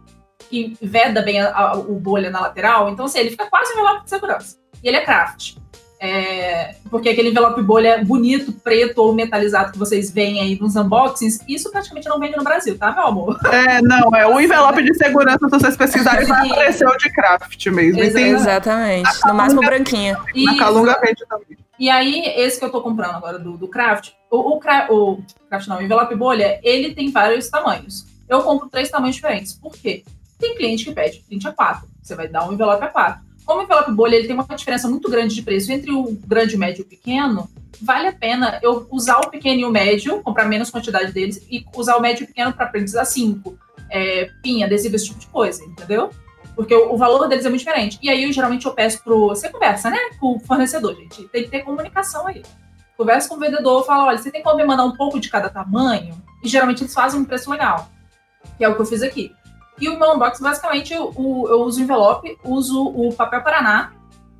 Speaker 3: que veda bem a, a, o bolha na lateral. Então, assim, ele fica quase um envelope de segurança. E ele é craft. É, porque aquele envelope bolha bonito, preto ou metalizado que vocês veem aí nos unboxings, isso praticamente não vende no Brasil, tá, meu amor?
Speaker 2: É, não, é o envelope de segurança, se vocês pesquisarem, vai aparecer o de craft mesmo.
Speaker 1: Exatamente, no máximo branquinho.
Speaker 2: E, na Calunga vende também.
Speaker 3: E aí, esse que eu tô comprando agora do, do craft, o, o, o craft não, o envelope bolha, ele tem vários tamanhos. Eu compro três tamanhos diferentes. Por quê? Tem cliente que pede print a 4. Você vai dar um envelope a 4. Como o envelope bolha ele tem uma diferença muito grande de preço entre o grande, médio e o pequeno, vale a pena eu usar o pequeno e o médio, comprar menos quantidade deles, e usar o médio e o pequeno para prints a 5. É, pinha, adesivo, esse tipo de coisa, entendeu? Porque o, o, valor deles é muito diferente. E aí, eu, geralmente, eu peço pro. Você conversa, né? Com o fornecedor, gente. Tem que ter comunicação aí. Conversa com o vendedor, fala: olha, você tem como me mandar um pouco de cada tamanho? E geralmente eles fazem um preço legal. Que é o que eu fiz aqui. E o meu unboxing, basicamente, eu, eu uso envelope, uso o papel Paraná,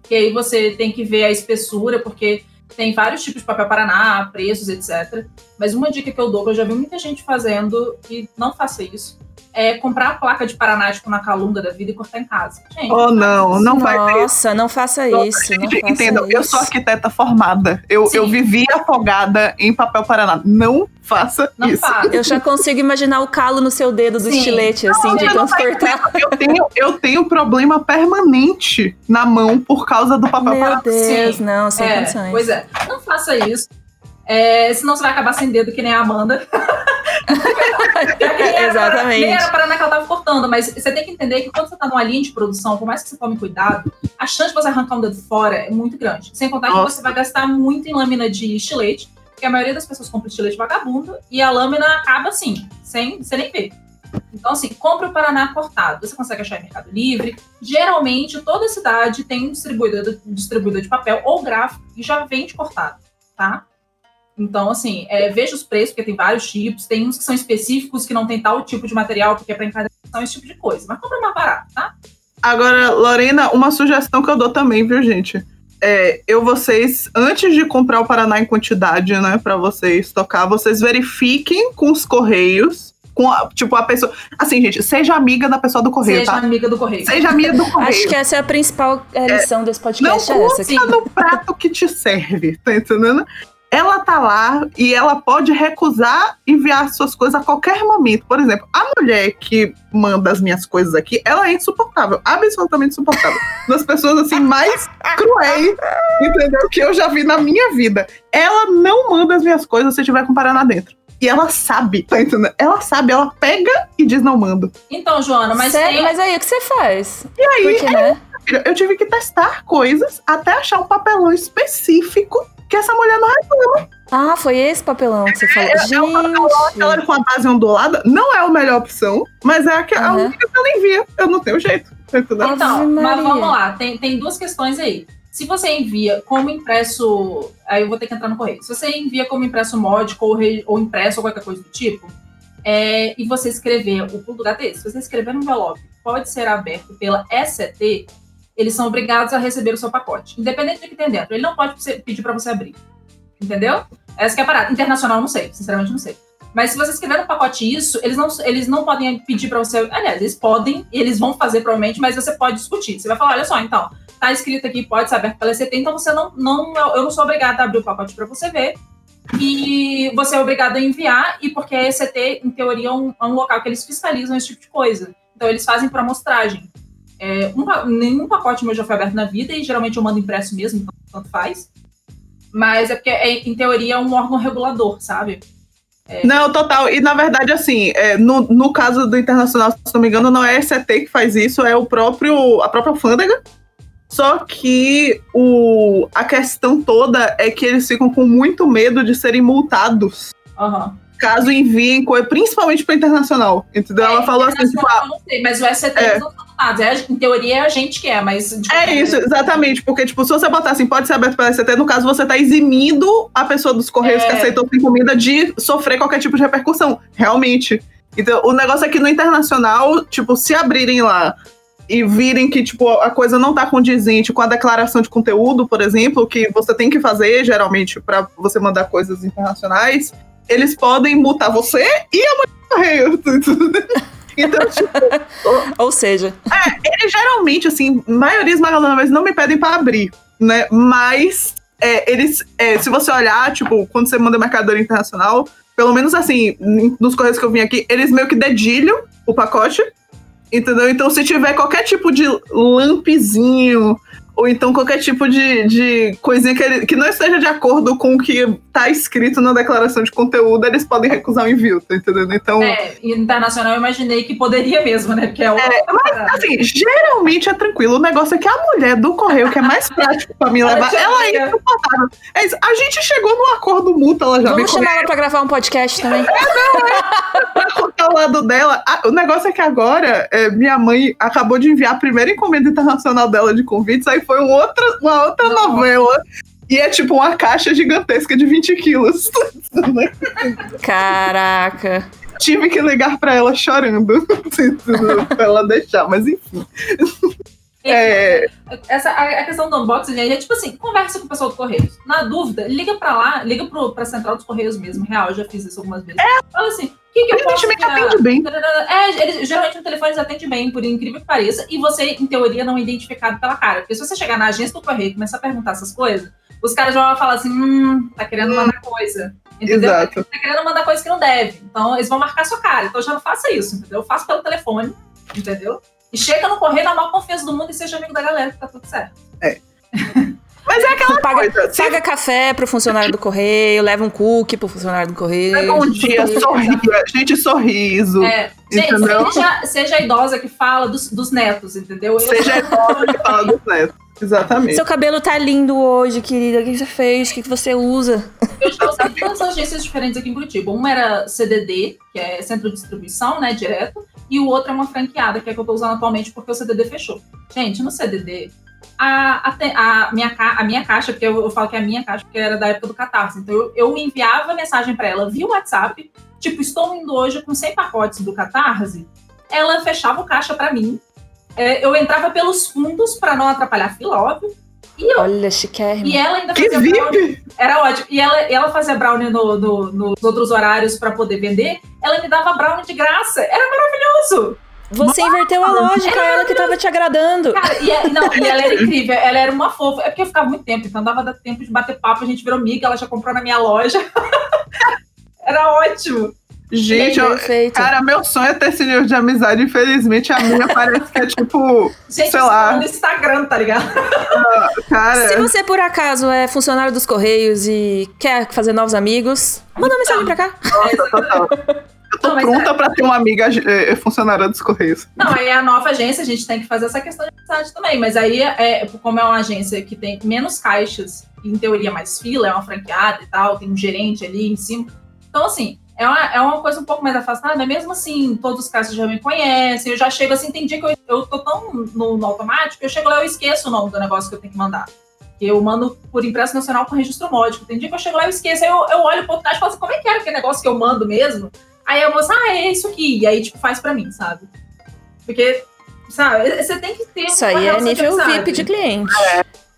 Speaker 3: que aí você tem que ver a espessura, porque tem vários tipos de papel Paraná, preços, etc. Mas uma dica que eu dou, que eu já vi muita gente fazendo, e não faça isso, é comprar a placa de paranático na calunga da vida e cortar em casa.
Speaker 2: Gente, oh, não, não
Speaker 1: vai Nossa, não faça isso. Não
Speaker 2: Entenda, eu sou arquiteta formada. Eu, eu vivi afogada em papel paraná. Não faça não isso.
Speaker 1: Eu já consigo imaginar o calo no seu dedo do Sim. estilete, assim, não, de cortar.
Speaker 2: Eu tenho, eu tenho problema permanente na mão por causa do papel
Speaker 1: Meu Deus, Sim. não, sem
Speaker 3: é,
Speaker 1: condições.
Speaker 3: Pois é, não faça isso. É, senão você vai acabar sem dedo, que nem a Amanda.
Speaker 1: Exatamente.
Speaker 3: Nem era para que ela tava cortando, mas você tem que entender que quando você tá numa linha de produção, por mais que você tome cuidado, a chance de você arrancar um dedo fora é muito grande. Sem contar Nossa. que você vai gastar muito em lâmina de estilete, porque a maioria das pessoas compra estilete vagabundo, e a lâmina acaba assim, sem você nem ver. Então, assim, compre o Paraná cortado. Você consegue achar em Mercado Livre. Geralmente, toda cidade tem um distribuidor, distribuidor de papel ou gráfico e já vende cortado, tá? Então, assim, é, veja os preços, porque tem vários tipos, tem uns que são específicos, que não tem tal tipo de material, porque é para encadernação, esse tipo de coisa. Mas compra mais barato, tá?
Speaker 2: Agora, Lorena, uma sugestão que eu dou também, viu, gente? É, eu vocês, antes de comprar o Paraná em quantidade, né, para vocês tocar, vocês verifiquem com os correios, com a, tipo a pessoa, assim, gente, seja amiga da pessoa do correio,
Speaker 3: Seja
Speaker 2: tá?
Speaker 3: amiga do correio.
Speaker 2: Seja amiga do correio.
Speaker 1: Acho que essa é a principal é, lição desse
Speaker 2: Não
Speaker 1: podcast. é essa aqui.
Speaker 2: custa no prato que te serve, tá entendendo? Ela tá lá e ela pode recusar enviar suas coisas a qualquer momento. Por exemplo, a mulher que manda as minhas coisas aqui, ela é insuportável, absolutamente insuportável. Das pessoas assim mais cruéis, entendeu? Que eu já vi na minha vida. Ela não manda as minhas coisas se tiver com Paraná dentro. E ela sabe, tá entendendo? Ela sabe, ela pega e diz não mando.
Speaker 3: Então, Joana, mas
Speaker 1: Sério?
Speaker 3: tem...
Speaker 1: Mas aí, o que você faz?
Speaker 2: E aí,
Speaker 1: Porque, né?
Speaker 2: filha, eu tive que testar coisas até achar um papelão específico que essa mulher não
Speaker 1: Ah, foi esse papelão que você falou.
Speaker 2: É, é um
Speaker 1: Gente.
Speaker 2: Ela com a base ondulada não é a melhor opção, mas é a, que, a
Speaker 1: Aham.
Speaker 2: única que ela envia. Eu não tenho jeito.
Speaker 1: Ave
Speaker 3: Então, mas
Speaker 1: Maria.
Speaker 3: vamos lá, tem, tem duas questões aí. Se você envia como impresso. Aí eu vou ter que entrar no correio. Se você envia como impresso módico ou, re- ou impresso ou qualquer coisa do tipo, é, e você escrever o pulo do gato é esse, se você escrever no envelope, pode ser aberto pela SCT, eles são obrigados a receber o seu pacote. Independente do que tem dentro. Ele não pode pedir para você abrir. Entendeu? Essa que é a parada. Internacional, não sei. Sinceramente, não sei. Mas se você escrever no pacote isso, eles não, eles não podem pedir para você. Aliás, eles podem, eles vão fazer provavelmente, mas você pode discutir. Você vai falar: olha só, então, tá escrito aqui, pode ser aberto pela ECT, então você não, não. Eu não sou obrigada a abrir o pacote para você ver. E você é obrigado a enviar, e porque a ECT, em teoria, é um, é um local que eles fiscalizam esse tipo de coisa. Então, eles fazem por amostragem. É, um nenhum pacote meu já foi aberto na vida, e geralmente eu mando impresso mesmo, então tanto faz. Mas é porque, é, em teoria, é um órgão regulador, sabe?
Speaker 2: Não, total. E na verdade, assim, é, no, no caso do Internacional, se não me engano, não é a ECT que faz isso, é o próprio, a própria alfândega. Só que o, a questão toda é que eles ficam com muito medo de serem multados
Speaker 3: Aham.
Speaker 2: caso enviem coisa, principalmente para internacional. Entendeu? Ela
Speaker 3: É,
Speaker 2: falou assim, tipo,
Speaker 3: eu não sei, mas o SCT
Speaker 2: É.
Speaker 3: eles não É, em teoria é a gente que é, mas.
Speaker 2: É isso,
Speaker 3: maneira-
Speaker 2: exatamente. Porque, tipo, se você botar assim, pode ser aberto pela SCT, no caso, você tá eximindo a pessoa dos Correios
Speaker 3: É.
Speaker 2: que aceitou sua encomenda de sofrer qualquer tipo de repercussão. Realmente. Então, o negócio é que no internacional, tipo, se abrirem lá e virem que, tipo, a coisa não tá condizente com a declaração de conteúdo, por exemplo, que você tem que fazer, geralmente, para você mandar coisas internacionais, eles podem multar você e a mulher do correio. Então, tipo,
Speaker 1: Ou seja,
Speaker 2: eles geralmente, assim, maioria esmagadora vezes não me pedem pra abrir, né? Mas é, eles, é, se você olhar, tipo, quando você manda mercadoria internacional, pelo menos assim, nos correios que eu vim aqui, eles meio que dedilham o pacote, entendeu? Então, se tiver qualquer tipo de lampezinho, ou então qualquer tipo de, de coisinha que, ele- que não esteja de acordo com o que tá escrito na declaração de conteúdo, eles podem recusar o envio, tá entendendo? Então.
Speaker 3: É, e internacional eu imaginei que poderia mesmo, né? Porque é outra parada.
Speaker 2: Assim, geralmente é tranquilo. O negócio é que a mulher do correio, que é mais prático pra mim
Speaker 3: Ela
Speaker 2: levar, ela é insuportável. É isso. A gente chegou num acordo mútuo, ela já
Speaker 1: vamos chamar ela pra gravar um podcast também.
Speaker 2: pra contar o lado dela. Ah, o negócio é que agora, é, minha mãe acabou de enviar a primeira encomenda internacional dela de convites, aí foi um outra, uma outra
Speaker 3: Nossa.
Speaker 2: novela. E é tipo uma caixa gigantesca de 20 quilos.
Speaker 1: Caraca.
Speaker 2: Tive que ligar pra ela chorando. pra ela deixar, mas enfim. É,
Speaker 3: Essa, a, a questão do unboxing é tipo assim, conversa com o pessoal do Correios. Na dúvida, liga pra lá, liga pro, pra central dos Correios mesmo. Real, eu já fiz isso algumas vezes. Fala assim, o que, que eu posso
Speaker 2: atende bem.
Speaker 3: É, eles, geralmente no telefone eles atendem bem, por incrível que pareça, e você, em teoria, não é identificado pela cara. Porque se você chegar na agência do Correio e começar a perguntar essas coisas, os caras já vão falar assim, hum, tá querendo mandar coisa. Entendeu?
Speaker 2: Exato.
Speaker 3: Tá querendo mandar coisa que não deve. Então, eles vão marcar sua cara. Então, já não faça isso, entendeu? Faça pelo telefone, entendeu? E chega no correio na maior confiança do mundo e seja amigo da galera, que tá tudo certo.
Speaker 2: Mas é aquela
Speaker 1: Paga,
Speaker 2: coisa. Se
Speaker 1: paga café pro funcionário do correio, leva um cookie pro funcionário do correio.
Speaker 2: é bom dia, sorria. Gente, sorriso.
Speaker 3: É, gente, seja, seja a idosa que fala dos, dos netos, entendeu? Eu-
Speaker 2: Seja idosa que fala dos netos. Exatamente.
Speaker 1: Seu cabelo tá lindo hoje, querida. O que você fez? O que você usa?
Speaker 3: Eu já usei duas agências diferentes aqui em Curitiba. Uma era CDD, que é Centro de Distribuição, né, direto, e o outro é uma franqueada, que é a que eu tô usando atualmente porque o CDD fechou. Gente, no CDD, a, a, a minha, a minha caixa, porque eu, eu falo que é a minha caixa, porque era da época do Catarse, então eu, eu enviava mensagem para ela via WhatsApp, tipo, estou indo hoje com 100 pacotes do Catarse, ela fechava o caixa para mim, é, eu entrava pelos fundos para não atrapalhar a fila, óbvio, E, eu,
Speaker 1: Olha, chiquérrimo.
Speaker 3: e ela ainda
Speaker 2: Que
Speaker 3: fazia brownie.
Speaker 2: VIP!
Speaker 3: Era ótimo. E ela, ela fazia brownie no- no- nos outros horários pra poder vender. Ela me dava brownie de graça. Era maravilhoso.
Speaker 1: Você inverteu a lógica, ela que tava te agradando.
Speaker 3: Cara, e, é- não, e ela era incrível. Ela era uma fofa. É porque eu ficava muito tempo, então dava tempo de bater papo. A gente virou amiga, ela já comprou na minha loja. era ótimo.
Speaker 2: Gente, eu- cara, meu sonho é ter esse nível de amizade. Infelizmente, a minha parece que é tipo,
Speaker 3: Gente,
Speaker 2: Sei lá.
Speaker 3: no Instagram, tá ligado?
Speaker 2: cara.
Speaker 1: Se você, por acaso, é funcionário dos Correios e quer fazer novos amigos, manda uma mensagem pra cá.
Speaker 2: Nossa, total. Eu tô
Speaker 3: Não,
Speaker 2: pronta pra ter uma amiga eh, funcionária dos Correios.
Speaker 3: Não, aí é a nova agência, a gente tem que fazer essa questão de amizade também. Mas aí, é, como é uma agência que tem menos caixas, em teoria mais fila, é uma franqueada e tal, tem um gerente ali em cima. Então, assim, é uma, é uma coisa um pouco mais afastada, mas mesmo assim, todos os caixas já me conhecem. Eu já chego assim, tem dia que eu, eu tô tão no, no automático, eu chego lá e eu esqueço o nome do negócio que eu tenho que mandar. Eu mando por impresso nacional com registro módico. Tem dia que eu chego lá e eu esqueço. Aí eu, eu olho pro outro caixa e falo assim, como é que era aquele negócio que eu mando mesmo? Aí a moça, ah, é isso aqui. E aí, tipo, faz pra mim, sabe? Porque, sabe, você tem que ter
Speaker 1: Isso aí é nível. VIP de cliente.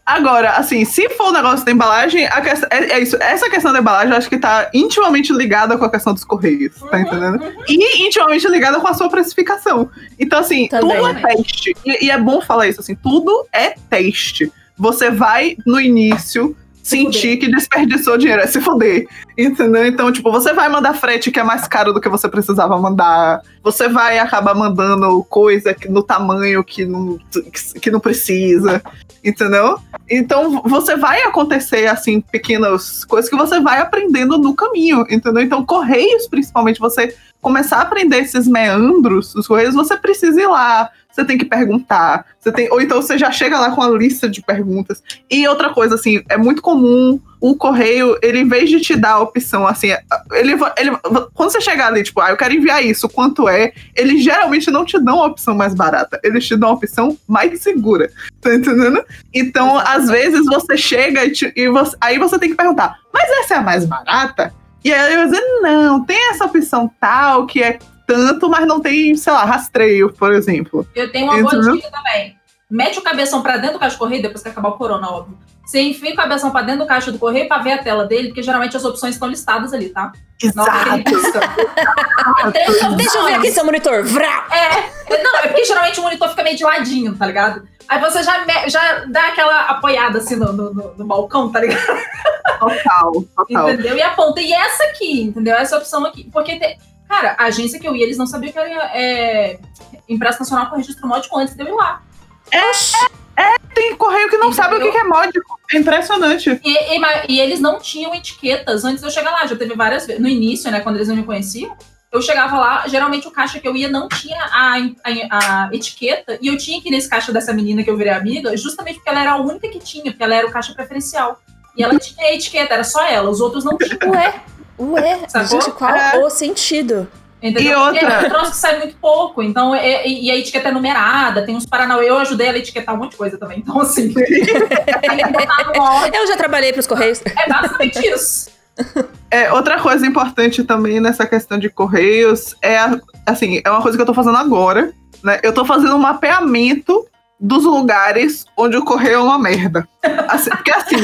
Speaker 2: Agora, assim, se for o negócio da embalagem, a questão, é, é isso. Essa questão da embalagem eu acho que tá intimamente ligada com a questão dos correios, tá
Speaker 3: Uhum,
Speaker 2: entendendo?
Speaker 3: uhum.
Speaker 2: E intimamente ligada com a sua precificação. Então, assim,
Speaker 1: Também.
Speaker 2: tudo é teste. E, e é bom falar isso, assim, tudo é teste. Você vai, no início, sentir que desperdiçou dinheiro, é se foder. Entendeu? Então, tipo, você vai mandar frete que é mais caro do que você precisava mandar. Você vai acabar mandando coisa no tamanho que não, que, que não precisa. Entendeu? Então, você vai acontecer, assim, pequenas coisas que você vai aprendendo no caminho, entendeu? Então, Correios, principalmente, você começar a aprender esses meandros dos Correios, você precisa ir lá, você tem que perguntar, você tem, ou então você já chega lá com a lista de perguntas. E outra coisa, assim, é muito comum o correio, ele em vez de te dar a opção, assim, ele, ele quando você chegar ali, tipo, ah, eu quero enviar isso, quanto é, eles geralmente não te dão a opção mais barata, eles te dão a opção mais segura, tá entendendo? Então, às vezes você chega e, te- e você- aí você tem que perguntar, mas essa é a mais barata? E aí eu vou dizer, não, tem essa opção tal que é tanto, mas não tem, sei lá, rastreio, por exemplo.
Speaker 3: Eu tenho uma boa
Speaker 2: Entendeu?
Speaker 3: dica também. Mete o cabeção pra dentro do caixa do correio, depois que acabar o corona, óbvio. Você enfia o cabeção pra dentro do caixa do correio pra ver a tela dele, porque geralmente as opções estão listadas ali, tá? Tem três
Speaker 1: Deixa eu ver aqui seu monitor. Vrá!
Speaker 3: É, não, é porque geralmente o monitor fica meio de ladinho, tá ligado? Aí você já, me- já dá aquela apoiada assim no, no, no- no balcão, tá ligado?
Speaker 2: Total, total.
Speaker 3: Entendeu? E aponta, e essa aqui, entendeu? Essa opção aqui. Porque, tem- cara, a agência que eu ia, eles não sabiam que era é, impresso nacional com registro módico antes de eu ir lá.
Speaker 2: Tem correio que não
Speaker 3: Entendeu?
Speaker 2: sabe o que é módico. É impressionante.
Speaker 3: E, e e eles não tinham etiquetas antes de eu chegar lá. Já teve várias vezes. No início, né, quando eles não me conheciam, eu chegava lá, geralmente o caixa que eu ia não tinha a, a- a etiqueta, e eu tinha que ir nesse caixa dessa menina que eu virei amiga, justamente porque ela era a única que tinha, porque ela era o caixa preferencial. E ela tinha a etiqueta, era só ela, os outros não tinham.
Speaker 1: Ué, ué.
Speaker 3: Sacou?
Speaker 1: Gente, qual
Speaker 2: É.
Speaker 1: o sentido?
Speaker 3: Entendeu?
Speaker 2: E outra?
Speaker 3: É um troço que sai muito pouco. Então, é- e, e a etiqueta é numerada, tem uns Paranauê. Eu ajudei ela a etiquetar um monte de coisa também. Então, assim, tem que botar no ordem.
Speaker 1: Eu já trabalhei pros Correios.
Speaker 3: É basicamente isso.
Speaker 2: É, outra coisa importante também nessa questão de correios é, assim, é uma coisa que eu tô fazendo agora, né? Eu tô fazendo um mapeamento dos lugares onde o correio é uma merda. Assim, porque assim,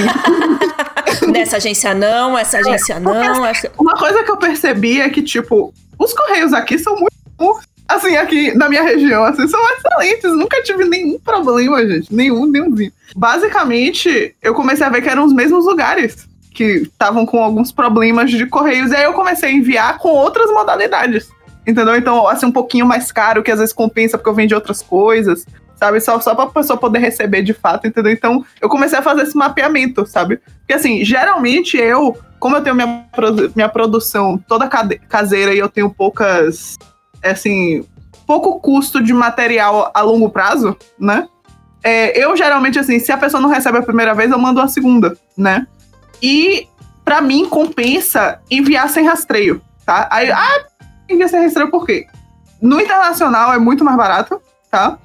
Speaker 1: Nessa agência não, essa agência não. Essa...
Speaker 2: uma coisa que eu percebi é que, tipo, os correios aqui são muito. Assim, aqui na minha região, assim, são excelentes. Nunca tive nenhum problema, gente. Nenhum, nenhumzinho. Basicamente, eu comecei a ver que eram os mesmos lugares que estavam com alguns problemas de correios. E aí eu comecei a enviar com outras modalidades. Entendeu? Então, assim, um pouquinho mais caro, que às vezes compensa porque eu vendo outras coisas. Sabe? Só, só pra pessoa poder receber de fato, entendeu? Então, eu comecei a fazer esse mapeamento, sabe? Porque, assim, geralmente eu, como eu tenho minha, minha produção toda caseira e eu tenho poucas, assim, pouco custo de material a longo prazo, né? É, eu geralmente, assim, se a pessoa não recebe a primeira vez, eu mando a segunda, né? E pra mim compensa enviar sem rastreio, tá? Aí, ah, envia sem rastreio por quê? No internacional é muito mais barato, tá?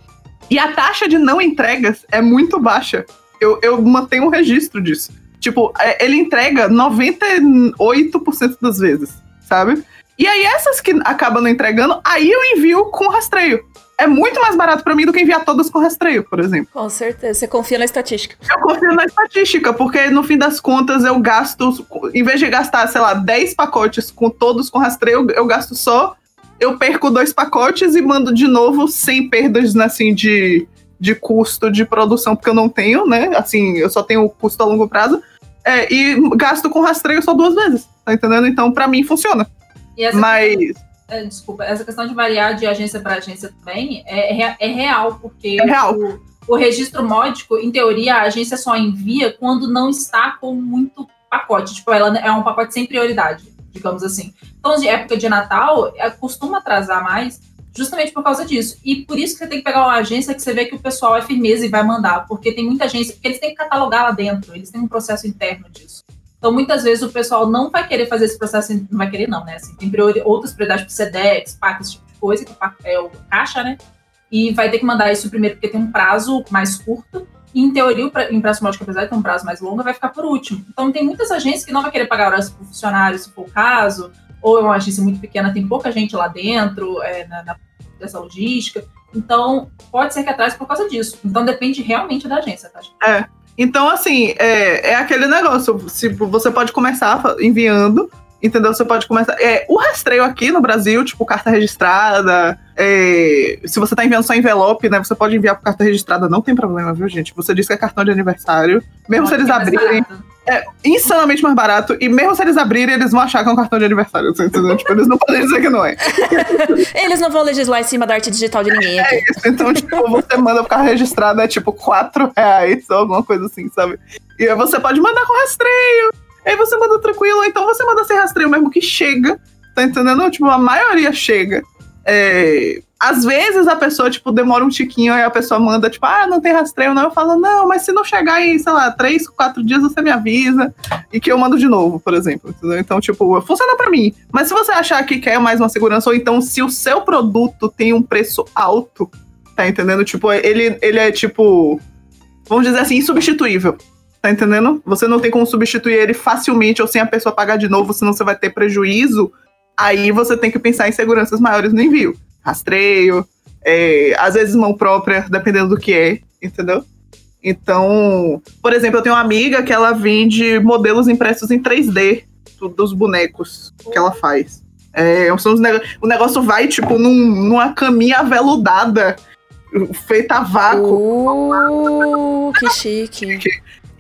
Speaker 2: E a taxa de não entregas é muito baixa. Eu, eu mantenho um registro disso. Tipo, é, ele entrega 98% das vezes, sabe? E aí essas que acabam não entregando, aí eu envio com rastreio. É muito mais barato para mim do que enviar todas com rastreio, por exemplo.
Speaker 1: Com certeza. Você confia na estatística.
Speaker 2: Eu confio na estatística, porque no fim das contas eu gasto, em vez de gastar, sei lá, 10 pacotes com todos com rastreio, eu gasto só. Eu perco dois pacotes e mando de novo sem perdas assim de, de custo de produção, porque eu não tenho, né? Assim, eu só tenho custo a longo prazo. É, e gasto com rastreio só duas vezes, tá entendendo? Então, para mim, funciona. Mas.
Speaker 3: É, desculpa, essa questão de variar de agência para agência também é, é, é, real, porque
Speaker 2: é real.
Speaker 3: O, o, registro módico, em teoria, a agência só envia quando não está com muito pacote. Tipo, ela é um pacote sem prioridade, digamos assim. Então, de época de Natal, é, costuma atrasar mais, justamente por causa disso. E por isso que você tem que pegar uma agência que você vê que o pessoal é firmeza e vai mandar, porque tem muita agência, porque eles têm que catalogar lá dentro, eles têm um processo interno disso. Então, muitas vezes o pessoal não vai querer fazer esse processo, não vai querer não, né? Assim, tem priori, outras prioridades, tipo SEDEX, PAC, esse tipo de coisa, que é o caixa, né? E vai ter que mandar isso primeiro porque tem um prazo mais curto. Em teoria, o empréstimo módico, apesar de ter um prazo mais longo, vai ficar por último. Então, tem muitas agências que não vai querer pagar horas para o funcionário, se for o caso, ou é uma agência muito pequena, tem pouca gente lá dentro, é, na, na, dessa logística. Então, pode ser que atrás por causa disso. Então, depende realmente da agência, tá?
Speaker 2: É. Então, assim, é, é aquele negócio. Se você pode começar enviando, entendeu? Você pode começar. É, o rastreio aqui no Brasil, tipo, carta registrada. É, se você tá enviando só envelope, né? Você pode enviar por carta registrada, não tem problema, viu, gente? Você disse que é cartão de aniversário. Mesmo se eles abrirem. É insanamente mais barato. E mesmo se eles abrirem, eles vão achar que é um cartão de aniversário. Entendeu? tipo, eles não podem dizer que não é.
Speaker 1: eles não vão legislar em cima da arte digital de ninguém aqui.
Speaker 2: É isso. Então, tipo, você manda por carta registrada, é tipo 4 reais ou alguma coisa assim, sabe? E aí você pode mandar com rastreio. Aí você manda tranquilo, ou então você manda sem rastreio mesmo que chega. Tá entendendo? Tipo, a maioria chega. É, às vezes a pessoa, tipo, demora um tiquinho, aí a pessoa manda, tipo, ah, não tem rastreio, não. Eu falo, não, mas se não chegar em, sei lá, três, quatro dias, você me avisa e que eu mando de novo, por exemplo. Entendeu? Então, tipo, funciona para mim. Mas se você achar que quer mais uma segurança, ou então se o seu produto tem um preço alto, tá entendendo? Tipo, ele, ele é, tipo, vamos dizer assim, insubstituível. Tá entendendo? Você não tem como substituir ele facilmente ou sem a pessoa pagar de novo, senão você vai ter prejuízo aí você tem que pensar em seguranças maiores no envio. Rastreio, é, às vezes mão própria, dependendo do que é, entendeu? Então, por exemplo, eu tenho uma amiga que ela vende modelos impressos em 3D dos bonecos que ela faz. É, o negócio vai, tipo, num, numa caminha aveludada, feita a vácuo.
Speaker 1: Uh, que chique.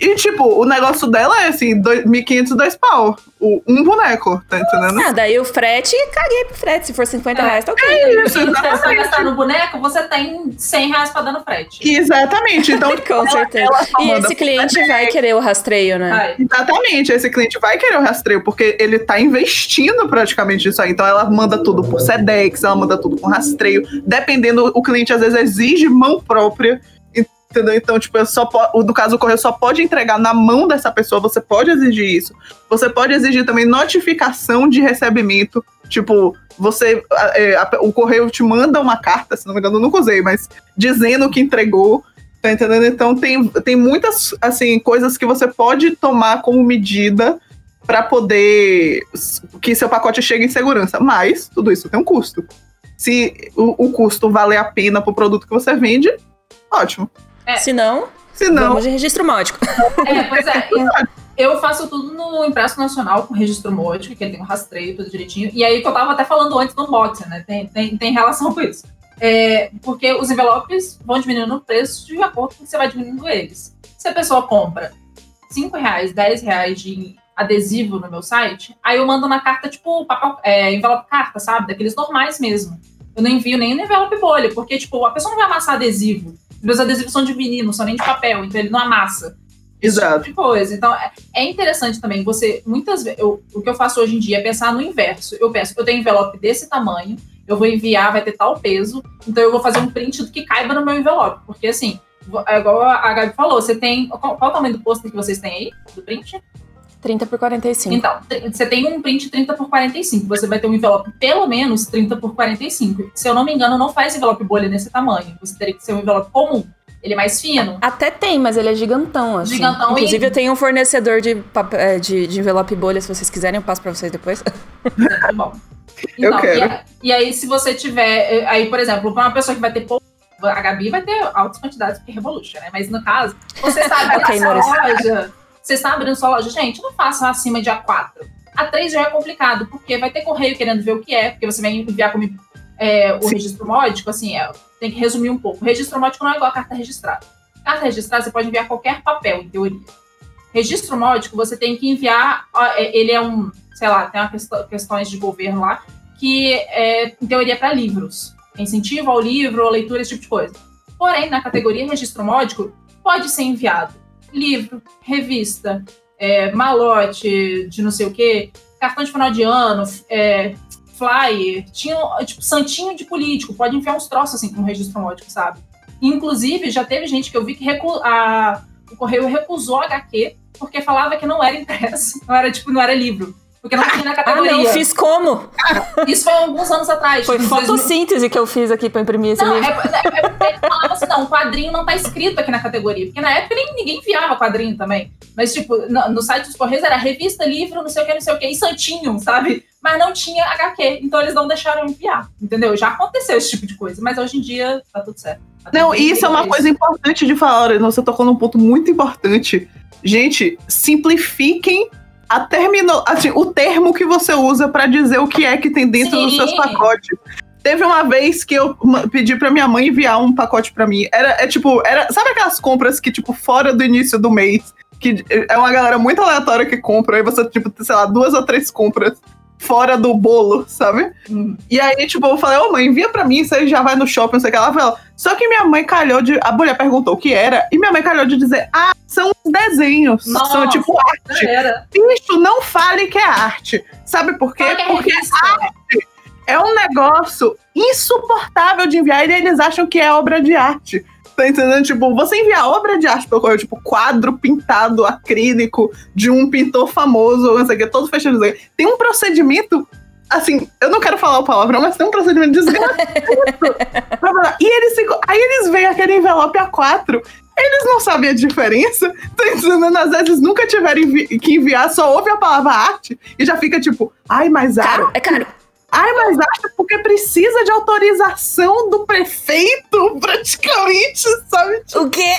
Speaker 2: E, tipo, o negócio dela é assim, 1.500, dois pau. O, um boneco, tá entendendo?
Speaker 1: Ah, daí o frete, caguei pro frete. Se for 50 é. reais, tá ok.
Speaker 3: É isso, se você gastar no boneco, você tem 100 reais pra dar no frete.
Speaker 2: Exatamente. Então,
Speaker 1: Com ela, certeza. Ela e esse cliente vai querer o rastreio, né?
Speaker 2: Vai. Exatamente. Esse cliente vai querer o rastreio, porque ele tá investindo praticamente nisso aí. Então, ela manda tudo por SEDEX, ela manda tudo com rastreio. Dependendo, o cliente às vezes exige mão própria Entendeu? Então, tipo, eu só no caso o correio só pode entregar na mão dessa pessoa, você pode exigir isso. Você pode exigir também notificação de recebimento. Tipo, você. É, a, o correio te manda uma carta, se não me engano, eu nunca usei, mas dizendo que entregou. Tá entendendo? Então tem, tem muitas assim, coisas que você pode tomar como medida para poder que seu pacote chegue em segurança. Mas tudo isso tem um custo. Se o, o custo valer a pena pro produto que você vende, ótimo.
Speaker 1: É. Se não,
Speaker 2: Se não,
Speaker 1: vamos de registro módico.
Speaker 3: É, pois é. Eu faço tudo no impresso nacional com registro módico, que ele tem um rastreio, tudo direitinho. E aí que eu tava até falando antes do unboxing, né? Tem, tem, tem relação com isso. É, porque os envelopes vão diminuindo o preço de acordo com que você vai diminuindo eles. Se a pessoa compra 5 reais, 10 reais de adesivo no meu site, aí eu mando na carta, tipo, papel, é, envelope carta, sabe? Daqueles normais mesmo. Eu não envio nem no envelope bolha, porque, tipo, a pessoa não vai amassar adesivo. Meus adesivos são de vinil, não são nem de papel, então ele não amassa.
Speaker 2: Exato.
Speaker 3: Tipo de coisa. Então, é, é interessante também você, muitas vezes, eu, o que eu faço hoje em dia é pensar no inverso. Eu penso, eu tenho envelope desse tamanho, eu vou enviar, vai ter tal peso, então eu vou fazer um print do que caiba no meu envelope. Porque, assim, é igual a Gabi falou, você tem. Qual, qual é o tamanho do pôster que vocês têm aí, do print?
Speaker 1: 30 por 45.
Speaker 3: Então, você tem um print 30 por 45. Você vai ter um envelope pelo menos 30 por 45. Se eu não me engano, não faz envelope bolha nesse tamanho. Você teria que ser um envelope comum. Ele é mais fino.
Speaker 1: Até tem, mas ele é gigantão, assim.
Speaker 3: Gigantão
Speaker 1: Inclusive, e... eu tenho um fornecedor de, é, de, de envelope bolha, se vocês quiserem, eu passo pra vocês depois.
Speaker 3: É, tá bom.
Speaker 2: Eu
Speaker 3: Então,
Speaker 2: quero.
Speaker 3: E, e aí, se você tiver. eh, Aí, por exemplo, para uma pessoa que vai ter pouco. A Gabi vai ter altas quantidades porque é Revolution, né? Mas no caso, você está abrindo
Speaker 1: Ok,
Speaker 3: sua
Speaker 1: Maurício.
Speaker 3: loja. Você está abrindo sua loja. Gente, não faça acima de A4. A3 já é complicado, porque vai ter correio querendo ver o que é, porque você vai enviar como é, o
Speaker 2: Sim.
Speaker 3: registro módico, assim, é, tem que resumir um pouco. O registro módico não é igual a carta registrada. Carta registrada, você pode enviar qualquer papel, em teoria. Registro módico, você tem que enviar. é, Ele é um, sei lá, tem uma questão, questões de governo lá, que é, em teoria, para livros. Incentivo ao livro, leitura, esse tipo de coisa. Porém, na categoria registro módico, pode ser enviado livro, revista, é, malote de não sei o quê, cartão de final de ano, é, flyer, tinha, tipo, santinho de político, pode enviar uns troços assim com registro módico, sabe? Inclusive, já teve gente que eu vi que recu- a- o correio recusou HQ porque falava que não era impresso, não era tipo, não era livro, porque não tinha na
Speaker 1: Ah,
Speaker 3: categoria.
Speaker 1: não, fiz como?
Speaker 3: Isso foi alguns anos atrás.
Speaker 1: Foi
Speaker 3: tipo, em 2000.
Speaker 1: fotossíntese que eu fiz aqui pra imprimir esse
Speaker 3: Não,
Speaker 1: livro.
Speaker 3: é, é, é porque ele falava assim, não, o quadrinho não tá escrito aqui na categoria. Porque na época nem, ninguém enviava quadrinho também. Mas, tipo, no, no site dos Correios era revista, livro, não sei o que, não sei o que, e santinho, sabe? Mas não tinha HQ, então eles não deixaram enviar, entendeu? Já aconteceu esse tipo de coisa, mas hoje em dia tá tudo certo. Tá tudo
Speaker 2: Não, e isso é uma coisa importante de falar. Olha, Você tocou num ponto muito importante. Gente, simplifiquem a termino, assim, o termo que você usa pra dizer o que é que tem dentro dos
Speaker 3: Sim.
Speaker 2: seus pacotes. Teve uma vez que eu pedi pra minha mãe enviar um pacote pra mim. Era é tipo, era, sabe aquelas compras que tipo fora do início do mês, que é uma galera muito aleatória que compra, aí você tipo, sei lá, duas ou três compras fora do bolo, sabe?
Speaker 3: Hum.
Speaker 2: E aí, tipo, eu falei, ô mãe, envia pra mim, você já vai no shopping, não sei o que. Ela falou, só que minha mãe calhou de. A mulher perguntou o que era, e minha mãe calhou de dizer, ah, são os desenhos.
Speaker 3: Nossa.
Speaker 2: São tipo arte.
Speaker 3: Era.
Speaker 2: Bicho, não fale que é arte. Sabe por quê?
Speaker 3: É
Speaker 2: Porque
Speaker 3: revista.
Speaker 2: é um negócio insuportável de enviar e eles acham que é obra de arte. Tá entendendo? Tipo, você enviar obra de arte pelo correio, tipo, quadro pintado acrílico de um pintor famoso, não sei o que, todo fechado. Tem um procedimento, assim, eu não quero falar o palavrão, mas tem um procedimento pra falar. e eles ficam. Aí eles veem aquele envelope A4. Eles não sabem a diferença, tá entendendo? Às vezes nunca tiveram que enviar, só ouve a palavra arte e já fica tipo, ai, mas arte
Speaker 1: Caro, é caro.
Speaker 2: Ai, mas acho porque precisa de autorização do prefeito, praticamente, sabe?
Speaker 1: O quê?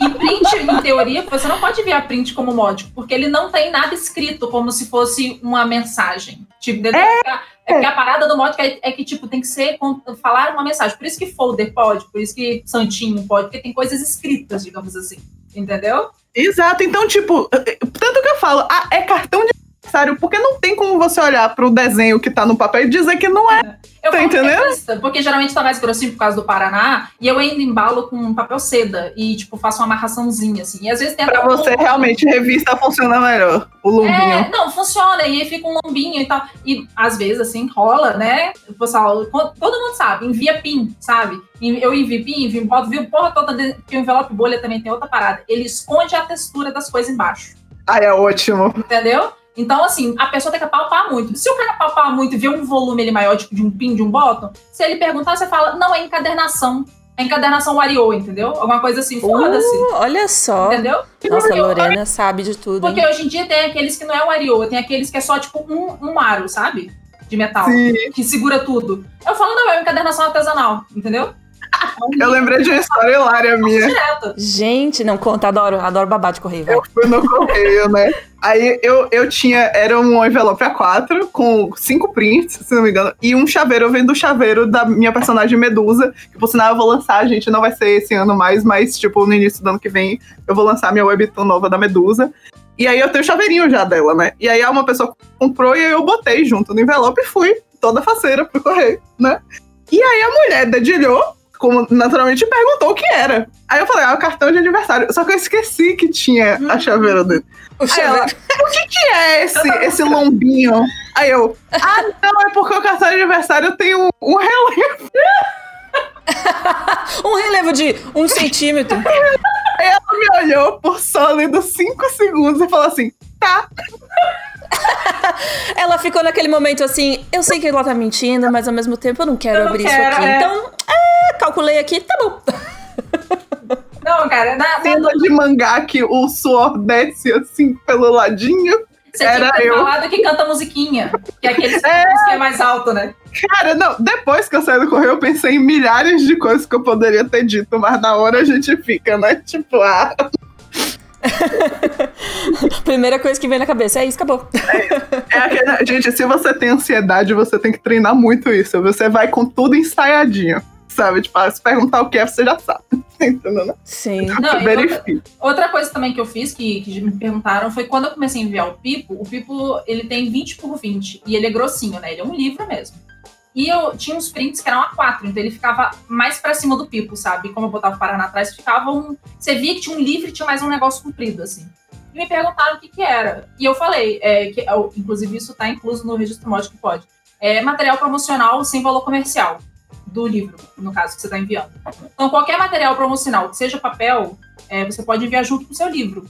Speaker 3: E print, em teoria, você não pode enviar print como módico, porque ele não tem nada escrito como se fosse uma mensagem. Tipo, entendeu? É porque a parada do módico é, é que, tipo, tem que ser falar uma mensagem. Por isso que folder pode, por isso que santinho pode, porque tem coisas escritas, digamos assim. Entendeu?
Speaker 2: Exato, então, tipo, tanto que eu falo, ah, é cartão de porque não tem como você olhar pro desenho que tá no papel e dizer que não é.
Speaker 3: Eu
Speaker 2: Tá
Speaker 3: que é
Speaker 2: entendendo?
Speaker 3: porque geralmente tá mais grossinho por causa do Paraná, e eu ainda embalo com papel seda e, tipo, faço uma amarraçãozinha, assim. E às vezes tem
Speaker 2: Pra
Speaker 3: até um
Speaker 2: você,
Speaker 3: lombinho.
Speaker 2: realmente, revista funciona melhor. O lombinho.
Speaker 3: É, não, funciona, e aí fica um lombinho e tal. E às vezes, assim, rola, né? O pessoal, todo mundo sabe, envia PIN, sabe? Eu envio PIN, envio, boto, viu, porra toda, porque o envelope bolha também tem outra parada. Ele esconde a textura das coisas embaixo,
Speaker 2: Ai, é ótimo.
Speaker 3: entendeu? Então, assim, a pessoa tem que palpar muito. Se o cara palpar muito e ver um volume ele maior, tipo de um pin, de um bottom, se ele perguntar, você fala, não, é encadernação. É encadernação Wario, entendeu? Alguma coisa assim, foda-se.
Speaker 1: Uh, olha só.
Speaker 3: Entendeu?
Speaker 1: Nossa, a
Speaker 3: Porque eu-
Speaker 1: Lorena sabe de tudo. hein?
Speaker 3: Porque hoje em dia tem aqueles que não é Wario, tem aqueles que é só tipo um, um aro, sabe? De metal.
Speaker 2: Sim.
Speaker 3: Que segura tudo. Eu falo, não, é encadernação artesanal, entendeu?
Speaker 2: Eu lembrei de uma história hilária minha.
Speaker 1: Gente, não conta, adoro, adoro babá de correio. vai.
Speaker 2: Eu fui no correio, né? Aí eu, eu tinha, era um envelope A4 com cinco prints, se não me engano, e um chaveiro. Eu vendo o chaveiro da minha personagem Medusa, que por sinal eu vou lançar, gente, não vai ser esse ano mais, mas tipo, no início do ano que vem eu vou lançar minha webtoon nova da Medusa. E aí eu tenho o chaveirinho já dela, né? E aí uma pessoa comprou e aí eu botei junto no envelope e fui toda faceira pro correio, né? E aí a mulher dedilhou, como naturalmente perguntou o que era. Aí eu falei, ah, o cartão de aniversário. Só que eu esqueci que tinha a chaveira dele.
Speaker 1: O
Speaker 2: ela, o que, que é esse, esse lombinho? Aí eu, ah, não, é porque o cartão de aniversário tem um, um relevo.
Speaker 1: Um relevo de um centímetro.
Speaker 2: Ela me olhou por sólidos cinco segundos e falou assim: tá.
Speaker 1: Ela ficou naquele momento assim, eu sei que ela tá mentindo, mas ao mesmo tempo eu não quero
Speaker 3: Eu não
Speaker 1: abrir
Speaker 3: quero,
Speaker 1: isso aqui.
Speaker 3: é.
Speaker 1: Então, é, calculei aqui, tá bom.
Speaker 3: Não, cara, na, na-
Speaker 2: Cena de mangá que o suor desce assim pelo ladinho.
Speaker 3: Você tinha
Speaker 2: Era
Speaker 3: que ter
Speaker 2: eu.
Speaker 3: falado que canta musiquinha. Que é aquele
Speaker 2: É.
Speaker 3: que é mais alto, né?
Speaker 2: Cara, não, depois que eu saí do correio, eu pensei em milhares de coisas que eu poderia ter dito, mas na hora a gente fica, né? Tipo, ah,
Speaker 1: Primeira coisa que vem na cabeça é isso, acabou.
Speaker 2: é aquele, gente, se você tem ansiedade, você tem que treinar muito isso. Você vai com tudo ensaiadinho, sabe? Tipo, ah, se perguntar o que é, você já sabe. Entendeu? né?
Speaker 1: Sim.
Speaker 3: Não, outra, outra coisa também que eu fiz, que, que me perguntaram, foi quando eu comecei a enviar o Pipo, o Pipo, ele tem 20 por 20, e ele é grossinho, né? Ele é um livro mesmo. E eu tinha uns prints que eram A4, então ele ficava mais pra cima do Pipo, sabe? Como eu botava o Paraná atrás, ficava um... Você via que tinha um livro e tinha mais um negócio comprido, assim. E me perguntaram o que que era. E eu falei, é, que, eu- inclusive isso tá incluso no registro mod que pode. É material promocional sem valor comercial do livro, no caso, que você está enviando. Então, qualquer material promocional, que seja papel, é, você pode enviar junto com o seu livro.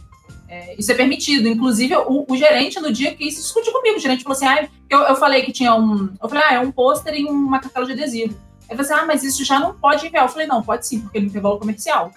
Speaker 3: É, isso é permitido. Inclusive, o, o gerente, no dia que isso discutiu comigo, o gerente falou assim: ah, eu, eu falei que tinha um. Eu falei, ah, é um pôster e uma cartela de adesivo. Aí ele falou assim: ah, mas isso já não pode enviar. Eu falei, não, pode sim, porque ele não tem valor comercial.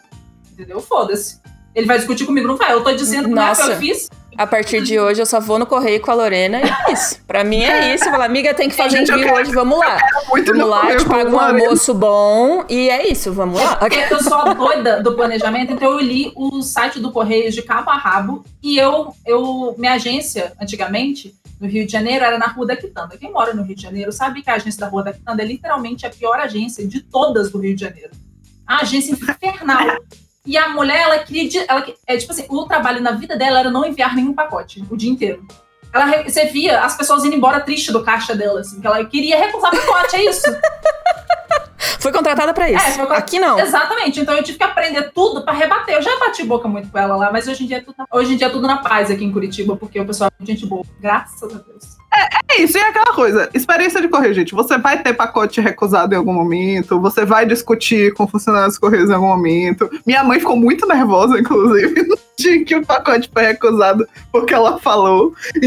Speaker 3: Entendeu? Foda-se. Ele vai discutir comigo, não vai. Eu tô dizendo que não é que eu fiz.
Speaker 1: A partir de hoje eu só vou no correio com a Lorena e é isso. Pra mim é isso. Falar, amiga, tem que fazer
Speaker 2: Gente, eu
Speaker 1: envio
Speaker 2: quero-
Speaker 1: hoje, vamos lá.
Speaker 2: Muito
Speaker 1: Vamos lá,
Speaker 2: correio
Speaker 1: te pago um almoço bom e é isso, vamos lá.
Speaker 3: Porque eu sou a doida do planejamento, então eu li o site do Correios de cabo a rabo e eu, eu minha agência, antigamente, no Rio de Janeiro, era na Rua da Quitanda. Quem mora no Rio de Janeiro sabe que a agência da Rua da Quitanda é literalmente a pior agência de todas do Rio de Janeiro. A agência infernal. E a mulher, ela queria. Ela, é tipo assim, o trabalho na vida dela era não enviar nenhum pacote o dia inteiro. Ela, você via as pessoas indo embora triste do caixa dela, assim, que ela queria recusar pacote, é isso.
Speaker 1: Fui contratada pra isso.
Speaker 3: É, foi
Speaker 1: Aqui não.
Speaker 3: Exatamente. Então eu tive que aprender tudo pra rebater. Eu já bati boca muito com ela lá, mas hoje em dia é tudo, hoje em dia é tudo na paz aqui em Curitiba, porque o pessoal é gente boa. Graças a Deus.
Speaker 2: É isso, e é aquela coisa. Experiência de correio, gente. Você vai ter pacote recusado em algum momento, você vai discutir com funcionários correios em algum momento. Minha mãe ficou muito nervosa, inclusive, no dia que o pacote foi recusado porque ela falou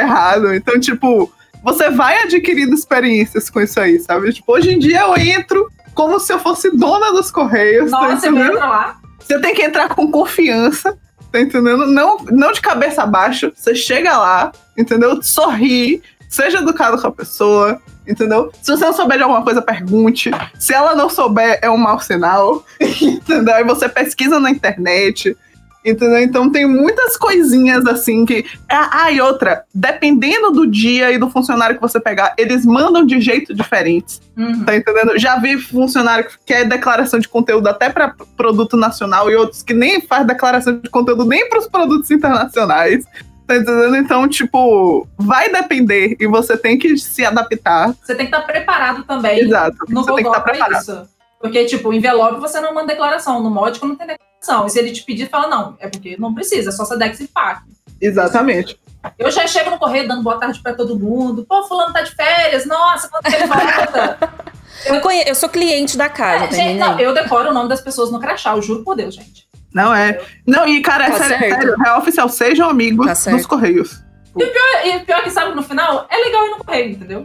Speaker 2: errado. Então, tipo, você vai adquirindo experiências com isso aí, sabe? Tipo, hoje em dia eu entro como se eu fosse dona dos correios. tá
Speaker 3: Nossa, eu
Speaker 2: entendendo?
Speaker 3: entro lá.
Speaker 2: Você tem que entrar com confiança, tá entendendo? Não, não de cabeça abaixo. Você chega lá, entendeu? Sorri, seja educado com a pessoa, entendeu? Se você não souber de alguma coisa, pergunte. Se ela não souber, é um mau sinal, entendeu? Aí você pesquisa na internet. Entendeu? Então tem muitas coisinhas assim que. Ah, ah, e outra, dependendo do dia e do funcionário que você pegar, eles mandam de jeito diferentes.
Speaker 3: Uhum.
Speaker 2: Tá entendendo? Já vi funcionário que quer declaração de conteúdo até para produto nacional e outros que nem faz declaração de conteúdo nem para os produtos internacionais. Tá entendendo? Então, tipo, vai depender e você tem que se adaptar.
Speaker 3: Você tem que estar preparado também.
Speaker 2: Exato.
Speaker 3: No
Speaker 2: você tem que
Speaker 3: Google
Speaker 2: estar
Speaker 3: pra
Speaker 2: preparado.
Speaker 3: isso. Porque, tipo, envelope você não manda declaração. No módico não tem declaração. E se ele te pedir, fala, não, é porque não precisa, é só Sedex e PAC.
Speaker 2: Exatamente.
Speaker 3: Eu já chego no correio dando boa tarde pra todo mundo. Pô, fulano tá de férias. Nossa, quanto que ele volta?
Speaker 1: Eu, conhe- eu sou cliente da casa,
Speaker 3: É,
Speaker 1: tá
Speaker 3: gente, não, eu decoro o nome das pessoas no crachá, eu juro por Deus, gente.
Speaker 2: Não é. Não, e cara, é
Speaker 1: Tá
Speaker 2: sério,
Speaker 1: certo.
Speaker 2: sério, real oficial, sejam amigos
Speaker 1: Tá certo.
Speaker 2: dos Correios.
Speaker 3: E pior que sabe, no final, é legal ir no correio, entendeu?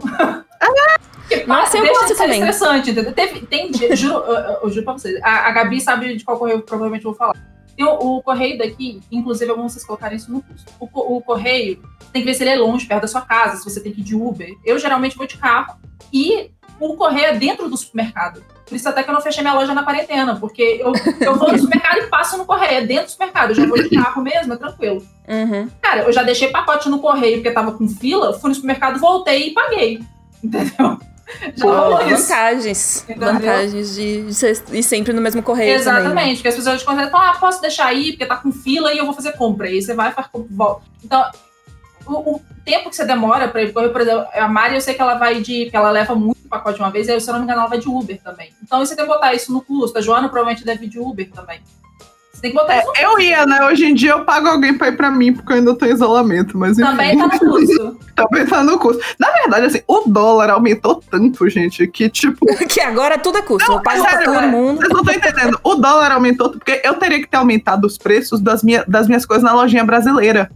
Speaker 3: Porque,
Speaker 1: Nossa, eu gosto também.
Speaker 3: estressante, entendeu? Teve, tem juro, eu, juro pra vocês, a, a Gabi sabe de qual correio eu provavelmente vou falar. Tem o, o correio daqui, inclusive bom vocês colocarem isso no curso. O, o correio, tem que ver se ele é longe, perto da sua casa, se você tem que ir de Uber. Eu geralmente vou de carro e o correio é dentro do supermercado. Por isso até que eu não fechei minha loja na quarentena, porque eu, eu vou no supermercado e passo no correio, é dentro do supermercado, eu já vou de carro mesmo, é tranquilo.
Speaker 1: Uhum.
Speaker 3: Cara, eu já deixei pacote no correio porque tava com fila, fui no supermercado, voltei e paguei. Entendeu? Já rolou.
Speaker 1: Vantagens.
Speaker 3: Entendeu?
Speaker 1: Vantagens de, de ser ir sempre no mesmo correio
Speaker 3: Exatamente,
Speaker 1: também. né?
Speaker 3: porque as pessoas consideram, ah, posso deixar aí, porque tá com fila e eu vou fazer compra. E aí você vai e faz compra e volta. Então, o, o tempo que você demora pra ir correr, por exemplo, a Mari, eu sei que ela vai de. porque ela leva muito pacote de uma vez, e aí, se eu não me engano, ela vai de Uber também. Então você tem que botar isso no custo. A Joana provavelmente deve ir de Uber também. Você tem que botar
Speaker 2: É,
Speaker 3: isso no
Speaker 2: eu ia, né? Hoje em dia eu pago alguém pra ir pra mim, porque eu ainda tô em isolamento, mas enfim.
Speaker 3: Também tá no custo.
Speaker 2: Também tá no custo. Na verdade, assim, o dólar aumentou tanto, gente, que, tipo,
Speaker 1: Que agora tudo é custo. eu pago
Speaker 2: é
Speaker 1: pra
Speaker 2: sério,
Speaker 1: todo
Speaker 3: é.
Speaker 1: mundo.
Speaker 2: vocês não estão entendendo. O dólar aumentou porque eu teria que ter aumentado os preços das, minha, das minhas coisas na lojinha brasileira.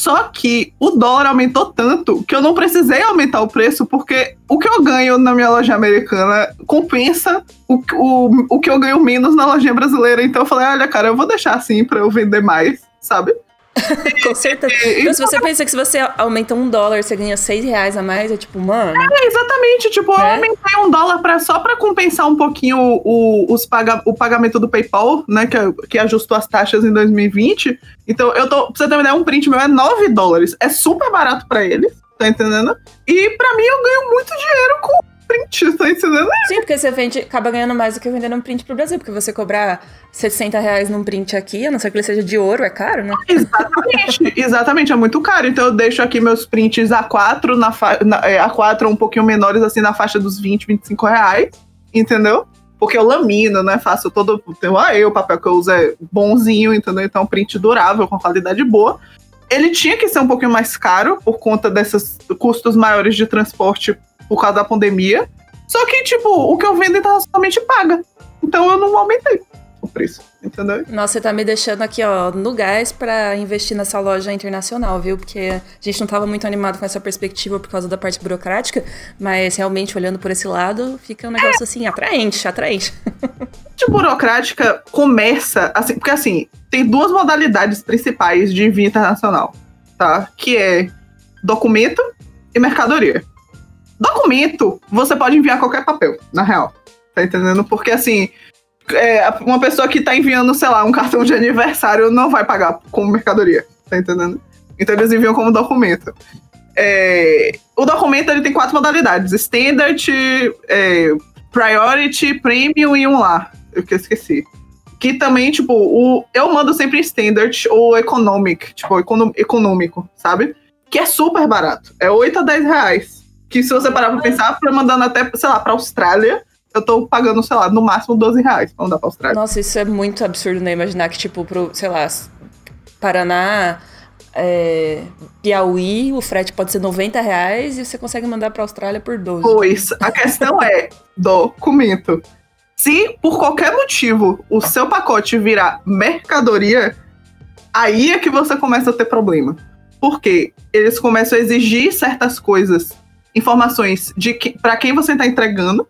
Speaker 2: Só que o dólar aumentou tanto que eu não precisei aumentar o preço, porque o que eu ganho na minha loja americana compensa o, o, o que eu ganho menos na lojinha brasileira. Então eu falei, olha, cara, eu vou deixar assim pra eu vender mais, sabe?
Speaker 1: Com certeza. Então, se você pensa que se você aumenta um dólar, você ganha seis reais a mais, é tipo, mano.
Speaker 2: É, exatamente. Tipo, eu
Speaker 1: Né?
Speaker 2: aumentei um dólar pra, só pra compensar um pouquinho o, os paga, o pagamento do PayPal, né? Que, que ajustou as taxas em 2020. Então, eu tô. Pra você ter uma ideia, um print meu é 9 dólares. É super barato pra eles, tá entendendo? E pra mim, eu ganho muito dinheiro com print, tá entendendo?
Speaker 1: Sim, porque você vende, acaba ganhando mais do que vendendo um print pro Brasil, porque você cobrar 60 reais num print aqui, a não ser que ele seja de ouro, é caro, né?
Speaker 2: Exatamente, exatamente, é muito caro. Então eu deixo aqui meus prints A4, na, na é, A4 um pouquinho menores, assim, na faixa dos 20, 25 reais, entendeu? Porque eu lamino, né? Faço todo. Então, aí o papel que eu uso é bonzinho, entendeu? Então, print durável, com qualidade boa. Ele tinha que ser um pouquinho mais caro por conta desses custos maiores de transporte por causa da pandemia. Só que, tipo, o que eu vendo internacionalmente paga. Então eu não aumentei o preço, entendeu?
Speaker 1: Nossa, você tá me deixando aqui, ó, no gás pra investir nessa loja internacional, viu? Porque a gente não tava muito animado com essa perspectiva por causa da parte burocrática, mas realmente olhando por esse lado, fica um negócio assim, atraente, atraente.
Speaker 2: parte burocrática começa, assim, porque assim, tem duas modalidades principais de envio internacional, tá? Que é documento e mercadoria. Documento, você pode enviar qualquer papel, na real. Tá entendendo? Porque assim, é, uma pessoa que tá enviando, sei lá, um cartão de aniversário não vai pagar como mercadoria, tá entendendo? Então eles enviam como documento. É, o documento ele tem quatro modalidades: Standard, é, Priority, Premium e um lá. Eu que esqueci. Que também, tipo, o, eu mando sempre em Standard ou Economic, tipo, econômico, sabe? Que é super barato. É 8 a 10 reais. Que se você parar pra pensar, pra mandando até, sei lá, pra Austrália, eu tô pagando, sei lá, no máximo 12 reais pra mandar pra Austrália.
Speaker 1: Nossa, isso é muito absurdo, né? Imaginar que, tipo, pro, sei lá, Paraná, é, Piauí, o frete pode ser 90 reais e você consegue mandar pra Austrália por 12.
Speaker 2: Pois a questão é documento. Se por qualquer motivo o seu pacote virar mercadoria, aí é que você começa a ter problema. Porque eles começam a exigir certas coisas, informações de que, para quem você está entregando,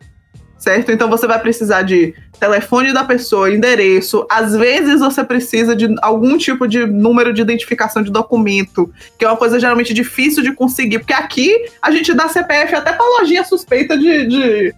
Speaker 2: certo? Então você vai precisar de telefone da pessoa, endereço. Às vezes você precisa de algum tipo de número de identificação de documento, que é uma coisa geralmente difícil de conseguir, porque aqui a gente dá CPF até pra lojinha suspeita de, de-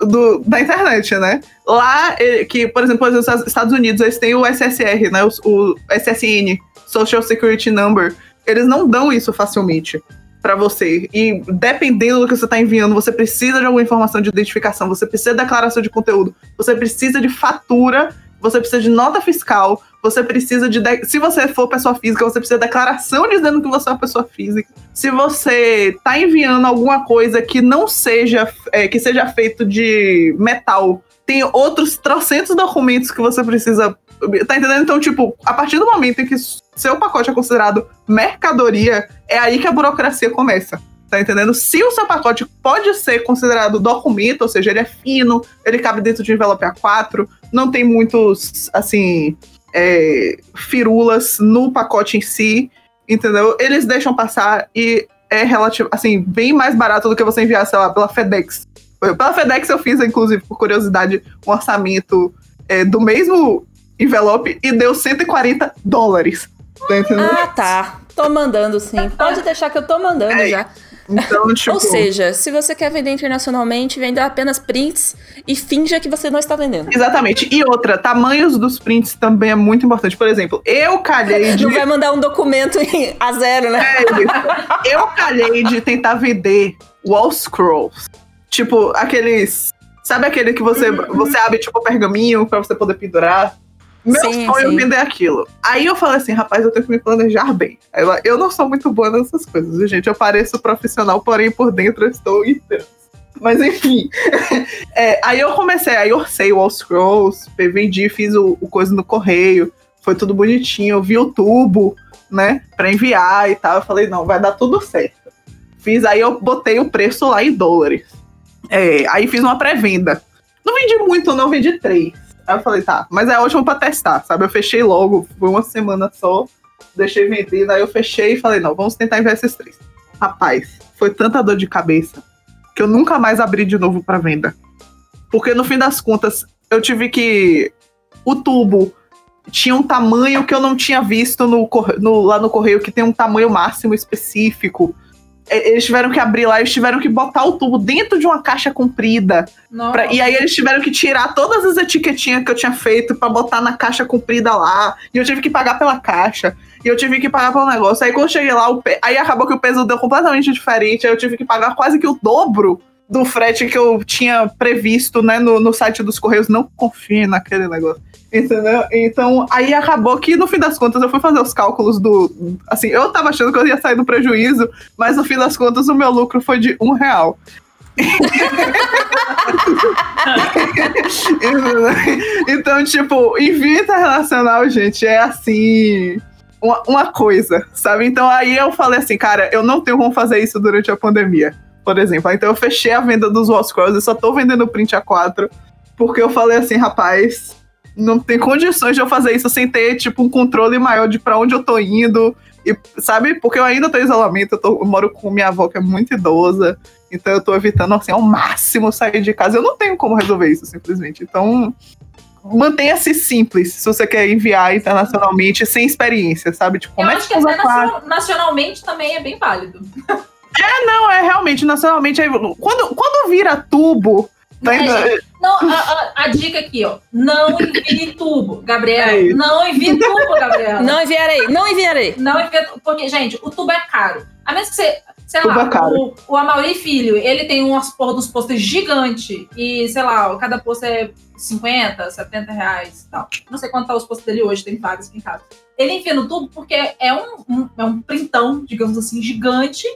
Speaker 2: do- da internet, né? Lá, que, por exemplo, nos Estados Unidos, eles têm o SSR, né? O, o SSN, Social Security Number. Eles não dão isso facilmente pra você. E dependendo do que você tá enviando, você precisa de alguma informação de identificação, você precisa de declaração de conteúdo, você precisa de fatura, você precisa de nota fiscal, você precisa de. de- Se você for pessoa física, você precisa de declaração dizendo que você é uma pessoa física. Se você tá enviando alguma coisa que não seja. é, que seja feito de metal, tem outros trocentos documentos que você precisa. Tá entendendo? Então, tipo, a partir do momento em que seu pacote é considerado mercadoria, é aí que a burocracia começa. Tá entendendo? Se o seu pacote pode ser considerado documento, ou seja, ele é fino, ele cabe dentro de envelope A4, não tem muitos, assim, é, firulas no pacote em si, entendeu? Eles deixam passar e é relativo, assim, bem mais barato do que você enviar, sei lá, pela FedEx. Pela FedEx eu fiz, inclusive, por curiosidade, um orçamento é, do mesmo envelope e deu 140 dólares. Tá entendendo?
Speaker 1: Ah, tá. Tô mandando sim. Pode deixar que eu tô mandando
Speaker 2: É,
Speaker 1: já.
Speaker 2: Então, tipo.
Speaker 1: Ou seja, se você quer vender internacionalmente, venda apenas prints e finja que você não está vendendo.
Speaker 2: Exatamente. E outra, tamanhos dos prints também é muito importante. Por exemplo, eu calhei de.
Speaker 1: Não vai mandar um documento em a zero, né?
Speaker 2: É. Eu calhei de tentar vender wall scrolls. Tipo, aqueles. Sabe aquele que você, você abre tipo pergaminho pra você poder pendurar? Meu
Speaker 1: Sim,
Speaker 2: sonho
Speaker 1: sim.
Speaker 2: é vender aquilo. Aí eu falei assim, rapaz, eu tenho que me planejar bem. Ela, eu não sou muito boa nessas coisas, gente. Eu pareço profissional, porém por dentro eu estou em trans. Mas enfim. É, aí eu comecei, aí eu orcei o All Scrolls, vendi, fiz o, o coisa no correio, foi tudo bonitinho, eu vi o tubo, né, pra enviar e tal. Eu falei, não, vai dar tudo certo. Fiz, aí eu botei o preço lá em dólares. É, aí fiz uma pré-venda. Não vendi muito, não, vendi três. Aí eu falei, tá, mas é ótimo pra testar, sabe? Eu fechei logo, foi uma semana só, deixei vendendo, aí eu fechei e falei, não, vamos tentar esses três. Rapaz, foi tanta dor de cabeça que eu nunca mais abri de novo pra venda. Porque no fim das contas, eu tive que. O tubo tinha um tamanho que eu não tinha visto no, no, lá no correio, que tem um tamanho máximo específico. Eles tiveram que abrir lá, eles tiveram que botar o tubo dentro de uma caixa comprida. Pra, e aí eles tiveram que tirar todas as etiquetinhas que eu tinha feito para botar na caixa comprida lá. E eu tive que pagar pela caixa. E eu tive que pagar pelo negócio. Aí quando eu cheguei lá, pe... aí acabou que o peso deu completamente diferente. Aí eu tive que pagar quase que o dobro do frete que eu tinha previsto, né, no, no site dos Correios. Não confie naquele negócio. Entendeu? Então, aí acabou que, no fim das contas, eu fui fazer os cálculos do. Assim, eu tava achando que eu ia sair do prejuízo, mas no fim das contas, o meu lucro foi de um real. então, tipo, envio internacional, gente, é assim. Uma, uma coisa, sabe? Então aí eu falei assim, cara, eu não tenho como fazer isso durante a pandemia, por exemplo. Então eu fechei a venda dos Wall Scrolls, eu só tô vendendo print A4, porque eu falei assim, rapaz, não tem condições de eu fazer isso sem ter, tipo, um controle maior de para onde eu tô indo. E, sabe? Porque eu ainda tô em isolamento, eu, tô, eu, moro com minha avó que é muito idosa. Então eu tô evitando, assim, ao máximo sair de casa. Eu não tenho como resolver isso, simplesmente. Então, mantenha-se simples se você quer enviar internacionalmente sem experiência, sabe?
Speaker 3: Tipo, eu acho que até nacionalmente também é bem válido.
Speaker 2: É, não, é realmente, nacionalmente. É, quando, quando vira tubo,
Speaker 3: Tá é, não, a, a, a, dica aqui, ó. Não envie tubo, Gabriel. É não envie tubo, Gabriel.
Speaker 1: Não enviarei, não enviarei.
Speaker 3: Não envie, porque, gente, o tubo é caro. A menos que você, sei tubo lá, é o, o Amaury Filho, ele tem umas porra dos posters gigante e, sei lá, cada posto é 50, 70 reais e tal. Não sei quanto tá os postos dele hoje, tem vários aqui em casa. Ele enfia no tubo porque é um, um, é um printão, digamos assim, gigante.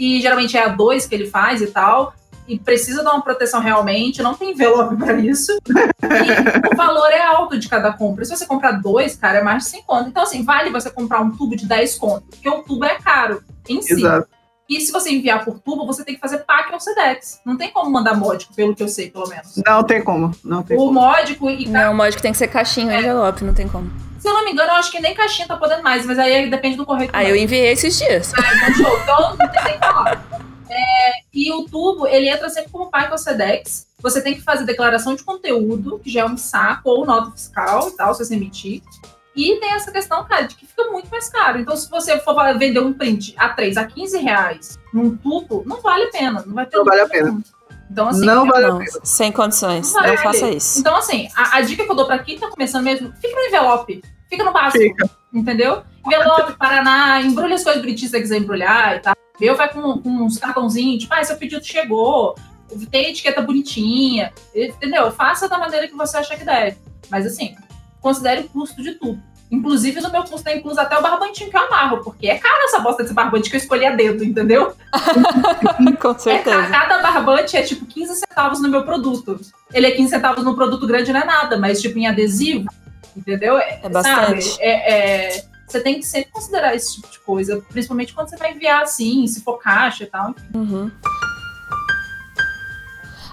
Speaker 3: E geralmente é a dois que ele faz e tal e precisa dar uma proteção realmente, não tem envelope para isso. E o valor é alto de cada compra. Se você comprar dois, cara, é mais de 100 conto. Então, assim, vale você comprar um tubo de 10 conto, porque o tubo é caro em si. Exato. E se você enviar por tubo, você tem que fazer PAC ou SEDEX. Não tem como mandar módico, pelo que eu sei, pelo menos.
Speaker 2: Não tem como. Não tem
Speaker 3: o
Speaker 2: como.
Speaker 3: módico e.
Speaker 1: Não, o módico tem que ser caixinha é. envelope, não tem como.
Speaker 3: Se eu não me engano, eu acho que nem caixinha tá podendo mais, mas aí depende do correio.
Speaker 1: Ah, eu enviei esses dias.
Speaker 3: Ah, então show. Então tem nem falar. É, e o tubo, ele entra sempre como PAC ou SEDEX. Você tem que fazer declaração de conteúdo, que já é um saco, ou nota fiscal e tal, se você emitir. E tem essa questão, cara, de que fica muito mais caro. Então, se você for vender um print a 3 a 15 reais num tubo, não vale a pena. Não vai ter
Speaker 2: Não vale a pena.
Speaker 3: Então, assim,
Speaker 2: não vale não, a pena.
Speaker 1: Sem condições. Não, não faça isso.
Speaker 3: Então, assim, a, a, dica que eu dou pra quem tá começando mesmo, fica no envelope. Fica no básico. Fica. Entendeu? Envelope, Paraná, embrulha as coisas bonitinhas que você quiser embrulhar e tal. Meu vai com, com uns cartãozinhos, tipo, ah, seu pedido chegou, tem etiqueta bonitinha, entendeu? Faça da maneira que você acha que deve. Mas assim, considere o custo de tudo. Inclusive, no meu custo é incluso até o barbantinho que eu amarro, porque é caro essa bosta desse barbante que eu escolhi a dedo, entendeu?
Speaker 1: Com certeza. É,
Speaker 3: cada barbante é tipo 15 centavos no meu produto. Ele é 15 centavos no produto grande, não é nada, mas tipo em adesivo, entendeu?
Speaker 1: É, é bastante.
Speaker 3: É, é, você tem que sempre considerar esse tipo de coisa, principalmente quando você vai enviar assim, se for caixa e tal.
Speaker 1: Uhum.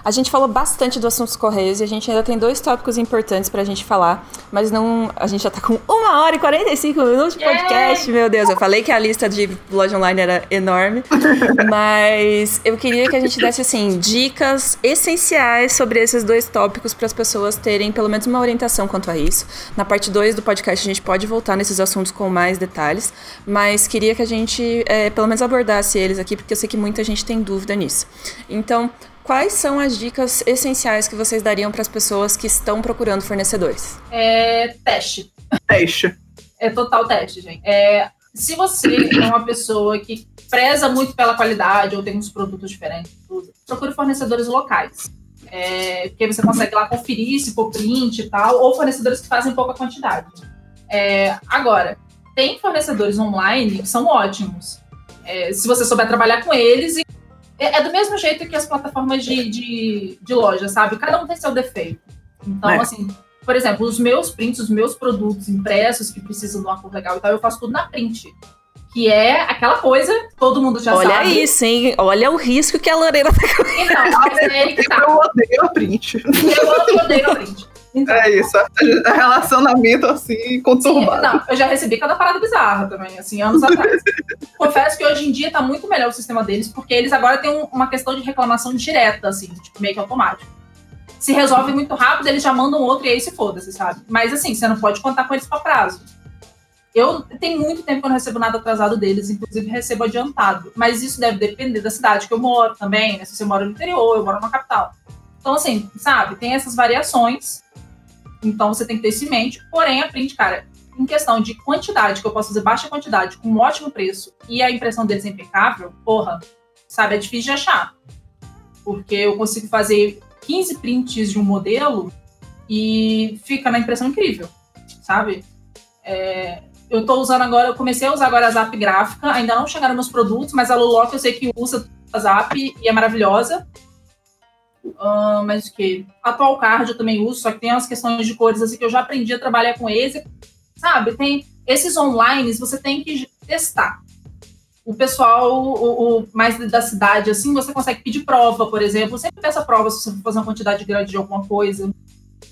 Speaker 1: A gente falou bastante do assunto dos Correios e a gente ainda tem dois tópicos importantes pra gente falar, mas não. A gente já tá com uma hora e 45 minutos de podcast, meu Deus. Eu falei que a lista de loja online era enorme, mas eu queria que a gente desse, assim, dicas essenciais sobre esses dois tópicos para as pessoas terem pelo menos uma orientação quanto a isso. Na parte 2 do podcast a gente pode voltar nesses assuntos com mais detalhes, mas queria que a gente é, pelo menos abordasse eles aqui, porque eu sei que muita gente tem dúvida nisso. Então, Quais são as dicas essenciais que vocês dariam para as pessoas que estão procurando fornecedores?
Speaker 3: É teste.
Speaker 2: Teste.
Speaker 3: É total teste, gente. É, se você é uma pessoa que preza muito pela qualidade ou tem uns produtos diferentes, tudo, procure fornecedores locais. É, porque você consegue lá conferir se for print e tal, ou fornecedores que fazem pouca quantidade. É, agora, tem fornecedores online que são ótimos. É, se você souber trabalhar com eles e é, é, do mesmo jeito que as plataformas de, de, de, loja, sabe? Cada um tem seu defeito. Então, é. assim, por exemplo, os meus prints, os meus produtos impressos que precisam de uma cor legal e tal, eu faço tudo na print. Que é aquela coisa, todo mundo já
Speaker 1: Olha
Speaker 3: sabe.
Speaker 1: Olha isso, hein? Olha o risco que a Lorena tá
Speaker 3: correndo. Então, é aí que tá.
Speaker 2: Eu odeio a print.
Speaker 3: Eu odeio a print.
Speaker 2: Então, é isso, é relacionamento assim, conturbado.
Speaker 3: Sim, não, eu já recebi cada parada bizarra também, assim, anos atrás. Confesso que hoje em dia tá muito melhor o sistema deles, porque eles agora têm uma questão de reclamação direta, assim, tipo, meio que automático. se resolve muito rápido, eles já mandam outro e aí se foda-se, sabe? Mas assim, você não pode contar com eles para prazo. Eu tenho muito tempo que eu não recebo nada atrasado deles, inclusive recebo adiantado. Mas isso deve depender da cidade que eu moro também, né? Se você mora no interior, eu moro na capital. Então, assim, sabe, tem essas variações. Então você tem que ter isso em mente. Porém, aprende, cara, em questão de quantidade, que eu posso fazer baixa quantidade com um ótimo preço e a impressão deles é impecável, porra, sabe, é difícil de achar. Porque eu consigo fazer 15 prints de um modelo e fica na impressão incrível, sabe? É, eu tô usando agora, eu comecei a usar agora a Zap gráfica, ainda não chegaram meus produtos, mas a Luloc eu sei que usa a Zap e é maravilhosa. Uh, mas o que? Atual Card eu também uso, só que tem umas questões de cores assim que eu já aprendi a trabalhar com eles. Sabe, tem esses online você tem que testar. O pessoal o, o, mais da cidade, assim, você consegue pedir prova, por exemplo. Sempre peça prova se você for fazer uma quantidade grande de alguma coisa.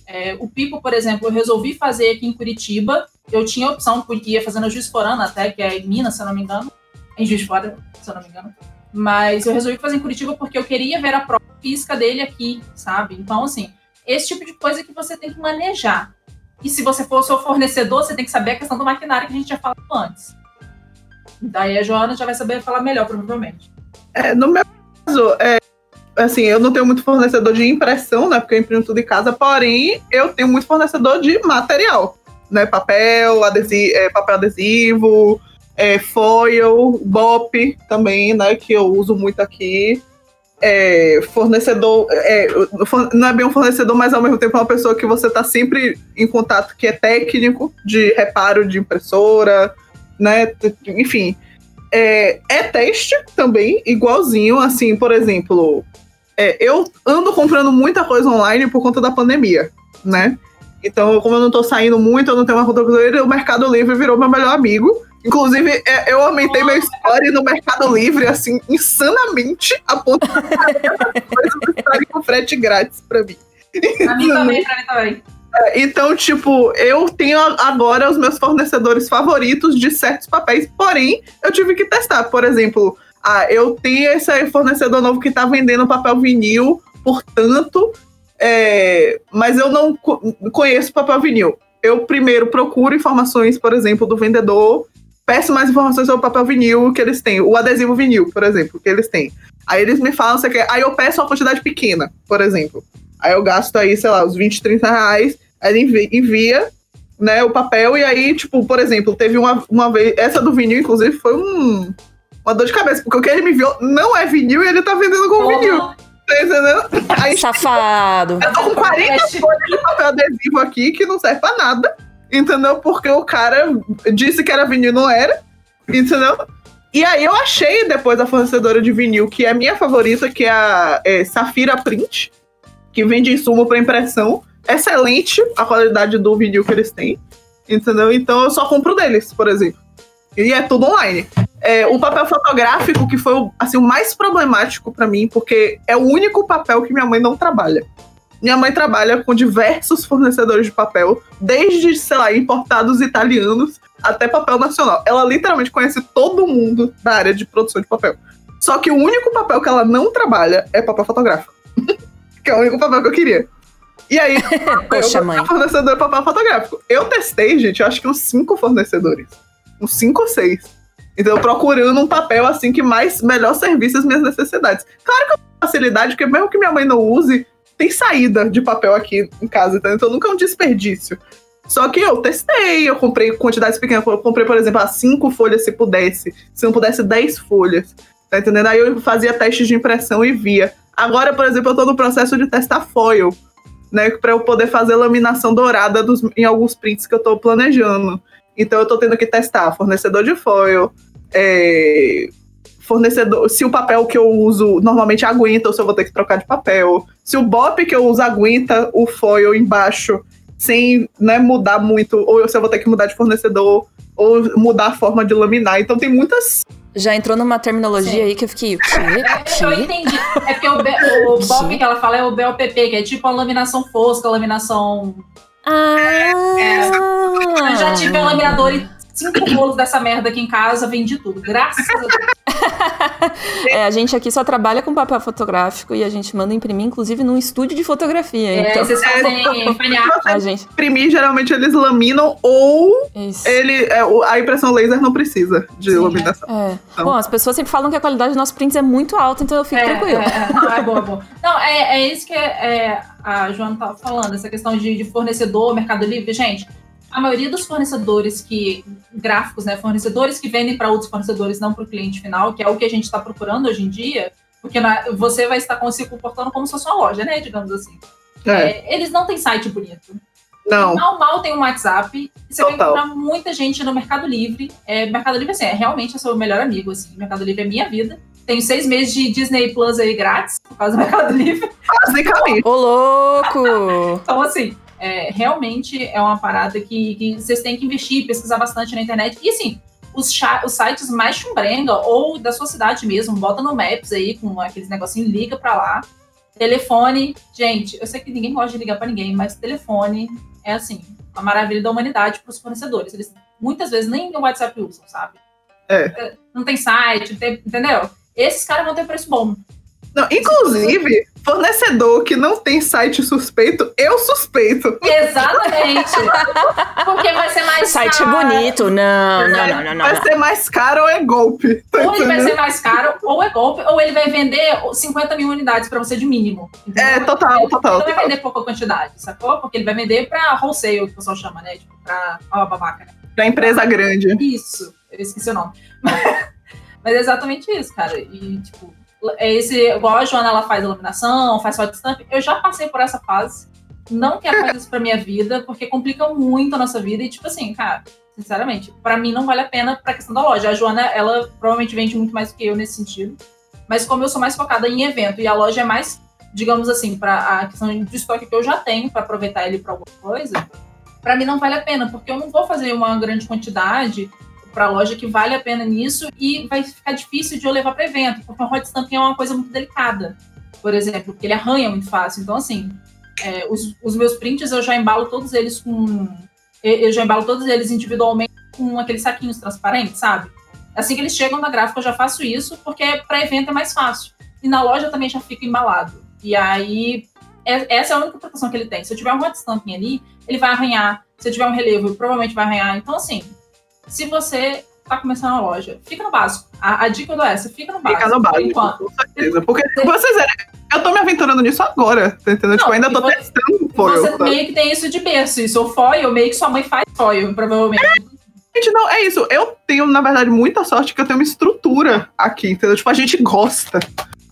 Speaker 3: É, o Pipo, por exemplo, eu resolvi fazer aqui em Curitiba. Eu tinha a opção, ia fazer no Juiz Forana até, que é em Minas, se eu não me engano. Em Juiz Fora, se eu não me engano. Mas eu resolvi fazer em Curitiba porque eu queria ver a prova física dele aqui, sabe? Então, assim, esse tipo de coisa que você tem que manejar. E se você for o seu fornecedor, você tem que saber a questão do maquinário que a gente já falou antes. Daí a Joana já vai saber falar melhor, provavelmente.
Speaker 2: É, no meu caso, é, assim, eu não tenho muito fornecedor de impressão, né? Porque eu imprimo tudo em casa, porém, eu tenho muito fornecedor de material, né? Papel, adesivo, é, papel adesivo, é, foil, BOP também, né? Que eu uso muito aqui é, fornecedor, é, não é bem um fornecedor, mas ao mesmo tempo é uma pessoa que você está sempre em contato, que é técnico de reparo de impressora, né? Enfim, é, é teste também, igualzinho, assim, por exemplo, é, eu ando comprando muita coisa online por conta da pandemia, né? Então, como eu não tô saindo muito, eu não tenho uma conta o Mercado Livre virou meu melhor amigo. Inclusive, é, eu aumentei meu story no Mercado Livre, assim, insanamente, a ponto de estarem com frete grátis pra mim.
Speaker 3: Pra mim também, pra mim também.
Speaker 2: É, então, tipo, eu tenho agora os meus fornecedores favoritos de certos papéis, porém, eu tive que testar. Por exemplo, ah, eu tenho esse fornecedor novo que tá vendendo papel vinil, portanto, é, mas eu não conheço papel vinil. Eu primeiro procuro informações, por exemplo, do vendedor peço mais informações sobre o papel vinil que eles têm, o adesivo vinil, por exemplo, que eles têm. Aí eles me falam, você quer. Aí eu peço uma quantidade pequena, por exemplo. Aí eu gasto aí, sei lá, uns 20, 30 reais, aí ele envia, né, o papel, e aí, tipo, por exemplo, teve uma, uma vez. Essa do vinil, inclusive, foi um, uma dor de cabeça, porque o que ele me viu não é vinil e ele tá vendendo com vinil. Tá entendendo?
Speaker 1: Aí,
Speaker 2: Safado. Eu tô com 40 folhas de papel adesivo aqui que não serve pra nada entendeu? Porque o cara disse que era vinil, não era, entendeu? E aí eu achei depois a fornecedora de vinil, que é a minha favorita, que é a é, Safira Print, que vende insumo para impressão. Excelente a qualidade do vinil que eles têm, entendeu? Então eu só compro deles, por exemplo. E é tudo online. É, o papel fotográfico, que foi assim, o mais problemático para mim, porque é o único papel que minha mãe não trabalha. Minha mãe trabalha com diversos fornecedores de papel, desde, sei lá, importados italianos até papel nacional. Ela literalmente conhece todo mundo da área de produção de papel. Só que o único papel que ela não trabalha é papel fotográfico. que é o único papel que eu queria. E aí,
Speaker 1: Poxa, mãe.
Speaker 2: fornecedor de papel fotográfico. Eu testei, gente, eu acho que uns cinco fornecedores. Uns cinco ou seis. Então, procurando um papel assim que mais melhor servisse as minhas necessidades. Claro que eu tenho facilidade, porque mesmo que minha mãe não use, tem saída de papel aqui em casa, tá? então nunca é um desperdício. Só que eu testei, eu comprei quantidades pequenas. Eu comprei, por exemplo, cinco folhas se pudesse. Se não pudesse, dez folhas. Tá entendendo? Aí eu fazia testes de impressão e via. Agora, por exemplo, eu tô no processo de testar foil, né? Pra eu poder fazer laminação dourada dos, em alguns prints que eu tô planejando. Então eu tô tendo que testar fornecedor de foil, é, fornecedor, se o papel que eu uso normalmente aguenta ou se eu vou ter que trocar de papel. Se o BOP que eu uso aguenta o foil embaixo sem né, mudar muito, ou se eu vou ter que mudar de fornecedor, ou mudar a forma de laminar. Então tem muitas.
Speaker 1: Já entrou numa terminologia Sim. aí que eu fiquei. O quê?
Speaker 3: Eu, eu entendi. É porque o, o BOP que ela fala é o BOPP, que é tipo a laminação fosca, a laminação.
Speaker 1: Ah! É,
Speaker 3: eu já tive um laminador e cinco rolos dessa merda aqui em casa, vendi tudo. Graças a Deus.
Speaker 1: é, a gente aqui só trabalha com papel fotográfico e a gente manda imprimir, inclusive, num estúdio de fotografia.
Speaker 3: É,
Speaker 1: então,
Speaker 3: vocês fazem
Speaker 1: a gente...
Speaker 2: imprimir, geralmente eles laminam ou ele, é, a impressão laser não precisa de Sim, laminação.
Speaker 1: É. Então. Bom, as pessoas sempre falam que a qualidade dos nossos prints é muito alta, então eu fico
Speaker 3: é,
Speaker 1: tranquilo.
Speaker 3: É, não, é bom, é bom. Não, é, é isso que é, a Joana estava falando, essa questão de, de fornecedor, Mercado Livre. Gente, a maioria dos fornecedores que gráficos, né, fornecedores que vendem para outros fornecedores, não para o cliente final, que é o que a gente está procurando hoje em dia, porque na, você vai estar se comportando como se fosse uma loja, né, digamos assim. É. É, eles não têm site bonito.
Speaker 2: Não.
Speaker 3: Mal, mal tem um WhatsApp. Você Total. vai encontrar muita gente no Mercado Livre. É, Mercado Livre, assim, é realmente é seu melhor amigo, assim. Mercado Livre é minha vida. Tenho seis meses de Disney Plus aí grátis, por causa do Mercado Livre.
Speaker 2: Basicamente.
Speaker 1: Ô, louco!
Speaker 3: então, assim, é, realmente é uma parada que, que, vocês têm que investir, pesquisar bastante na internet. E assim, os, os sites mais chumbrenga, ou da sua cidade mesmo, bota no Maps aí com aqueles negocinhos, liga pra lá. Telefone, gente, eu sei que ninguém gosta de ligar para ninguém, mas telefone é assim, a maravilha da humanidade para os fornecedores. Eles muitas vezes nem o WhatsApp usam, sabe?
Speaker 2: É.
Speaker 3: Não tem site, tem, entendeu? Esses caras vão ter preço bom.
Speaker 2: Não, inclusive, fornecedor que não tem site suspeito, eu suspeito.
Speaker 3: Exatamente. Porque vai ser mais
Speaker 1: site caro. Site bonito, não, não, não, não, não.
Speaker 2: Vai ser mais caro ou é golpe.
Speaker 3: Tá ou ele vai ser mais caro, ou é golpe, ou ele vai vender 50 mil unidades pra você de mínimo.
Speaker 2: Entendeu? É, total,
Speaker 3: ele,
Speaker 2: total.
Speaker 3: Ele não vai vender pouca quantidade, sacou? Porque ele vai vender pra wholesale, que o pessoal chama, né? Tipo, pra. Ó, babaca, né?
Speaker 2: Pra empresa grande.
Speaker 3: Isso, eu esqueci o nome. Mas é exatamente isso, cara. E, tipo, é esse, igual a Joana ela faz iluminação, faz hot stamp, eu já passei por essa fase. Não quero fazer isso pra minha vida, porque complica muito a nossa vida. E, tipo assim, cara, sinceramente, para mim não vale a pena pra questão da loja. A Joana, ela provavelmente vende muito mais do que eu nesse sentido. Mas como eu sou mais focada em evento e a loja é mais, digamos assim, para a questão de estoque que eu já tenho para aproveitar ele para alguma coisa, para mim não vale a pena, porque eu não vou fazer uma grande quantidade para a loja que vale a pena nisso e vai ficar difícil de eu levar para evento, porque o hot stamping é uma coisa muito delicada, por exemplo, porque ele arranha muito fácil. Então, assim, é, os, os, meus prints eu já embalo todos eles com. Eu já embalo todos eles individualmente com aqueles saquinhos transparentes, sabe? Assim que eles chegam na gráfica, eu já faço isso, porque para evento é mais fácil. E na loja também já fica embalado. E aí, é, essa é a única proteção que ele tem. Se eu tiver um hot stamping ali, ele vai arranhar. Se eu tiver um relevo, provavelmente vai arranhar. Então, assim, se você está começando a loja, fica no básico. A, a dica do essa, fica no básico.
Speaker 2: Fica no básico, com certeza. Porque vocês eu tô me aventurando nisso agora, tá entendendo? Não, tipo, ainda tô você, testando foil.
Speaker 3: Você meio que tem isso de berço, isso. O foil, meio que sua mãe faz foil, provavelmente. É.
Speaker 2: Gente, não, é isso. Eu tenho, na verdade, muita sorte que eu tenho uma estrutura aqui, entendeu? Tipo, a gente gosta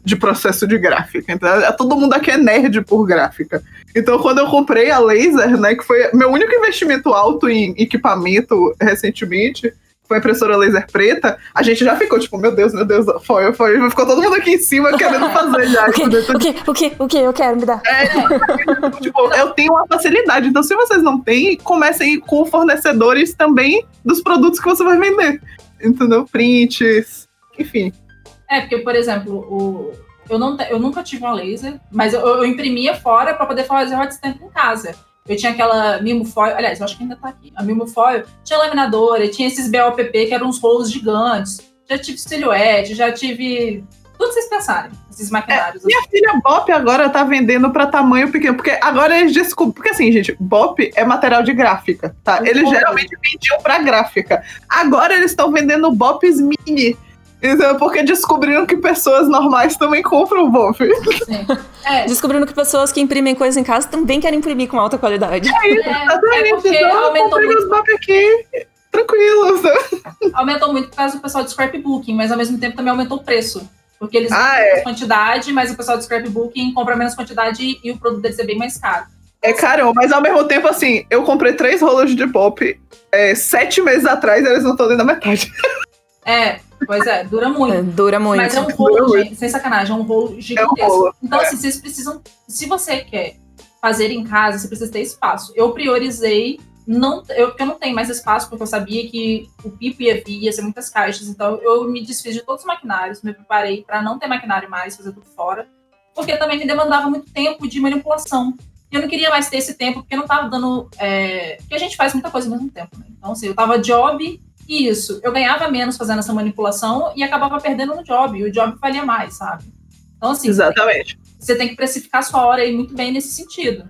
Speaker 2: de processo de gráfica. Então, todo mundo aqui é nerd por gráfica. Então, quando eu comprei a laser, né, que foi meu único investimento alto em equipamento recentemente, foi a impressora laser preta, a gente já ficou tipo, meu Deus, meu Deus, foi, foi. Ficou todo mundo aqui em cima querendo fazer já.
Speaker 1: o, que, o, que, o que, o que eu quero me dar?
Speaker 2: É, tipo, eu tenho uma facilidade. Então, se vocês não têm, comecem com fornecedores também dos produtos que você vai vender. Entendeu? Prints, enfim.
Speaker 3: É, porque, por exemplo, o, eu, não, eu nunca tive uma laser, mas eu, eu imprimia fora para poder fazer hot stamp em casa. Eu tinha aquela Mimo Foil, aliás, eu acho que ainda tá aqui. A Mimo Foil tinha laminadora, tinha esses BOPP que eram uns rolos gigantes. Já tive silhuete, já tive. Tudo vocês pensarem, esses maquinários.
Speaker 2: É, minha assim. filha Bop agora tá vendendo para tamanho pequeno, porque agora eles descobrem. Porque assim, gente, Bop é material de gráfica, tá? Eles geralmente vendiam para gráfica. Agora eles estão vendendo Bops mini então, porque descobriram que pessoas normais também compram Boff.
Speaker 1: É. Descobriram que pessoas que imprimem coisas em casa também querem imprimir com alta qualidade.
Speaker 2: É isso, exatamente. É, é então, aumentou muito. os Boff aqui tranquilos.
Speaker 3: Aumentou muito por causa do pessoal de scrapbooking, mas ao mesmo tempo também aumentou o preço. Porque eles
Speaker 2: ah,
Speaker 3: é. quantidade, mas o pessoal de scrapbooking compra menos quantidade e o produto deve ser bem mais caro.
Speaker 2: É caro, mas ao mesmo tempo, assim, eu comprei três rolos de pop é, sete meses atrás e eles não estão dentro da metade.
Speaker 3: É, Pois é, dura muito. É,
Speaker 1: dura muito.
Speaker 3: Mas é um rolo, gente, sem sacanagem, é um rolo gigantesco. É um rolo. Então, assim, é. vocês precisam. Se você quer fazer em casa, você precisa ter espaço. Eu priorizei. Não, eu, porque eu não tenho mais espaço, porque eu sabia que o pipo ia vir, ia ser muitas caixas. Então, eu me desfiz de todos os maquinários, me preparei para não ter maquinário mais, fazer tudo fora. Porque também me demandava muito tempo de manipulação. Eu não queria mais ter esse tempo, porque não estava dando. É... Porque a gente faz muita coisa ao mesmo tempo, né? Então, assim, eu tava job Isso, eu ganhava menos fazendo essa manipulação e acabava perdendo no job, e o job valia mais, sabe? Então, assim,
Speaker 2: Exatamente.
Speaker 3: Você tem que precificar sua hora aí muito bem nesse sentido.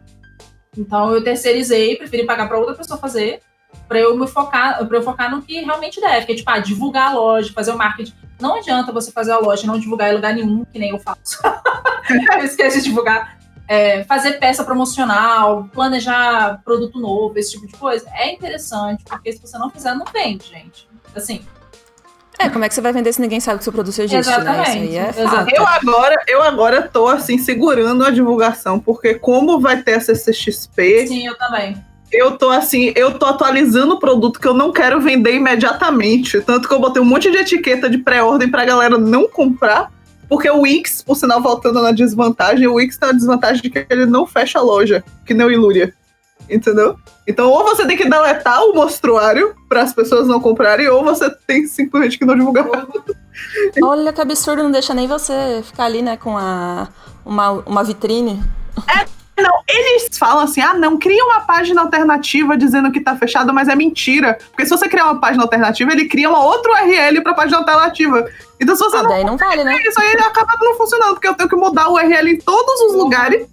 Speaker 3: Então, eu terceirizei, preferi pagar para outra pessoa fazer, para eu me focar, para eu focar no que realmente deve, que é tipo, ah, divulgar a loja, fazer o marketing. Não adianta você fazer a loja e não divulgar em lugar nenhum, que nem eu faço. eu esqueço de divulgar. É, fazer peça promocional, planejar produto novo, esse tipo de coisa. É interessante, porque se você não fizer, não vende, gente. Assim,
Speaker 1: é, como é que você vai vender se ninguém sabe que o seu produto existe,
Speaker 3: Exatamente.
Speaker 1: né? Isso aí é.
Speaker 2: Eu agora, eu agora tô assim segurando a divulgação, porque como vai ter a CCXP,
Speaker 3: Sim, eu também.
Speaker 2: eu tô assim, eu tô atualizando o produto que eu não quero vender imediatamente, tanto que eu botei um monte de etiqueta de pré-ordem pra galera não comprar, porque o Wix, por sinal voltando na desvantagem, o Wix tem a desvantagem de que ele não fecha a loja, que nem o Ilúria. Entendeu? Então, ou você tem que deletar o mostruário para as pessoas não comprarem, ou você tem simplesmente que não divulgar.
Speaker 1: Olha que absurdo, não deixa nem você ficar ali, né, com a, uma, uma vitrine.
Speaker 2: Não, eles falam assim: ah, não, cria uma página alternativa dizendo que tá fechado, mas é mentira. Porque se você criar uma página alternativa, ele cria uma outra URL pra página alternativa. Então, se você
Speaker 1: Ah,
Speaker 2: não.
Speaker 1: daí não vale, né?
Speaker 2: Isso aí acaba não funcionando, porque eu tenho que mudar o URL em todos os lugares.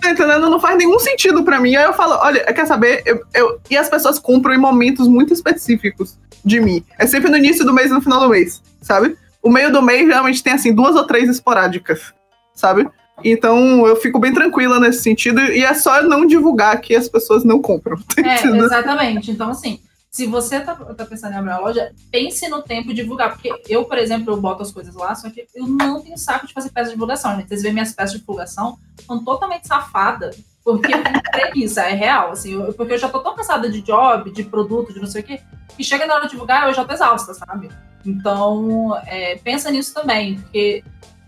Speaker 2: Tá entendendo? Não faz nenhum sentido pra mim. Aí eu falo, olha, quer saber? Eu, eu- E as pessoas compram em momentos muito específicos de mim. É sempre no início do mês e no final do mês, sabe? O meio do mês geralmente tem assim duas ou três esporádicas, sabe? Então eu fico bem tranquila nesse sentido. E é só não divulgar que as pessoas não compram. tá
Speaker 3: É, exatamente. Então, assim, se você tá, tá pensando em abrir uma loja, pense no tempo de divulgar. Porque eu, por exemplo, eu boto as coisas lá, só que eu não tenho saco de fazer peça de divulgação. Gente. Vocês veem minhas peças de divulgação, são totalmente safadas. Porque eu tenho preguiça, é real. Assim, eu- porque eu já tô tão cansada de job, de produto, de não sei o quê, que chega na hora de divulgar, eu já tô exausta, sabe? Então, é, pensa nisso também, porque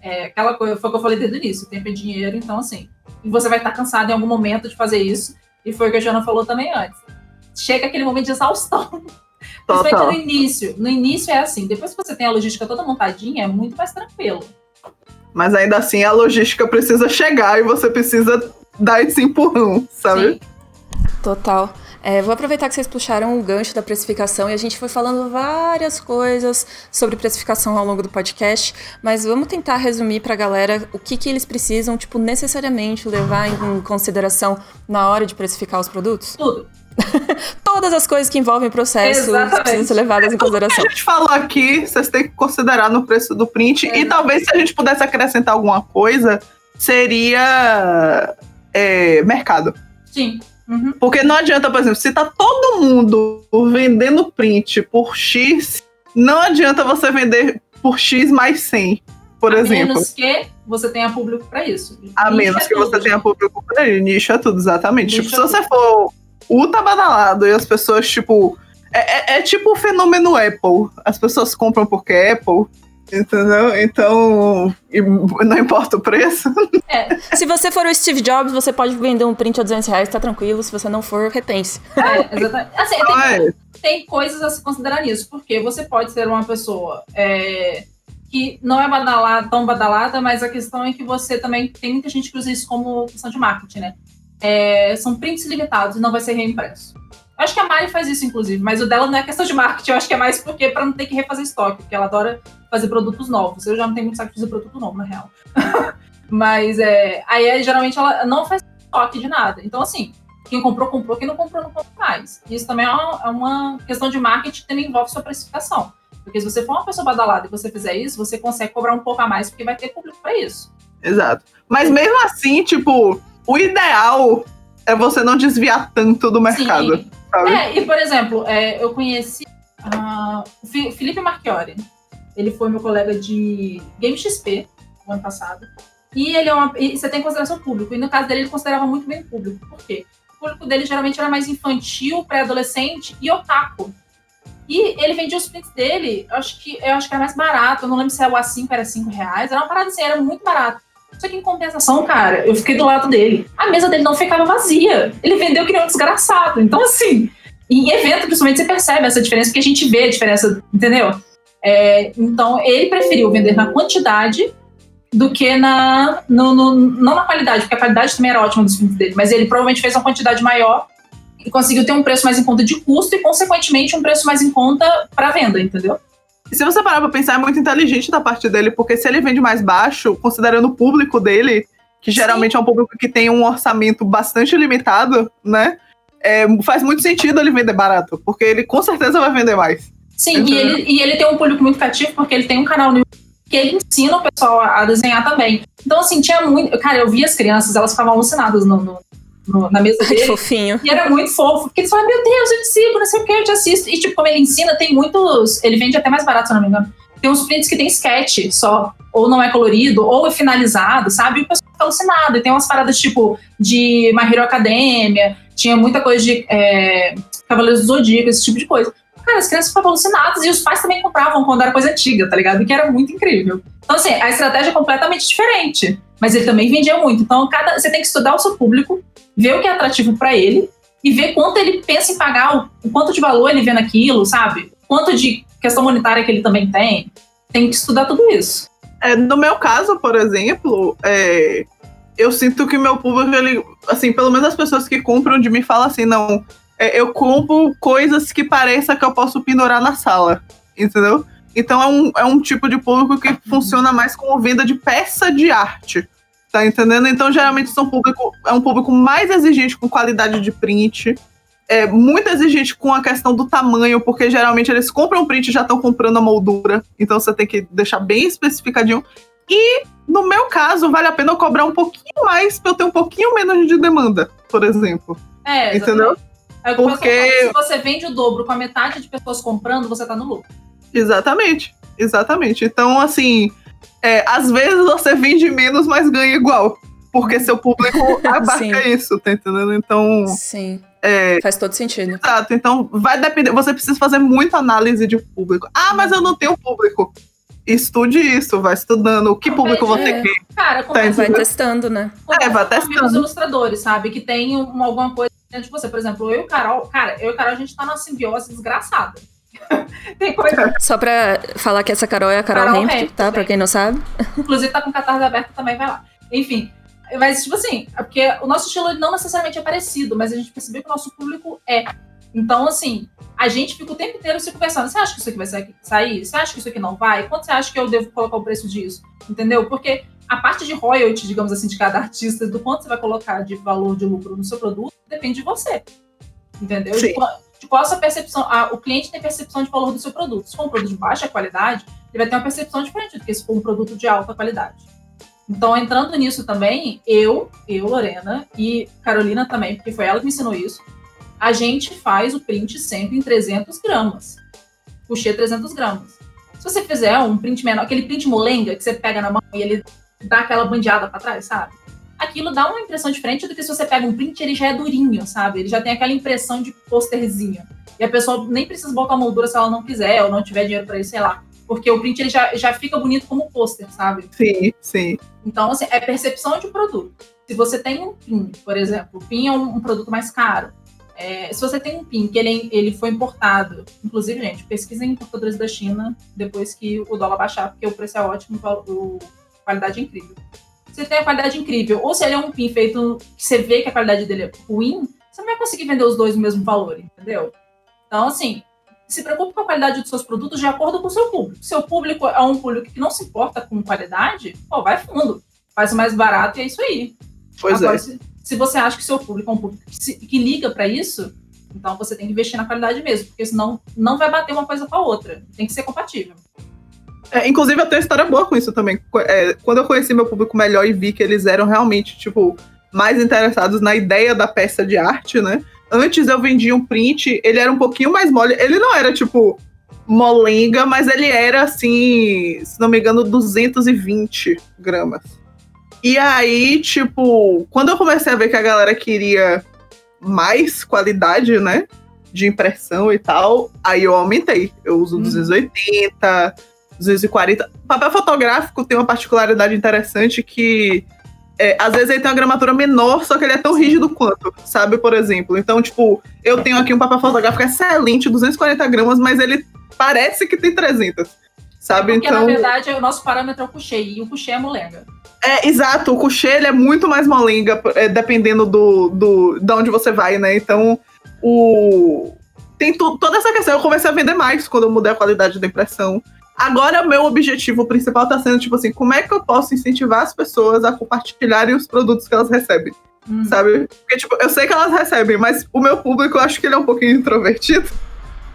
Speaker 3: é, aquela coisa, foi o que eu falei desde o início, tempo é dinheiro, então assim, e você vai estar cansado em algum momento de fazer isso, e foi o que a Jana falou também antes. Chega aquele momento de exaustão. Principalmente
Speaker 2: Total.
Speaker 3: no início. No início é assim, depois que você tem a logística toda montadinha, é muito mais tranquilo.
Speaker 2: Mas ainda assim a logística precisa chegar e você precisa dar esse empurrão, sabe?
Speaker 3: Sim.
Speaker 1: Total. É, vou aproveitar que vocês puxaram o gancho da precificação e a gente foi falando várias coisas sobre precificação ao longo do podcast, mas vamos tentar resumir para a galera o que, que eles precisam, tipo, necessariamente levar em consideração na hora de precificar os produtos.
Speaker 3: Tudo.
Speaker 1: Todas as coisas que envolvem o processo
Speaker 3: Exatamente.
Speaker 1: precisam ser levadas em consideração.
Speaker 2: A gente falou aqui, vocês têm que considerar no preço do print.
Speaker 3: É.
Speaker 2: E talvez se a gente pudesse acrescentar alguma coisa, seria é, mercado.
Speaker 3: Sim. Uhum.
Speaker 2: Porque não adianta, por exemplo, se tá todo mundo vendendo print por X, não adianta você vender por X mais 100, por
Speaker 3: a
Speaker 2: exemplo.
Speaker 3: menos que você tenha público para isso.
Speaker 2: A
Speaker 3: Nicho
Speaker 2: menos
Speaker 3: é
Speaker 2: que
Speaker 3: tudo,
Speaker 2: você tenha
Speaker 3: gente.
Speaker 2: público por aí. Nicho é tudo, exatamente.
Speaker 3: Nicho
Speaker 2: tipo,
Speaker 3: é
Speaker 2: se você for ultra badalado e as pessoas, tipo. É, é- é tipo o fenômeno Apple. As pessoas compram porque é Apple. Entendeu? Então. não importa o preço.
Speaker 3: É,
Speaker 1: Se você for o Steve Jobs, você pode vender um print a 200 reais, tá tranquilo. Se você não for, repense.
Speaker 3: é, exatamente. Assim, tem, tem coisas a se considerar nisso, porque você pode ser uma pessoa é, que não é badalada, tão badalada, mas a questão é que você também tem muita gente que usa isso como questão de marketing, né? É, são prints limitados e não vai ser reimpresso. Eu acho que a Mari faz isso, inclusive, mas o dela não é questão de marketing, eu acho que é mais porque para não ter que refazer estoque, porque ela adora fazer produtos novos. Eu já não tenho muito saco de fazer produto novo, na real. mas é, aí geralmente ela não faz estoque de nada. Então, assim, quem comprou, comprou, quem não comprou, não comprou mais. Isso também é uma, é uma questão de marketing que também envolve sua precificação. Porque se você for uma pessoa badalada e você fizer isso, você consegue cobrar um pouco a mais, porque vai ter público para isso.
Speaker 2: exato. Mas mesmo assim, tipo, o ideal é você não desviar tanto do mercado.
Speaker 3: Sim.
Speaker 2: sabe?
Speaker 3: É, e por exemplo, é, eu conheci ah, o Felipe Marchiori. Ele foi meu colega de Game XP no ano passado. E ele é uma. você tem consideração público. E no caso dele, ele considerava muito bem o público. Por quê? O público dele geralmente era mais infantil, pré-adolescente e otaku. E ele vendia os prints dele, eu acho que eu acho que era mais barato. Eu não lembro se era o A5 era 5 reais. Era uma parada assim, era muito barato. Só que em compensação, cara, eu fiquei do lado dele. A mesa dele não ficava vazia. Ele vendeu que nem um desgraçado. Então, assim, em evento, principalmente, você percebe essa diferença, porque a gente vê a diferença, entendeu? É, então, ele preferiu vender na quantidade do que na. No, no- não na qualidade, porque a qualidade também era ótima dos filmes dele, mas ele provavelmente fez uma quantidade maior e conseguiu ter um preço mais em conta de custo e, consequentemente, um preço mais em conta para venda, entendeu?
Speaker 2: E se você parar pra pensar, é muito inteligente da parte dele, porque se ele vende mais baixo, considerando o público dele, que geralmente Sim. é um público que tem um orçamento bastante limitado, né? É, faz muito sentido ele vender barato, porque ele com certeza vai vender mais.
Speaker 3: Sim, e ele, e ele tem um público muito cativo, porque ele tem um canal no que ele ensina o pessoal a desenhar também. Então, assim, tinha muito. Cara, eu via as crianças, elas ficavam alucinadas no, no, no na mesa dele.
Speaker 1: Ai, fofinho.
Speaker 3: E era muito fofo, porque eles falavam, meu Deus, eu te sigo, não sei o que, eu te assisto. E, tipo, como ele ensina, tem muitos. Ele vende até mais barato, se não me engano. Tem uns prints que tem sketch só, ou não é colorido, ou é finalizado, sabe? E o pessoal fica alucinado. E tem umas paradas, tipo, de My Hero Academia, tinha muita coisa de é, Cavaleiros do Zodíaco, esse tipo de coisa. Cara, as crianças ficavam alucinadas e os pais também compravam quando era coisa antiga, tá ligado? Que era muito incrível. Então, assim, a estratégia é completamente diferente. Mas ele também vendia muito. Então, cada, você tem que estudar o seu público, ver o que é atrativo para ele e ver quanto ele pensa em pagar, o, quanto de valor ele vê naquilo, sabe? Quanto de questão monetária que ele também tem. Tem que estudar tudo isso.
Speaker 2: É, no meu caso, por exemplo, é, eu sinto que meu público, ele, assim, pelo menos as pessoas que compram de mim falam assim, não, é, eu compro coisas que pareça que eu posso pendurar na sala, entendeu? Então é um, é um tipo de público que funciona mais como venda de peça de arte. Tá entendendo? Então, geralmente, são público, é um público mais exigente com qualidade de print. É muito exigente com a questão do tamanho, porque geralmente eles compram print e já estão comprando a moldura. Então você tem que deixar bem especificadinho. E, no meu caso, vale a pena eu cobrar um pouquinho mais pra eu ter um pouquinho menos de demanda, por exemplo.
Speaker 3: É,
Speaker 2: exatamente. entendeu?
Speaker 3: É porque se você vende o dobro com a metade de pessoas comprando, você tá no lucro.
Speaker 2: Exatamente, exatamente. Então, assim, é, às vezes você vende menos, mas ganha igual. Porque seu público abarca isso, tá entendendo? Então.
Speaker 1: Sim. É, Faz todo sentido.
Speaker 2: Exato. Então, vai depender. Você precisa fazer muita análise de público. Ah, mas eu não tenho público. Estude isso, vai estudando. O que público é, você quer.
Speaker 3: Cara,
Speaker 1: tá vai testando, né?
Speaker 2: É, vai testando.
Speaker 3: Os ilustradores, sabe? Que tem uma, alguma coisa dentro de você. Por exemplo, eu e o Carol. Cara, eu e o Carol, a gente tá numa simbiose desgraçada.
Speaker 1: Tem coisa. Só pra falar que essa Carol é a Carol, Carol Hempt, tá? Pra quem não sabe.
Speaker 3: Inclusive tá com catarse aberto também, vai lá. Enfim. Mas, tipo assim, é porque o nosso estilo não necessariamente é parecido, mas a gente percebeu que o nosso público é. Então, assim, a gente fica o tempo inteiro se conversando. Você acha que isso aqui vai sair? Você acha que isso aqui não vai? Quanto você acha que eu devo colocar o preço disso? Entendeu? Porque a parte de royalty, digamos assim, de cada artista, do quanto você vai colocar de valor de lucro no seu produto, depende de você. Entendeu? Sim de qual a sua percepção. A, o cliente tem percepção de valor do seu produto. Se for um produto de baixa qualidade, ele vai ter uma percepção diferente do que se for um produto de alta qualidade. Então, entrando nisso também, eu, eu, Lorena, e Carolina também, porque foi ela que me ensinou isso, a gente faz o print sempre em 300 gramas. Puxei 300 gramas. Se você fizer um print menor, aquele print molenga que você pega na mão e ele dá aquela bandeada para trás, sabe? Aquilo dá uma impressão diferente do que se você pega um print, ele já é durinho, sabe? Ele já tem aquela impressão de posterzinho. E a pessoa nem precisa botar moldura se ela não quiser, ou não tiver dinheiro para isso, sei lá. Porque o print ele já, já fica bonito como pôster, sabe?
Speaker 2: Sim, sim.
Speaker 3: Então, assim, é percepção de produto. Se você tem um PIN, por exemplo, o PIN é um, um produto mais caro. É, se você tem um PIN que ele, ele foi importado, inclusive, gente, pesquisem importadores da China depois que o dólar baixar, porque o preço é ótimo, a qualidade é incrível você tem a qualidade incrível, ou se ele é um PIN feito que você vê que a qualidade dele é ruim, você não vai conseguir vender os dois no mesmo valor, entendeu? Então, assim, se preocupe com a qualidade dos seus produtos de acordo com o seu público. Seu público é um público que não se importa com qualidade, pô, vai fundo. Faz o mais barato e é isso aí.
Speaker 2: Pois Agora, é. Se,
Speaker 3: se, você acha que seu público é um público que, se, que liga para isso, então você tem que investir na qualidade mesmo, porque senão não vai bater uma coisa com a outra. Tem que ser compatível.
Speaker 2: É, inclusive, eu tenho história boa com isso também. É, quando eu conheci meu público melhor e vi que eles eram realmente, tipo, mais interessados na ideia da peça de arte, né? Antes eu vendia um print, ele era um pouquinho mais mole. Ele não era, tipo, molenga, mas ele era, assim, se não me engano, 220 gramas. E aí, tipo, quando eu comecei a ver que a galera queria mais qualidade, né? De impressão e tal, aí eu aumentei. Eu uso hum. 280, 240. O papel fotográfico tem uma particularidade interessante que é, às vezes ele tem uma gramatura menor, só que ele é tão rígido quanto, sabe? Por exemplo. Então, tipo, eu tenho aqui um papel fotográfico excelente, 240 gramas, mas ele parece que tem 300, sabe?
Speaker 3: É porque,
Speaker 2: então...
Speaker 3: na verdade, o nosso parâmetro é o coucher, e o coucher é molenga.
Speaker 2: É, exato. O coucher, ele é muito mais molenga, é, dependendo do, do, de onde você vai, né? Então, o. Tem toda essa questão. Eu comecei a vender mais quando eu mudei a qualidade da impressão. Agora, meu objetivo principal tá sendo, tipo assim, como é que eu posso incentivar as pessoas a compartilharem os produtos que elas recebem? Hum. Sabe? Porque, tipo, eu sei que elas recebem, mas o meu público, eu acho que ele é um pouquinho introvertido.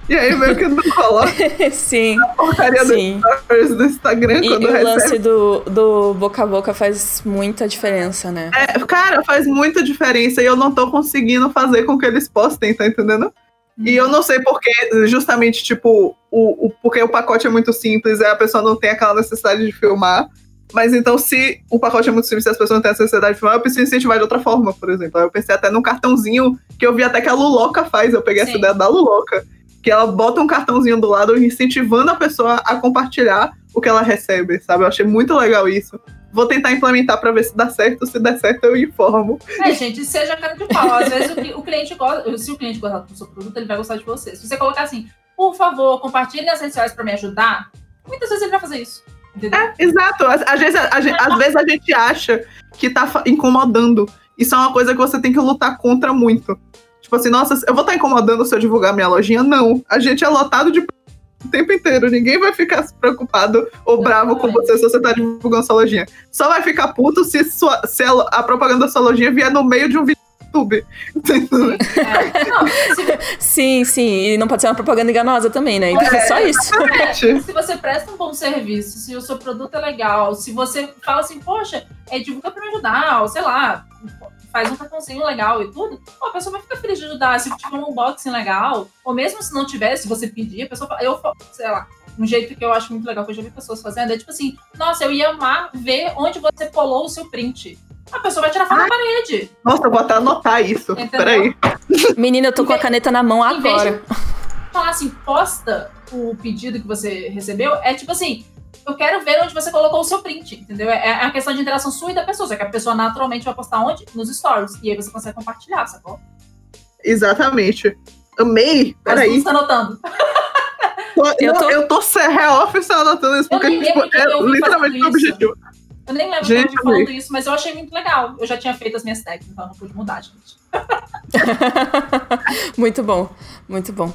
Speaker 2: E aí meio que não coloca
Speaker 1: sim,
Speaker 2: a porcaria sim. do do Instagram
Speaker 1: e,
Speaker 2: quando
Speaker 1: e
Speaker 2: recebe.
Speaker 1: o lance do, do boca a boca faz muita diferença, né?
Speaker 2: É, cara, faz muita diferença e eu não tô conseguindo fazer com que eles postem, tá entendendo? E eu não sei porque, justamente, tipo, o, o, porque o pacote é muito simples, e a pessoa não tem aquela necessidade de filmar. Mas então, se o pacote é muito simples e as pessoas não têm essa necessidade de filmar, eu preciso incentivar de outra forma, por exemplo. Eu pensei até num cartãozinho que eu vi até que a Luloca faz. Eu peguei Sim. essa ideia da Luloca. Que ela bota um cartãozinho do lado incentivando a pessoa a compartilhar o que ela recebe, sabe? Eu achei muito legal isso. Vou tentar implementar para ver se dá certo. Se der certo, eu informo.
Speaker 3: É, gente, seja cara de pau. Às vezes o, o, cliente gosta. Se o cliente gostar do seu produto, ele vai gostar de você. Se você colocar assim, por favor, compartilhe nas redes sociais para me ajudar, muitas vezes ele vai fazer isso. Entendeu?
Speaker 2: É, exato. Às, às, vezes, a, às vezes a gente acha que tá incomodando. Isso é uma coisa que você tem que lutar contra muito. Tipo assim, nossa, eu vou estar tá incomodando se eu divulgar minha lojinha? Não. A gente é lotado de o tempo inteiro. Ninguém vai ficar preocupado ou bravo com você se você tá divulgando sua lojinha. Só vai ficar puto se, sua, se a, a propaganda da sua lojinha vier no meio de um vídeo YouTube.
Speaker 1: sim, sim. E não pode ser uma propaganda enganosa também, né? Então é, é só isso.
Speaker 3: É, se você presta um bom serviço, se o seu produto é legal, se você fala assim, poxa, é, divulga pra me ajudar, ou sei lá, faz um cartãozinho legal e tudo, a pessoa vai ficar feliz de ajudar. Se tiver um unboxing legal, ou mesmo se não tiver, se você pedir, a pessoa fala, eu, sei lá, um jeito que eu acho muito legal que eu já vi pessoas fazendo é tipo assim, nossa, eu ia amar ver onde você colou o seu print. A pessoa vai tirar foto na parede.
Speaker 2: Nossa, eu vou até anotar isso. Entendeu? Peraí.
Speaker 1: Menina, eu tô com a caneta na mão agora.
Speaker 3: falar assim, posta o pedido que você recebeu, é tipo assim, eu quero ver onde você colocou o seu print, entendeu? É, é a questão de interação sua e da pessoa. Só que a pessoa naturalmente vai postar onde? Nos stories. E aí você consegue compartilhar, sacou?
Speaker 2: Exatamente. Amei. Peraí.
Speaker 3: Você tá anotando.
Speaker 2: eu, tô... eu tô real oficial anotando isso, porque tipo, é literalmente o objetivo.
Speaker 3: Eu nem lembro gente, de falando isso, mas eu achei muito legal. Eu já tinha feito as minhas técnicas, então não pude mudar, gente.
Speaker 1: muito bom, muito bom.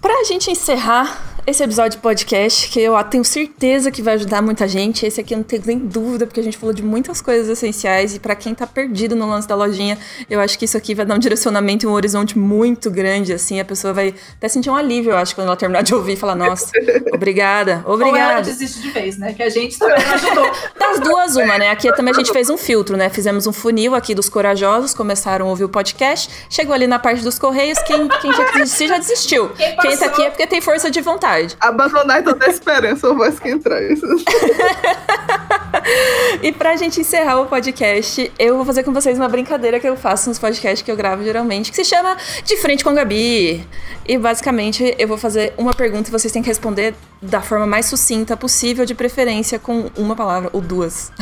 Speaker 1: Pra gente encerrar esse episódio de podcast, que eu tenho certeza que vai ajudar muita gente. Esse aqui eu não tenho nem dúvida, porque a gente falou de muitas coisas essenciais. E para quem tá perdido no lance da lojinha, eu acho que isso aqui vai dar um direcionamento e um horizonte muito grande, assim. A pessoa vai até sentir um alívio, eu acho, quando ela terminar de ouvir e falar, nossa, obrigada, obrigada. Ou ela
Speaker 3: desiste de vez, né? Que a gente também ajudou.
Speaker 1: Das duas, uma, né? Aqui também a gente fez um filtro, né? Fizemos um funil aqui dos corajosos, começaram a ouvir o podcast. Chegou ali na parte dos correios, quem, quem já desistiu, já desistiu. Quem quem tá aqui é porque tem força de vontade.
Speaker 2: Abandonar toda a esperança, ou voz que isso.
Speaker 1: e pra gente encerrar o podcast, eu vou fazer com vocês uma brincadeira que eu faço nos podcasts que eu gravo geralmente, que se chama De Frente com a Gabi. E basicamente eu vou fazer uma pergunta e vocês têm que responder da forma mais sucinta possível, de preferência com uma palavra ou duas.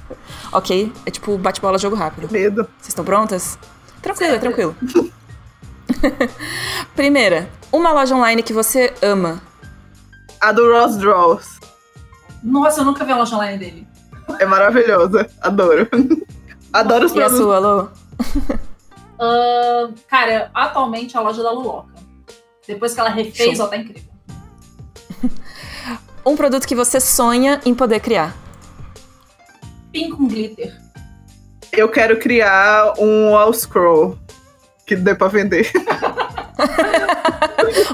Speaker 1: ok? É tipo bate-bola, jogo rápido.
Speaker 2: Medo.
Speaker 1: Vocês estão prontas? Tranquilo, tranquilo. Primeira, uma loja online que você ama.
Speaker 2: A do Ross Draws.
Speaker 3: Nossa, eu nunca vi a loja online dele.
Speaker 2: É maravilhosa. Adoro. Adoro os
Speaker 1: e produtos. E a sua, Lu?
Speaker 3: Uh, cara, atualmente a loja da Luloca. Depois que ela refez, Show. ela tá incrível.
Speaker 1: um produto que você sonha em poder criar.
Speaker 3: Pin com glitter.
Speaker 2: Eu quero criar um all scroll que dê pra vender.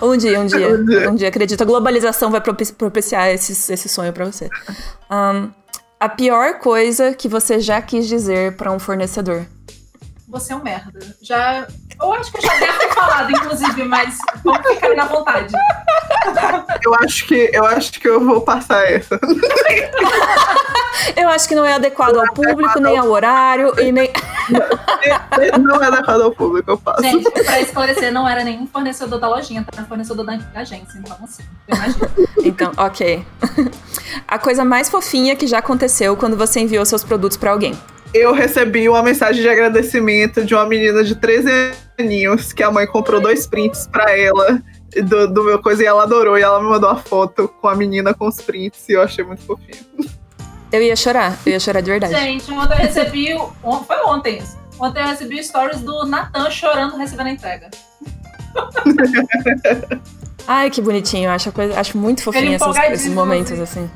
Speaker 1: um dia, um dia. Um dia, um dia acredito. A globalização vai propiciar esse, esse sonho para você. Um, a pior coisa que você já quis dizer para um fornecedor?
Speaker 3: Você é um merda. Já. Eu acho que eu já devo ter falado, inclusive, mas vamos ficar na vontade.
Speaker 2: Eu acho que eu acho que eu vou passar essa.
Speaker 1: eu acho que não é adequado ao público, nem ao horário e nem.
Speaker 2: Não é adequado ao público, eu passo.
Speaker 3: Gente, pra esclarecer, não era nenhum fornecedor da lojinha, era fornecedor da agência, então assim, imagina.
Speaker 1: Então, ok. A coisa mais fofinha que já aconteceu quando você enviou seus produtos para alguém
Speaker 2: eu recebi uma mensagem de agradecimento de uma menina de 13 aninhos que a mãe comprou dois prints para ela do, do, meu coisa e ela adorou. E ela me mandou uma foto com a menina com os prints e eu achei muito fofinho.
Speaker 1: Eu ia chorar, eu ia chorar de verdade.
Speaker 3: Gente, ontem eu recebi. Foi ontem isso. Ontem eu recebi stories do Natan chorando recebendo a entrega.
Speaker 1: Ai, que bonitinho. Acho, coisa, acho muito fofinho essas, esses momentos assim.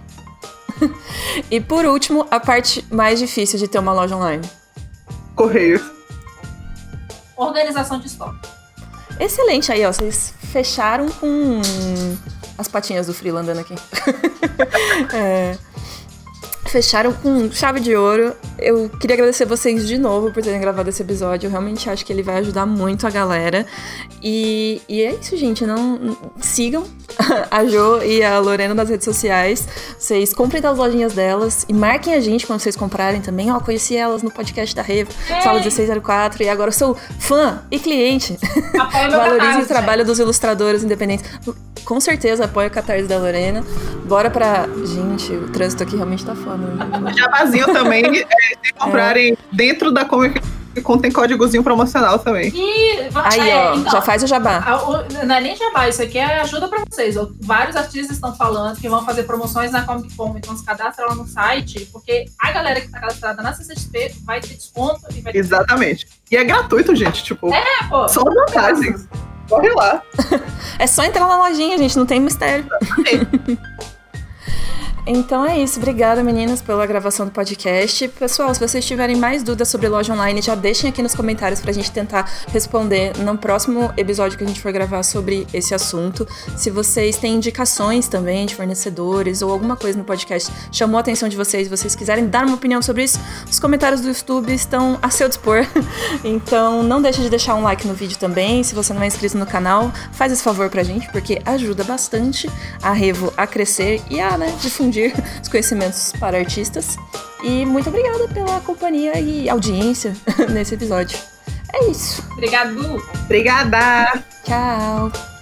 Speaker 1: E por último, a parte mais difícil de ter uma loja online.
Speaker 2: Correios.
Speaker 3: Organização de estoque.
Speaker 1: Excelente aí, ó. Vocês fecharam com as patinhas do Freela andando aqui. é fecharam com chave de ouro. Eu queria agradecer vocês de novo por terem gravado esse episódio. Eu realmente acho que ele vai ajudar muito a galera. E, e é isso, gente. Não sigam a Jo e a Lorena nas redes sociais. Vocês comprem das lojinhas delas e marquem a gente quando vocês comprarem também. Ó, conheci elas no podcast da Revo, Sala 1604, e agora sou fã e cliente. Valorize o trabalho dos ilustradores independentes. Com certeza apoio o Catarse da Lorena. Bora pra. Gente, o trânsito aqui realmente tá foda.
Speaker 2: Jabazinho também, é, se comprarem é. dentro da Comic contém códigozinho promocional também.
Speaker 3: E,
Speaker 1: Aí, é, ó, então, já faz o jabá.
Speaker 3: A, não é nem jabá, isso aqui é ajuda pra vocês. Vários artistas estão falando que vão fazer promoções na Comic Con, então se cadastra lá no site, porque a galera que tá cadastrada na CCXP vai ter desconto e vai ter
Speaker 2: Exatamente. E é gratuito, gente, tipo,
Speaker 3: é, pô.
Speaker 2: só vantagens. Corre lá.
Speaker 1: é só entrar na lojinha, gente, não tem mistério. Então é isso. Obrigada, meninas, pela gravação do podcast. Pessoal, se vocês tiverem mais dúvidas sobre loja online, já deixem aqui nos comentários pra gente tentar responder no próximo episódio que a gente for gravar sobre esse assunto. Se vocês têm indicações também de fornecedores ou alguma coisa no podcast chamou a atenção de vocês, vocês quiserem dar uma opinião sobre isso, os comentários do YouTube estão a seu dispor. Então não deixe de deixar um like no vídeo também. Se você não é inscrito no canal, faz esse favor pra gente, porque ajuda bastante a Revo a crescer e a né, difundir difundir os conhecimentos para artistas. E muito obrigada pela companhia e audiência nesse episódio. É isso.
Speaker 3: Obrigado.
Speaker 2: Obrigada.
Speaker 1: Tchau.